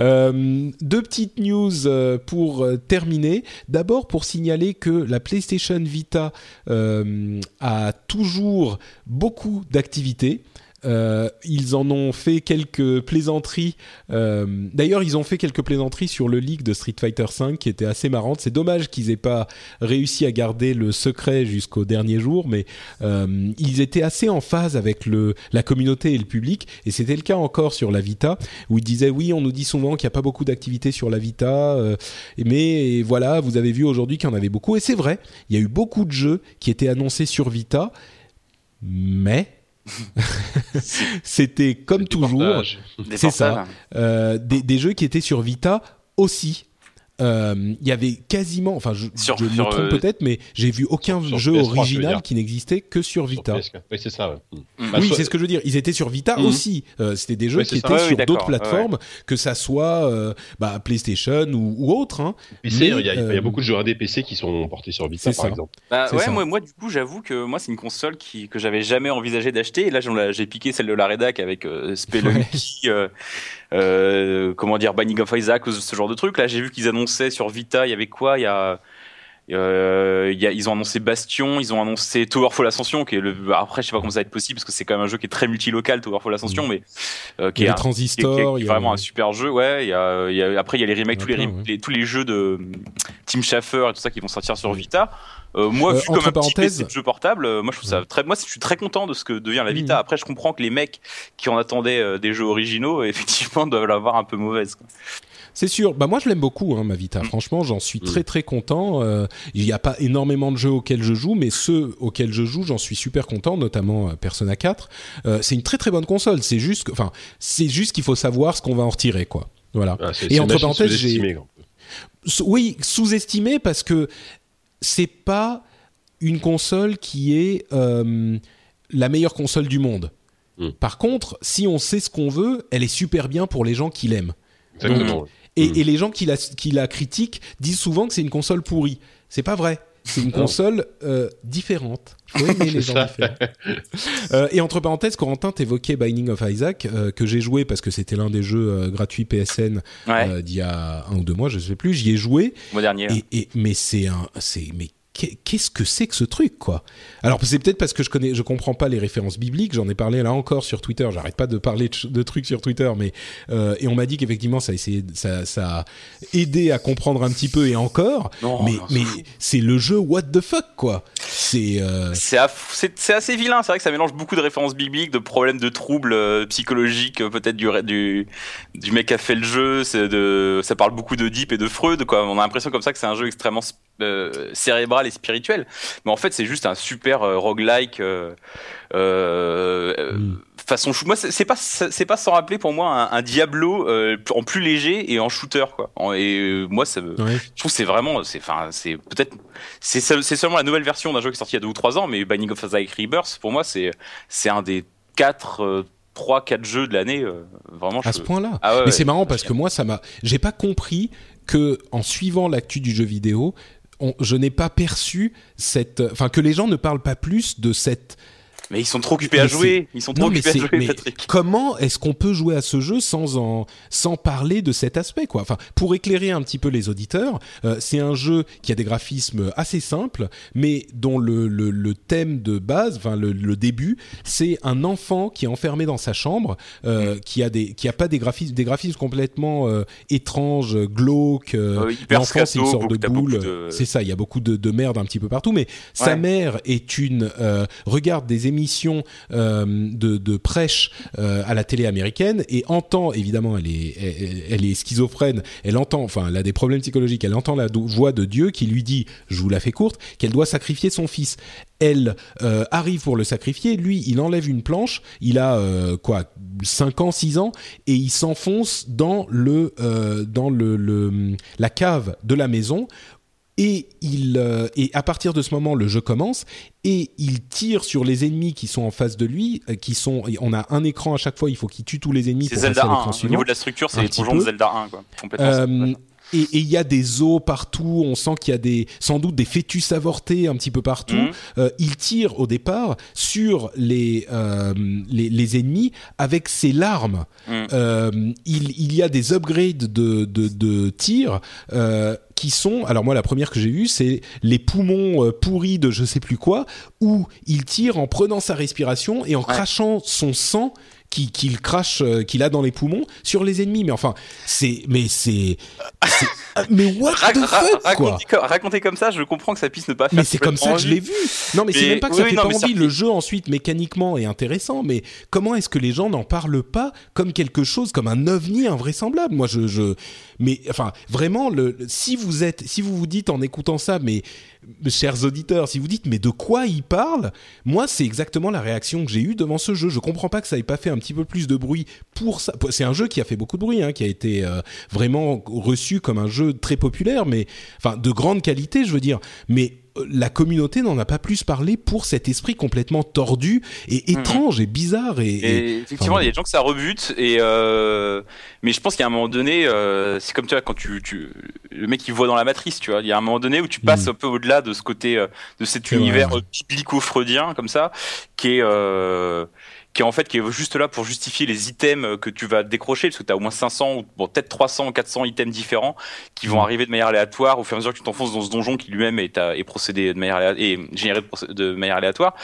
Euh, deux petites news euh, pour euh, terminer. D'abord pour signaler que la PlayStation Vita a toujours beaucoup d'activités. Euh, ils en ont fait quelques plaisanteries. Euh, D'ailleurs, ils ont fait quelques plaisanteries sur le leak de Street Fighter V qui était assez marrante. C'est dommage qu'ils aient pas réussi à garder le secret jusqu'au dernier jour, mais euh, ils étaient assez en phase avec la communauté et le public. Et c'était le cas encore sur la Vita, où ils disaient oui, on nous dit souvent qu'il n'y a pas beaucoup d'activités sur la Vita, mais voilà, vous avez vu aujourd'hui qu'il y en avait beaucoup. Et c'est vrai, il y a eu beaucoup de jeux qui étaient annoncés sur Vita, mais c'était comme toujours, c'est ça. euh, des, des jeux qui étaient sur Vita aussi. Euh, Il y avait quasiment, enfin je, Sur- je me trompe euh, peut-être, mais j'ai vu aucun sur jeu PS3, tu veux original qui n'existait que sur Vita. PS4. Oui, c'est ça. ouais. Mm. Mm. Bah, oui, c'est ce que je veux dire. Ils étaient sur Vita Mhm. aussi. Euh, C'était des jeux qui ça. étaient Ouais, oui, sur d'autres plateformes, que ça soit euh, bah, PlayStation ou, ou autre. Hein. PC, Mais, il y, a- il y a euh, beaucoup de jeux indés PC qui sont portés sur Vita, par ça. exemple. Bah ouais, ça. moi, moi du coup, j'avoue que moi, c'est une console qui, que j'avais jamais envisagé d'acheter. Et là, j'ai piqué celle de la rédac avec euh, Spelunky, euh, euh, comment dire, Binding of Isaac, ce genre de trucs. Là, j'ai vu qu'ils annonçaient sur Vita, il y avait quoi? Il y a. euh, y a, ils ont annoncé Bastion, ils ont annoncé Towerfall Ascension, qui est le. bah, Après, je sais pas comment ça va être possible parce que c'est quand même un jeu qui est très multilocal, Towerfall Ascension, mais euh, qui est a un- les qui est- qui est- transistors, qui est il y a- vraiment un super jeu. Ouais, il y a, y a- après il y a les remakes, tous les, ouais. tous les jeux de euh, Team Schafer et tout ça qui vont sortir sur Vita. Euh, moi, Euh, vu comme un petit PC de jeu portable, euh, moi je trouve ça très. Moi, je suis très content de ce que devient la Vita. Après, je comprends que les mecs qui en attendaient euh, des jeux originaux, effectivement, doivent l'avoir un peu mauvaise. quoi. C'est sûr. Bah moi je l'aime beaucoup hein, ma Vita. Franchement, j'en suis très très content. Euh, il n'y a pas énormément de jeux auxquels je joue, mais ceux auxquels je joue, j'en suis super content, notamment euh, Persona 4. Euh, c'est une très très bonne console. C'est juste, enfin, c'est juste qu'il faut savoir ce qu'on va en retirer, quoi. Voilà. Ah, Et entre parenthèses, j'ai- Oui, sous-estimé parce que c'est pas une console qui est euh, la meilleure console du monde. Mm. Par contre, si on sait ce qu'on veut, elle est super bien pour les gens qui l'aiment. Exactement. Et, Mm. et les gens qui la, qui la critiquent disent souvent que c'est une console pourrie. C'est pas vrai. C'est une console euh, différente. Il faut aimer les gens différents. Euh, et entre parenthèses, Corentin t'évoquait Binding of Isaac euh, que j'ai joué parce que c'était l'un des jeux gratuits PSN Ouais, d'il y a un ou deux mois, je sais plus. J'y ai joué. mois dernier. Et, et- mais c'est un, c'est mais qu'est-ce que c'est que ce truc quoi? Alors c'est peut-être parce que je connais, je comprends pas les références bibliques. J'en ai parlé là encore sur Twitter. J'arrête pas de parler de, trucs sur Twitter, mais euh, et on m'a dit qu'effectivement ça a essayé, ça, ça a aidé à comprendre un petit peu et encore. Non, mais non, mais c'est le jeu what the fuck quoi. C'est euh, C'est assez vilain, c'est vrai que ça mélange beaucoup de références bibliques, de problèmes de troubles euh, psychologiques, peut-être du, du, du mec qui a fait le jeu, de, ça parle beaucoup de Deep et de Freud, quoi. On a l'impression comme ça que c'est un jeu extrêmement cérébral et spirituel, mais en fait c'est juste un super euh, roguelike euh, euh, Mm. façon Moi c'est pas c'est pas sans rappeler pour moi un, un Diablo en plus léger et en shooter quoi. Et moi ça me, ouais. je trouve c'est vraiment, c'est, enfin, c'est peut-être, c'est, seul- c'est seulement la nouvelle version d'un jeu qui est sorti il y a deux ou trois ans, mais Binding of Isaac Rebirth, pour moi, c'est, c'est un des quatre, euh, trois, quatre jeux de l'année, euh, vraiment. à je- ce point-là. Ah ouais, mais ouais. c'est marrant parce que moi ça m'a, j'ai pas compris que en suivant l'actu du jeu vidéo, je n'ai pas perçu cette, enfin que les gens ne parlent pas plus de cette Mais ils sont trop occupés à jouer, ils sont trop Non, occupés à jouer, mais Patrick. comment est-ce qu'on peut jouer à ce jeu sans en sans parler de cet aspect quoi? Enfin, pour éclairer un petit peu les auditeurs, euh, c'est un jeu qui a des graphismes assez simples, mais dont le, le, le thème de base, enfin le, le début, c'est un enfant qui est enfermé dans sa chambre, euh, Mm. qui a des qui a pas des graphismes des graphismes complètement euh, étranges, glauques. hyper L'enfant c'est une sorte de boule. de- C'est ça, il y a beaucoup de, de merde un petit peu partout, mais sa mère est une regarde des émissions euh, de, prêche euh, à la télé américaine. Et entend évidemment elle est elle, est schizophrène. Elle entend enfin elle a des problèmes psychologiques. Elle entend la voix de Dieu qui lui dit je vous la fais courte qu'elle doit sacrifier son fils elle euh, arrive pour le sacrifier. Lui il enlève une planche. Il a quoi 5 ans 6 ans. Et il s'enfonce dans le dans le, le la cave de la maison et il euh, et à partir de ce moment le jeu commence et il tire sur les ennemis qui sont en face de lui euh, qui sont on a un écran à chaque fois il faut qu'il tue tous les ennemis C'est pour Zelda passer à 1. l'écran hein. Au niveau de la structure, c'est les de. Zelda 1, quoi. Complètement. Euh, et il y a des os partout. On sent qu'il y a des sans doute des fœtus avortés un petit peu partout. Mhm. Il tire au départ sur les les, les ennemis avec ses larmes. Mhm. Il il y a des upgrades de de, de tir. Euh, qui sont, alors moi la première que j'ai vue, c'est les poumons euh, pourris de je sais plus quoi, où il tire en prenant sa respiration et en crachant son sang qui- qu'il crache, euh, qu'il a dans les poumons sur les ennemis. Mais enfin, c'est, mais c'est, mais what the ra- fuck quoi raconter, co- raconter comme ça, je comprends que ça puisse ne pas faire. mais c'est comme ça que je l'ai vu. Non, mais, c'est même pas que ça oui, fait non, pas envie. Le jeu ensuite mécaniquement est intéressant, mais comment est-ce que les gens n'en parlent pas comme quelque chose, comme un ovni invraisemblable? Moi, je, je, mais enfin, vraiment, le, si vous êtes, si vous vous dites en écoutant ça, mais chers auditeurs, si vous dites mais de quoi il parle? Moi, c'est exactement la réaction que j'ai eue devant ce jeu. Je comprends pas que ça ait pas fait un petit peu plus de bruit pour ça. C'est un jeu qui a fait beaucoup de bruit, hein, qui a été euh, vraiment reçu comme un jeu très populaire, mais enfin de grande qualité, je veux dire. Mais la communauté n'en a pas plus parlé pour cet esprit complètement tordu et étrange et bizarre et, et- Et effectivement, enfin, il y a des gens que ça rebute. Et euh, mais je pense qu'à un moment donné, euh, c'est comme tu vois quand tu, tu le mec il voit dans la matrice, tu vois. Il y a un moment donné où tu passes Mm. un peu au-delà de ce côté euh, de cet univers biblico-freudien comme ça, qui est euh, qui est en fait qui est juste là pour justifier les items que tu vas décrocher parce que tu as au moins 500 ou bon, peut-être 300 ou 400 items différents qui vont Mm. arriver de manière aléatoire au fur et à mesure que tu t'enfonces dans ce donjon qui lui-même est, à- est procédé de manière aléa- et généré de manière aléatoire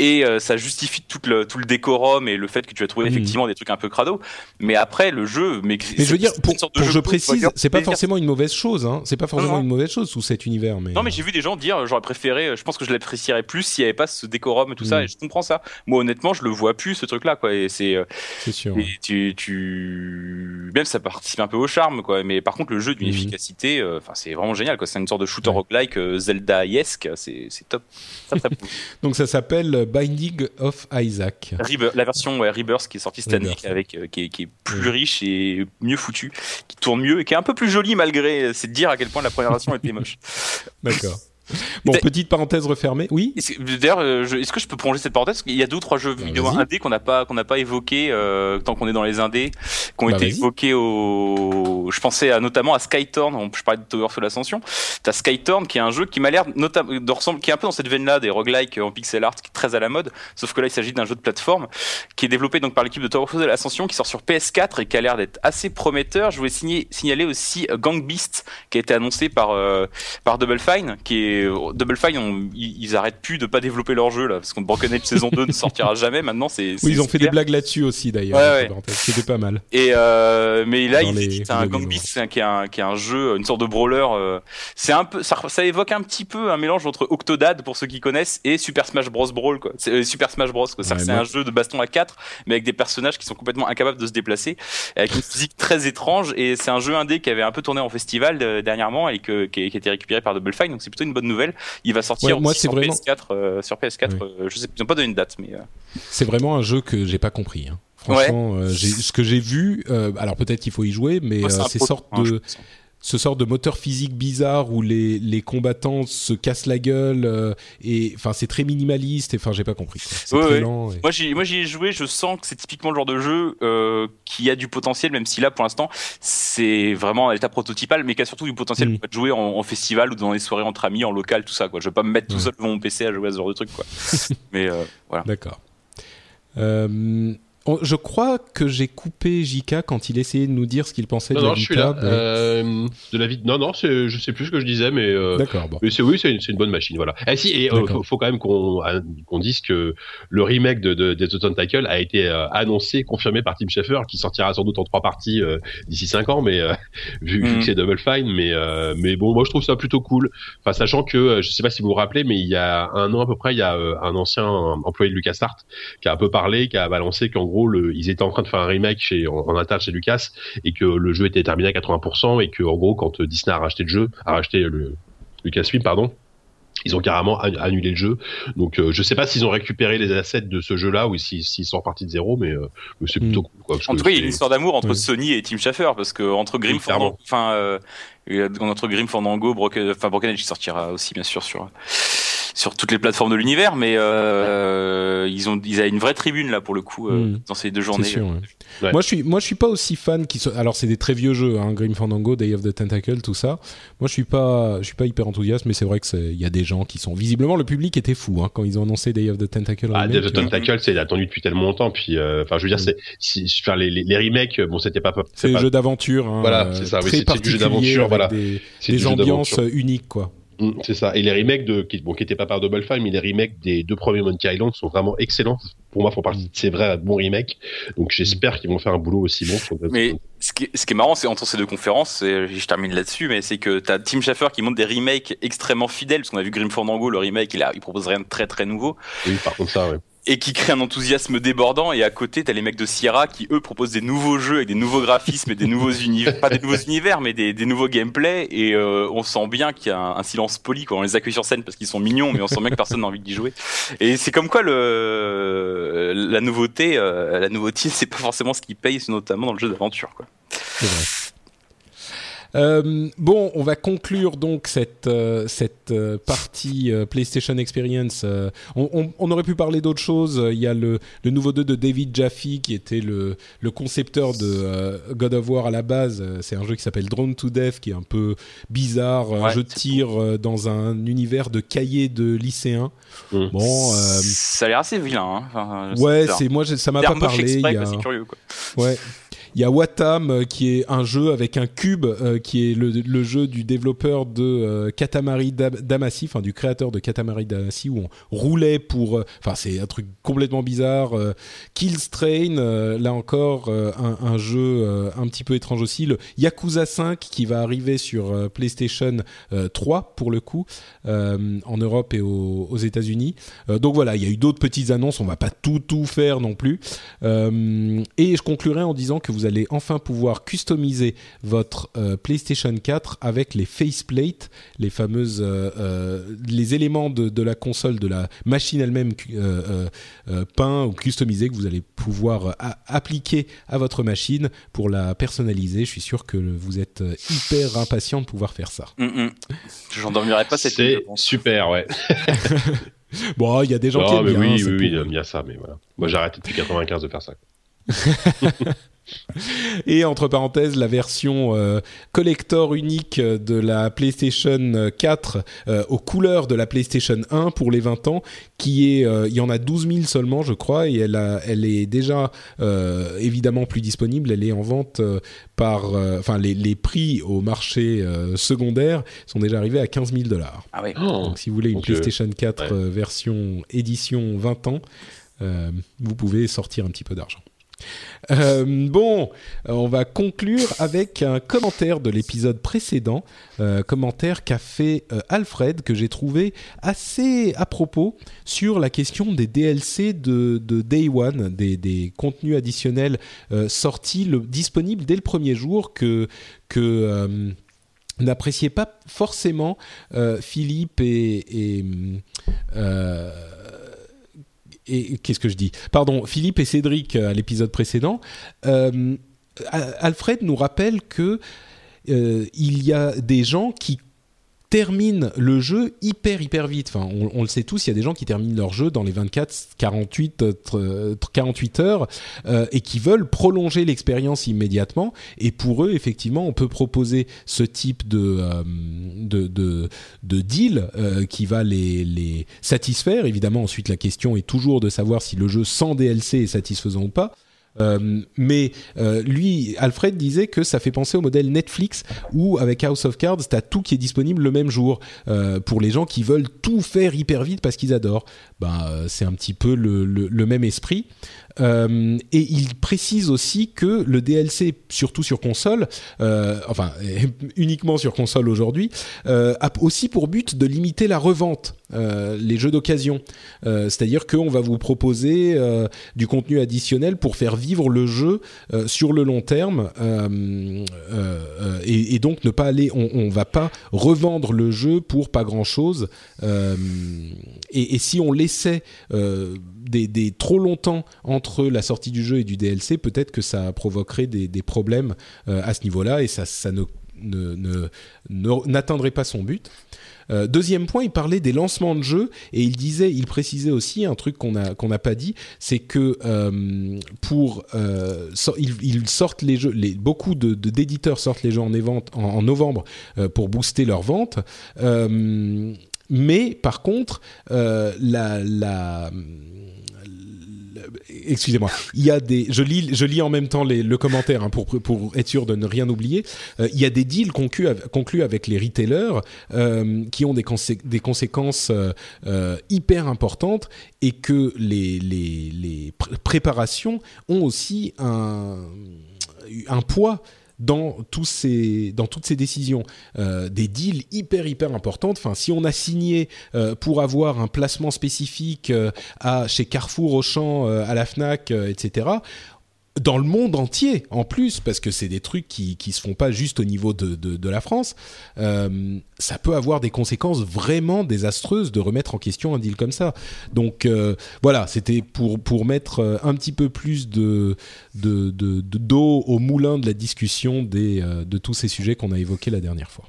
et euh, ça justifie tout le, tout le décorum et le fait que tu as trouvé Mhm. effectivement des trucs un peu crado mais après le jeu mais, Mais je veux dire, pour, pour jeu je précise, c'est pas forcément une mauvaise chose. Hein. C'est pas forcément non. une mauvaise chose sous cet univers. Mais non mais j'ai vu des gens dire j'aurais préféré je pense que je l'apprécierais plus s'il n'y avait pas ce décorum et tout ça Mhm. et je comprends ça moi honnêtement je le vois plus ce truc là quoi et c'est euh, c'est sûr. et tu, tu même ça participe un peu au charme quoi mais par contre le jeu d'une Mhm. efficacité euh, enfin c'est vraiment génial quoi c'est une sorte de shooter euh, Zelda-esque c'est c'est top. Donc ça s'appelle Binding of Isaac. Rebirth- la version ouais, Rebirth qui est sortie cette année, avec, euh, qui, est, qui est plus riche et mieux foutue, qui tourne mieux et qui est un peu plus jolie malgré. C'est de dire à quel point la première version était moche. D'accord. Bon, petite parenthèse refermée. Oui. D'ailleurs, euh, est-ce que je peux prolonger cette parenthèse? Parce qu'il y a deux ou trois jeux Bah, vidéo vas-y. indés qu'on n'a pas qu'on n'a pas évoqués euh, tant qu'on est dans les indés, qui ont Bah, été évoqués au. Je pensais à, notamment à Skytorn. Je parlais de Tower of l'Ascension. T'as Skytorn qui est un jeu qui m'a l'air notamment de ressembler, qui est un peu dans cette veine-là des roguelikes en pixel art, qui est très à la mode. Sauf que là, il s'agit d'un jeu de plateforme qui est développé donc par l'équipe de Tower of l'Ascension, qui sort sur PS4 et qui a l'air d'être assez prometteur. Je voulais signer- signaler aussi euh, Gang Beast, qui a été annoncé par euh, par Double Fine, qui est Double Fine, on- ils, ils arrêtent plus de pas développer leur jeu là, parce qu'on Broken Age saison 2 ne sortira jamais. Maintenant, c'est Oui, ils ont fait des blagues là-dessus aussi d'ailleurs. Ouais, ouais. C'était pas mal. Et euh, mais là, Dans il les édite un Gang games, Beast, c'est un- qui est un qui est un jeu, une sorte de brawler. euh, c'est un peu, ça, ça évoque un petit peu un mélange entre Octodad pour ceux qui connaissent et Super Smash Bros Brawl quoi. C'est euh, Super Smash Bros. quoi. C'est Ouais, c'est moi- un jeu de baston à 4 mais avec des personnages qui sont complètement incapables de se déplacer, avec une physique très étrange. Et c'est un jeu indé qui avait un peu tourné en festival euh, dernièrement et que, qui, a, qui a été récupéré par Double Fine, donc c'est plutôt une bonne nouvelle. Il va sortir Ouais, moi, sur vraiment- PS4, euh, sur PS4. euh, je sais, ils n'ont pas donné une date, mais euh, C'est vraiment un jeu que j'ai pas compris. hein. Franchement, euh, ce que j'ai vu, alors peut-être qu'il faut y jouer, mais ces sortes de. Ce sort de moteur physique bizarre où les, les combattants se cassent la gueule euh, et enfin c'est très minimaliste. et Enfin, j'ai pas compris. quoi. C'est Ouais, très ouais. lent. et- Moi j'y, moi j'y ai joué, je sens que c'est typiquement le genre de jeu euh, qui a du potentiel, même si là pour l'instant c'est vraiment à l'état prototypal, mais qui a surtout du potentiel Mm. pour être joué en, en festival ou dans les soirées entre amis, en local, tout ça. Quoi. Je vais pas me mettre tout seul devant mon PC à jouer à ce genre de truc. Quoi. mais euh, voilà. D'accord. Euh, je crois que j'ai coupé JK quand il essayait de nous dire ce qu'il pensait Non, de la non, je suis là. Vita, mais- Euh, de la vie. Non, non, je sais plus ce que je disais, mais. euh, D'accord, bon. Mais c'est oui, c'est une, une bonne machine, voilà. Ah si, et euh, faut, faut quand même qu'on euh, qu'on dise que le remake de, de, de The Tentacle a été euh, annoncé, confirmé par Tim Schafer, qui sortira sans doute en trois parties euh, d'ici cinq ans, mais euh, vu, vu Mhm. que c'est Double Fine, mais euh, mais bon, moi je trouve ça plutôt cool. Enfin, sachant que je sais pas si vous vous rappelez, mais il y a un an à peu près, il y a euh, un ancien employé de LucasArts qui a un peu parlé, qui a balancé qu'en gros, le, ils étaient en train de faire un remake chez en, en interne chez Lucas et que le jeu était terminé à 80% et que en gros, quand euh, Disney a racheté le jeu, a racheté le Lucasfilm, pardon. Ils ont carrément an- annulé le jeu. Donc, euh, je sais pas s'ils ont récupéré les assets de ce jeu-là ou s'ils sont repartis de zéro, mais, euh, c'est plutôt Mm. cool. Quoi, parce En tout cas, il y a une histoire d'amour entre. Sony et Tim Schafer, parce que entre Grim. Fandango, enfin, euh, euh, entre Grim Fandango, Broken, enfin Broken qui sortira aussi bien sûr sur sur toutes les plateformes de l'univers, mais euh, ils ont ils ont une vraie tribune là pour le coup euh, Mm. dans ces deux journées. sûr, ouais. Ouais. Moi, je suis, moi, je suis pas aussi fan. Qui so- Alors, c'est des très vieux jeux, hein, Grim Fandango, Day of the Tentacle, tout ça. Moi, je suis pas, je suis pas hyper enthousiaste, mais c'est vrai que c'est- il y a des gens qui sont visiblement le public était fou hein, quand ils ont annoncé Day of the Tentacle. Ah. Death of the Tentacle, c'est attendu depuis tellement longtemps. Puis, euh, enfin, je veux dire, Mm. c'est, si, faire les, les, les remakes, bon, c'était pas, c'est pas- des jeux d'aventure. Hein, Voilà, c'est ça, oui, c'est- du jeu d'aventure, voilà. Des, c'est des jeu ambiances uniques, quoi. Mm, c'est ça. Et les remakes de, qui, bon, qui étaient pas par Double Fine, mais les remakes des deux premiers Monkey Island sont vraiment excellents. Pour moi, font partie de ces vrais bons remakes. Donc, j'espère qu'ils vont faire un boulot aussi bon. Mais ce qui, est, ce qui est marrant, c'est entre ces deux conférences, et je termine là-dessus, mais c'est que t'as Tim Schafer qui montre des remakes extrêmement fidèles, parce qu'on a vu Grim Fandango, le remake, il, a, il propose rien de très très nouveau, Oui, par contre, ça, ouais. Et qui crée un enthousiasme débordant, et à côté, t'as les mecs de Sierra qui, eux, proposent des nouveaux jeux avec des nouveaux graphismes et des nouveaux univers, pas des nouveaux univers, mais des, des nouveaux gameplays, et euh, on sent bien qu'il y a un, un silence poli, quoi. On les accueille sur scène parce qu'ils sont mignons, mais on sent bien que personne n'a envie d'y jouer. Et c'est comme quoi le, la nouveauté, euh, la nouveauté, c'est pas forcément ce qui paye, notamment dans le jeu d'aventure, quoi. C'est vrai. Euh, bon, on va conclure donc cette euh, cette euh, partie PlayStation Experience. On, on- on aurait pu parler d'autres choses. Il y a le, le nouveau 2 de David Jaffe qui était le, le concepteur de God of War à la base. C'est un jeu qui s'appelle Drone to Death qui est un peu bizarre, un jeu de tir dans un univers de cahiers de lycéens. Mm. Bon, Ça a l'air assez vilain. Hein. Enfin, ouais, c'est moi je- ça m'a pas parlé. Il y a- C'est curieux, quoi. Ouais. Il y a Watam euh, qui est un jeu avec un cube euh, qui est le, jeu du développeur de euh, Katamari Da- Damacy, enfin du créateur de Katamari Damacy où on roulait pour. Enfin, c'est un truc complètement bizarre. Killstrain, euh, là encore, un, jeu un petit peu étrange aussi. Le Yakuza 5 qui va arriver sur PlayStation euh, 3 pour le coup en Europe et aux, États-Unis. Donc voilà, il y a eu d'autres petites annonces. On va pas tout tout faire non plus. Et je conclurai en disant que vous allez enfin pouvoir customiser votre euh, PlayStation 4 avec les faceplates, les fameuses euh, euh, les éléments de, de la console, de la machine elle-même euh, euh, euh, peints ou customisés que vous allez pouvoir euh, a- appliquer à votre machine pour la personnaliser. Je suis sûr que vous êtes hyper impatient de pouvoir faire ça. Mm, mm. J'en dormirai pas cette nuit, super, ouais. Bon, il y a des gens qui aiment mais bien. oui, oui, oui, pour- j'aime bien ça, mais voilà. Moi, j'ai arrêté depuis 95 de faire ça. Et entre parenthèses, la version euh, collector unique de la PlayStation 4 euh, aux couleurs de la PlayStation 1 pour les 20 ans, qui est, euh, il y en a 12 000 seulement, je crois, et elle, a, elle est déjà euh, évidemment plus disponible. Elle est en vente euh, par, euh, enfin, les, les prix au marché euh, secondaire sont déjà arrivés à 15 000 dollars. Ah ouais. Donc, si vous voulez une PlayStation 4 ouais. euh, version édition 20 ans, euh, vous pouvez sortir un petit peu d'argent. Euh, bon, on va conclure avec un commentaire de l'épisode précédent, euh, commentaire qu'a fait euh, Alfred que j'ai trouvé assez à propos sur la question des DLC de, Day One, des, contenus additionnels sortis, le, disponibles dès le premier jour que que n'appréciaient pas forcément Philippe et, et, et qu'est-ce que je dis? Pardon, Philippe et Cédric euh, à l'épisode précédent. Euh, Alfred nous rappelle que euh, il y a des gens qui terminent le jeu hyper hyper vite. Enfin, on, le sait tous, il y a des gens qui terminent leur jeu dans les 24, 48, euh, 48 heures euh, et qui veulent prolonger l'expérience immédiatement. Et pour eux, effectivement, on peut proposer ce type de euh, de, de, de deal euh, qui va les, les satisfaire. Évidemment, ensuite la question est toujours de savoir si le jeu sans DLC est satisfaisant ou pas. Euh, mais euh, lui, Alfred disait que ça fait penser au modèle Netflix où avec House of Cards, t'as tout qui est disponible le même jour euh, pour les gens qui veulent tout faire hyper vite parce qu'ils adorent. Ben, c'est un petit peu le même esprit. Euh, et il précise aussi que le DLC, surtout sur console, euh, enfin uniquement sur console aujourd'hui, euh, a aussi pour but de limiter la revente, les jeux d'occasion. C'est-à-dire qu'on va vous proposer du contenu additionnel pour faire vivre le jeu sur le long terme et, donc ne pas aller, on, on va pas revendre le jeu pour pas grand chose. Euh, et, si on laissait des, trop longtemps entre la sortie du jeu et du DLC, peut-être que ça provoquerait des, problèmes euh, à ce niveau-là et ça, ne n'atteindrait pas son but. Euh, deuxième point, il parlait des lancements de jeux et il disait, il précisait aussi un truc qu'on a qu'on n'a pas dit, c'est que euh, pour ils, sortent les jeux, beaucoup de d'éditeurs sortent les jeux en, en, novembre pour booster leurs ventes. mais par contre, la excusez-moi, il y a des, je lis, je lis en même temps le commentaire hein, pour pour être sûr de ne rien oublier. Euh, il y a des deals conclus, avec les retailers euh, qui ont des, des conséquences euh, hyper importantes et que les les, les préparations ont aussi un un poids dans ces dans toutes ces décisions euh, des deals hyper hyper importantes. Si on a signé euh, pour avoir un placement spécifique euh, chez Carrefour Auchan à la Fnac etc dans le monde entier en plus, parce que c'est des trucs qui qui se font pas juste au niveau de de, la France. Euh, ça peut avoir des conséquences vraiment désastreuses de remettre en question un deal comme ça. Donc euh, voilà, c'était pour pour mettre euh, un petit peu plus de de de d'eau au moulin de la discussion des de tous ces sujets qu'on a évoqués la dernière fois.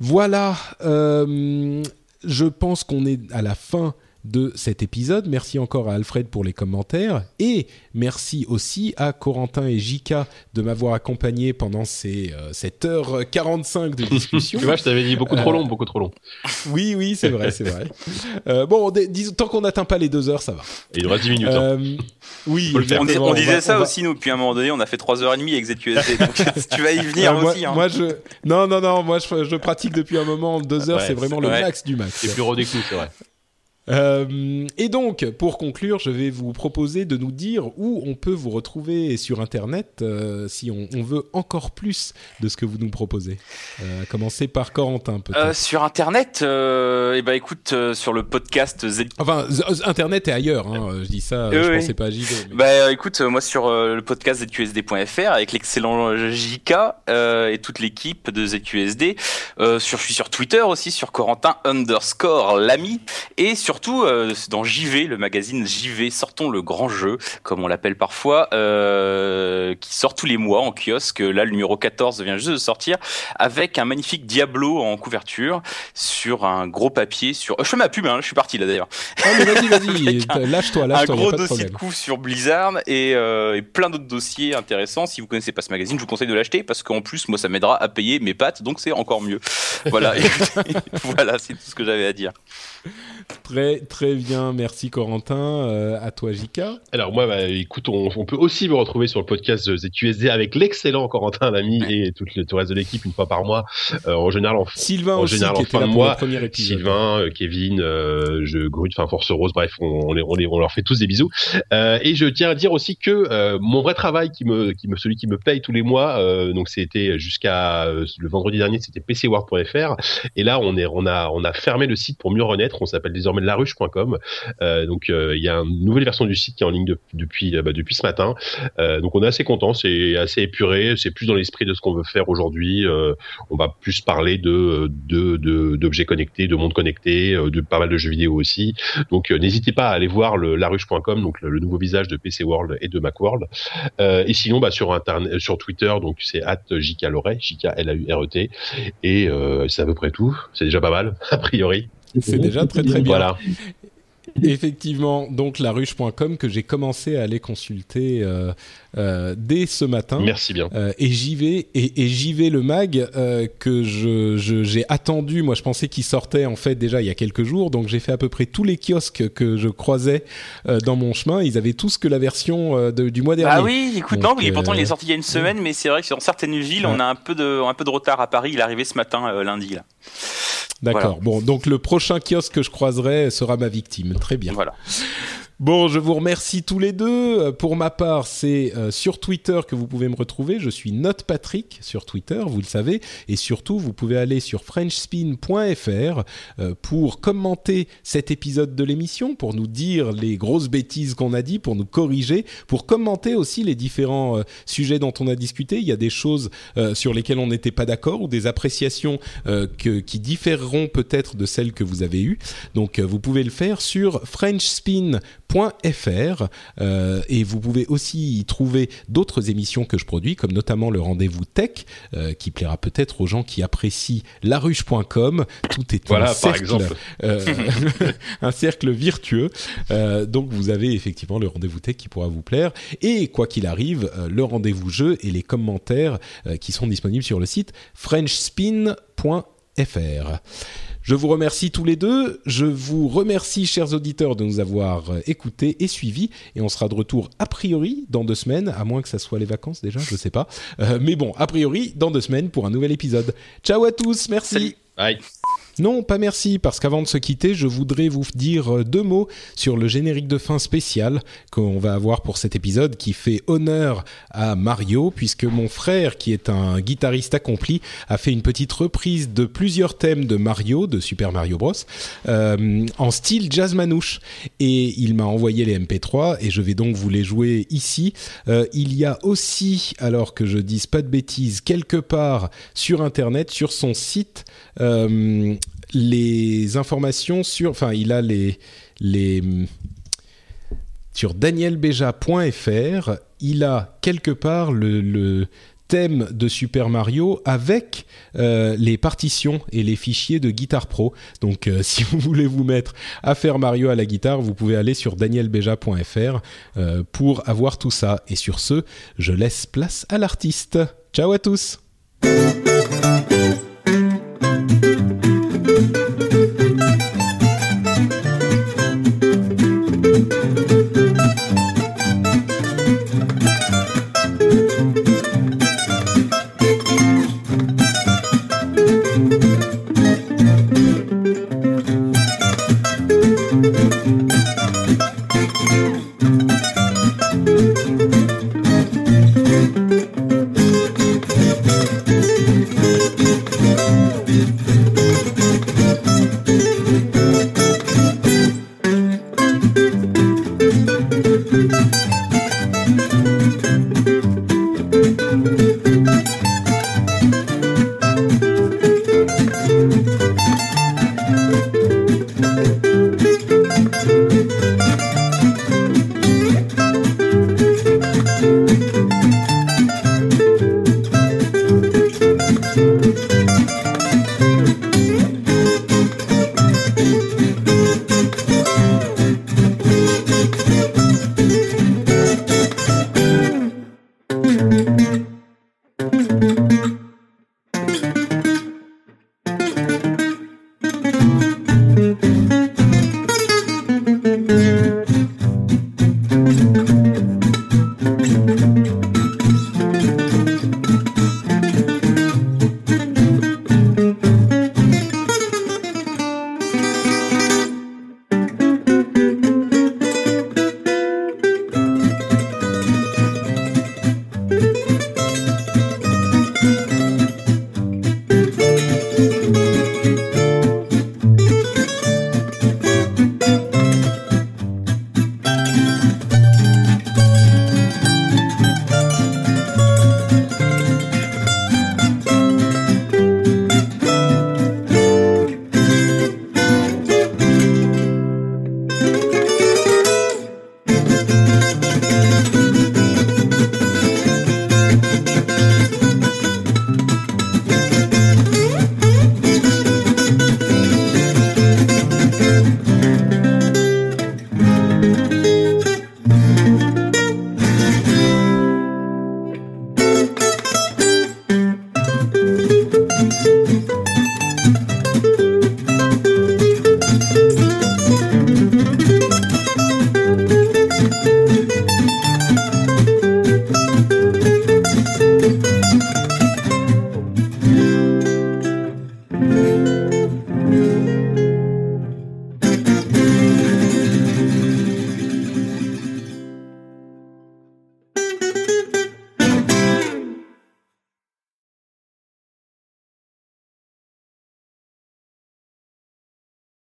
Voilà, je pense qu'on est à la fin de cet épisode. Merci encore à Alfred pour les commentaires et merci aussi à Corentin et Jika de m'avoir accompagné pendant ces euh, cette heure 45 de discussion. tu vois, je t'avais dit beaucoup trop long, beaucoup trop long. Oui, oui, c'est vrai, c'est vrai. Euh, bon, tant qu'on n'atteint pas les deux heures, ça va. il y aura 10 minutes. Hein. Euh, oui, on, disait ça aussi, nous, puis à un moment donné, on a fait 3h30 avec ZQSD, donc tu vas y venir aussi. Hein. Moi, je... Non, non, non, moi, je, je pratique depuis un moment, 2 heures, c'est vraiment le max du max. C'est plus redécou, c'est vrai. Euh, et donc, pour conclure, je vais vous proposer de nous dire où on peut vous retrouver sur Internet euh, si on, on, veut encore plus de ce que vous nous proposez. Euh, commencer par Corentin, peut-être. Sur Internet, eh ben écoute, sur le podcast Z. Enfin, Internet et ailleurs. Hein, je dis ça, je pensais pas à JV. Mais... Bah écoute, moi sur le podcast ZQSD.fr avec l'excellent JK et toute l'équipe de ZQSD. sur, je suis sur Twitter aussi, sur Corentin underscore l'ami et sur surtout euh, dans JV, le magazine JV, sortons le grand jeu, comme on l'appelle parfois, euh, qui sort tous les mois en kiosque. Là, le numéro 14 vient juste de sortir, avec un magnifique Diablo en couverture, sur un gros papier. Sur... je fais ma pub, hein, je suis parti là d'ailleurs. Ah, mais vas-y, vas-y, lâche-toi, lâche-toi. Un gros dossier de, coup sur Blizzard et, euh, et plein d'autres dossiers intéressants. Si vous connaissez pas ce magazine, je vous conseille de l'acheter parce qu'en plus, moi, ça m'aidera à payer mes pattes, donc c'est encore mieux. Voilà, voilà, c'est tout ce que j'avais à dire. Très très bien, merci Corentin. Euh, à toi Jika. Alors moi, bah, écoute, on, peut aussi me retrouver sur le podcast ZQSD avec l'excellent Corentin l'ami et tout le, reste de l'équipe une fois par mois. Euh, en général, en, Sylvain en aussi, général en fin de mois. Sylvain, euh, Kevin, je Grut, enfin Force Rose, bref, on, on, on, leur fait tous des bisous. et je tiens à dire aussi que mon vrai travail, qui me, qui me, celui qui me paye tous les mois, donc c'était jusqu'à le vendredi dernier, c'était pcword.fr. Et là, on est, on a, on a fermé le site pour mieux renaître. On s'appelle désormais laruche.com. Euh, donc euh, il y a une nouvelle version du site qui est en ligne depuis euh, bah, depuis ce matin. donc on est assez content, c'est assez épuré, c'est plus dans l'esprit de ce qu'on veut faire aujourd'hui. on va plus parler de d'objets connectés, de monde connecté, de pas mal de jeux vidéo aussi. Donc n'hésitez pas à aller voir laruche.com, donc le, nouveau visage de PC World et de Macworld. et sinon bah, sur sur Twitter, donc c'est at j e et c'est à peu près tout. C'est déjà pas mal a priori. C'est déjà très très bien. Voilà. Effectivement, donc laruche.com que j'ai commencé à aller consulter euh, euh, dès ce matin. Merci bien. Euh, et j'y vais et, et j'y vais le mag que je j'ai attendu. Moi, je pensais qu'il sortait en fait déjà il y a quelques jours, donc j'ai fait à peu près tous les kiosques que je croisais dans mon chemin. Ils avaient tous que la version de, du mois dernier. Ah oui, écoute, non, mais pourtant il est sorti il y a une semaine, mais c'est vrai que dans certaines villes, on a un peu de un peu de retard à Paris. Il est arrivé ce matin lundi là. D'accord. Bon, donc le prochain kiosque que je croiserai sera ma victime. Très bien. Voilà. Bon, je vous remercie tous les deux. Euh, pour ma part, c'est euh, sur Twitter que vous pouvez me retrouver. Je suis NotePatrick sur Twitter, vous le savez. Et surtout, vous pouvez aller sur FrenchSpin.fr euh, pour commenter cet épisode de l'émission, pour nous dire les grosses bêtises qu'on a dit, pour nous corriger, pour commenter aussi les différents sujets dont on a discuté. Il y a des choses sur lesquelles on n'était pas d'accord ou des appréciations qui différeront peut-être de celles que vous avez eues. Donc, vous pouvez le faire sur FrenchSpin.fr Euh, et vous pouvez aussi y trouver d'autres émissions que je produis, comme notamment le rendez-vous tech, euh, qui plaira peut-être aux gens qui apprécient laruche.com. Tout est Voilà, un par cercle, exemple. euh, un cercle virtueux. Euh, donc vous avez effectivement le rendez-vous tech qui pourra vous plaire. Et quoi qu'il arrive, euh, le rendez-vous jeu et les commentaires euh, qui sont disponibles sur le site frenchspin.fr. Je vous remercie tous les deux. Je vous remercie, chers auditeurs, de nous avoir euh, écoutés et suivis. Et on sera de retour a priori dans deux semaines, à moins que ça soit les vacances déjà, je sais pas. Euh, mais bon, a priori dans deux semaines pour un nouvel épisode. Ciao à tous, merci. Aïe. Non, pas merci, parce qu'avant de se quitter, je voudrais vous dire euh, deux mots sur le générique de fin spécial qu'on va avoir pour cet épisode qui fait honneur à Mario, puisque mon frère, qui est un guitariste accompli, a fait une petite reprise de plusieurs thèmes de Mario, de Super Mario Bros, euh, en style jazz manouche. Et il m'a envoyé les MP3 et je vais donc vous les jouer ici. Euh, il y a aussi, alors que je dise pas de bêtises, quelque part sur Internet, sur son site, euh, les informations sur, enfin, il a les les sur danielbeja.fr, il a quelque part le, thème de Super Mario avec euh, les partitions et les fichiers de Guitar Pro. Donc, euh, si vous voulez vous mettre à faire Mario à la guitare, vous pouvez aller sur danielbeja.fr euh, pour avoir tout ça. Et sur ce, je laisse place à l'artiste. Ciao à tous.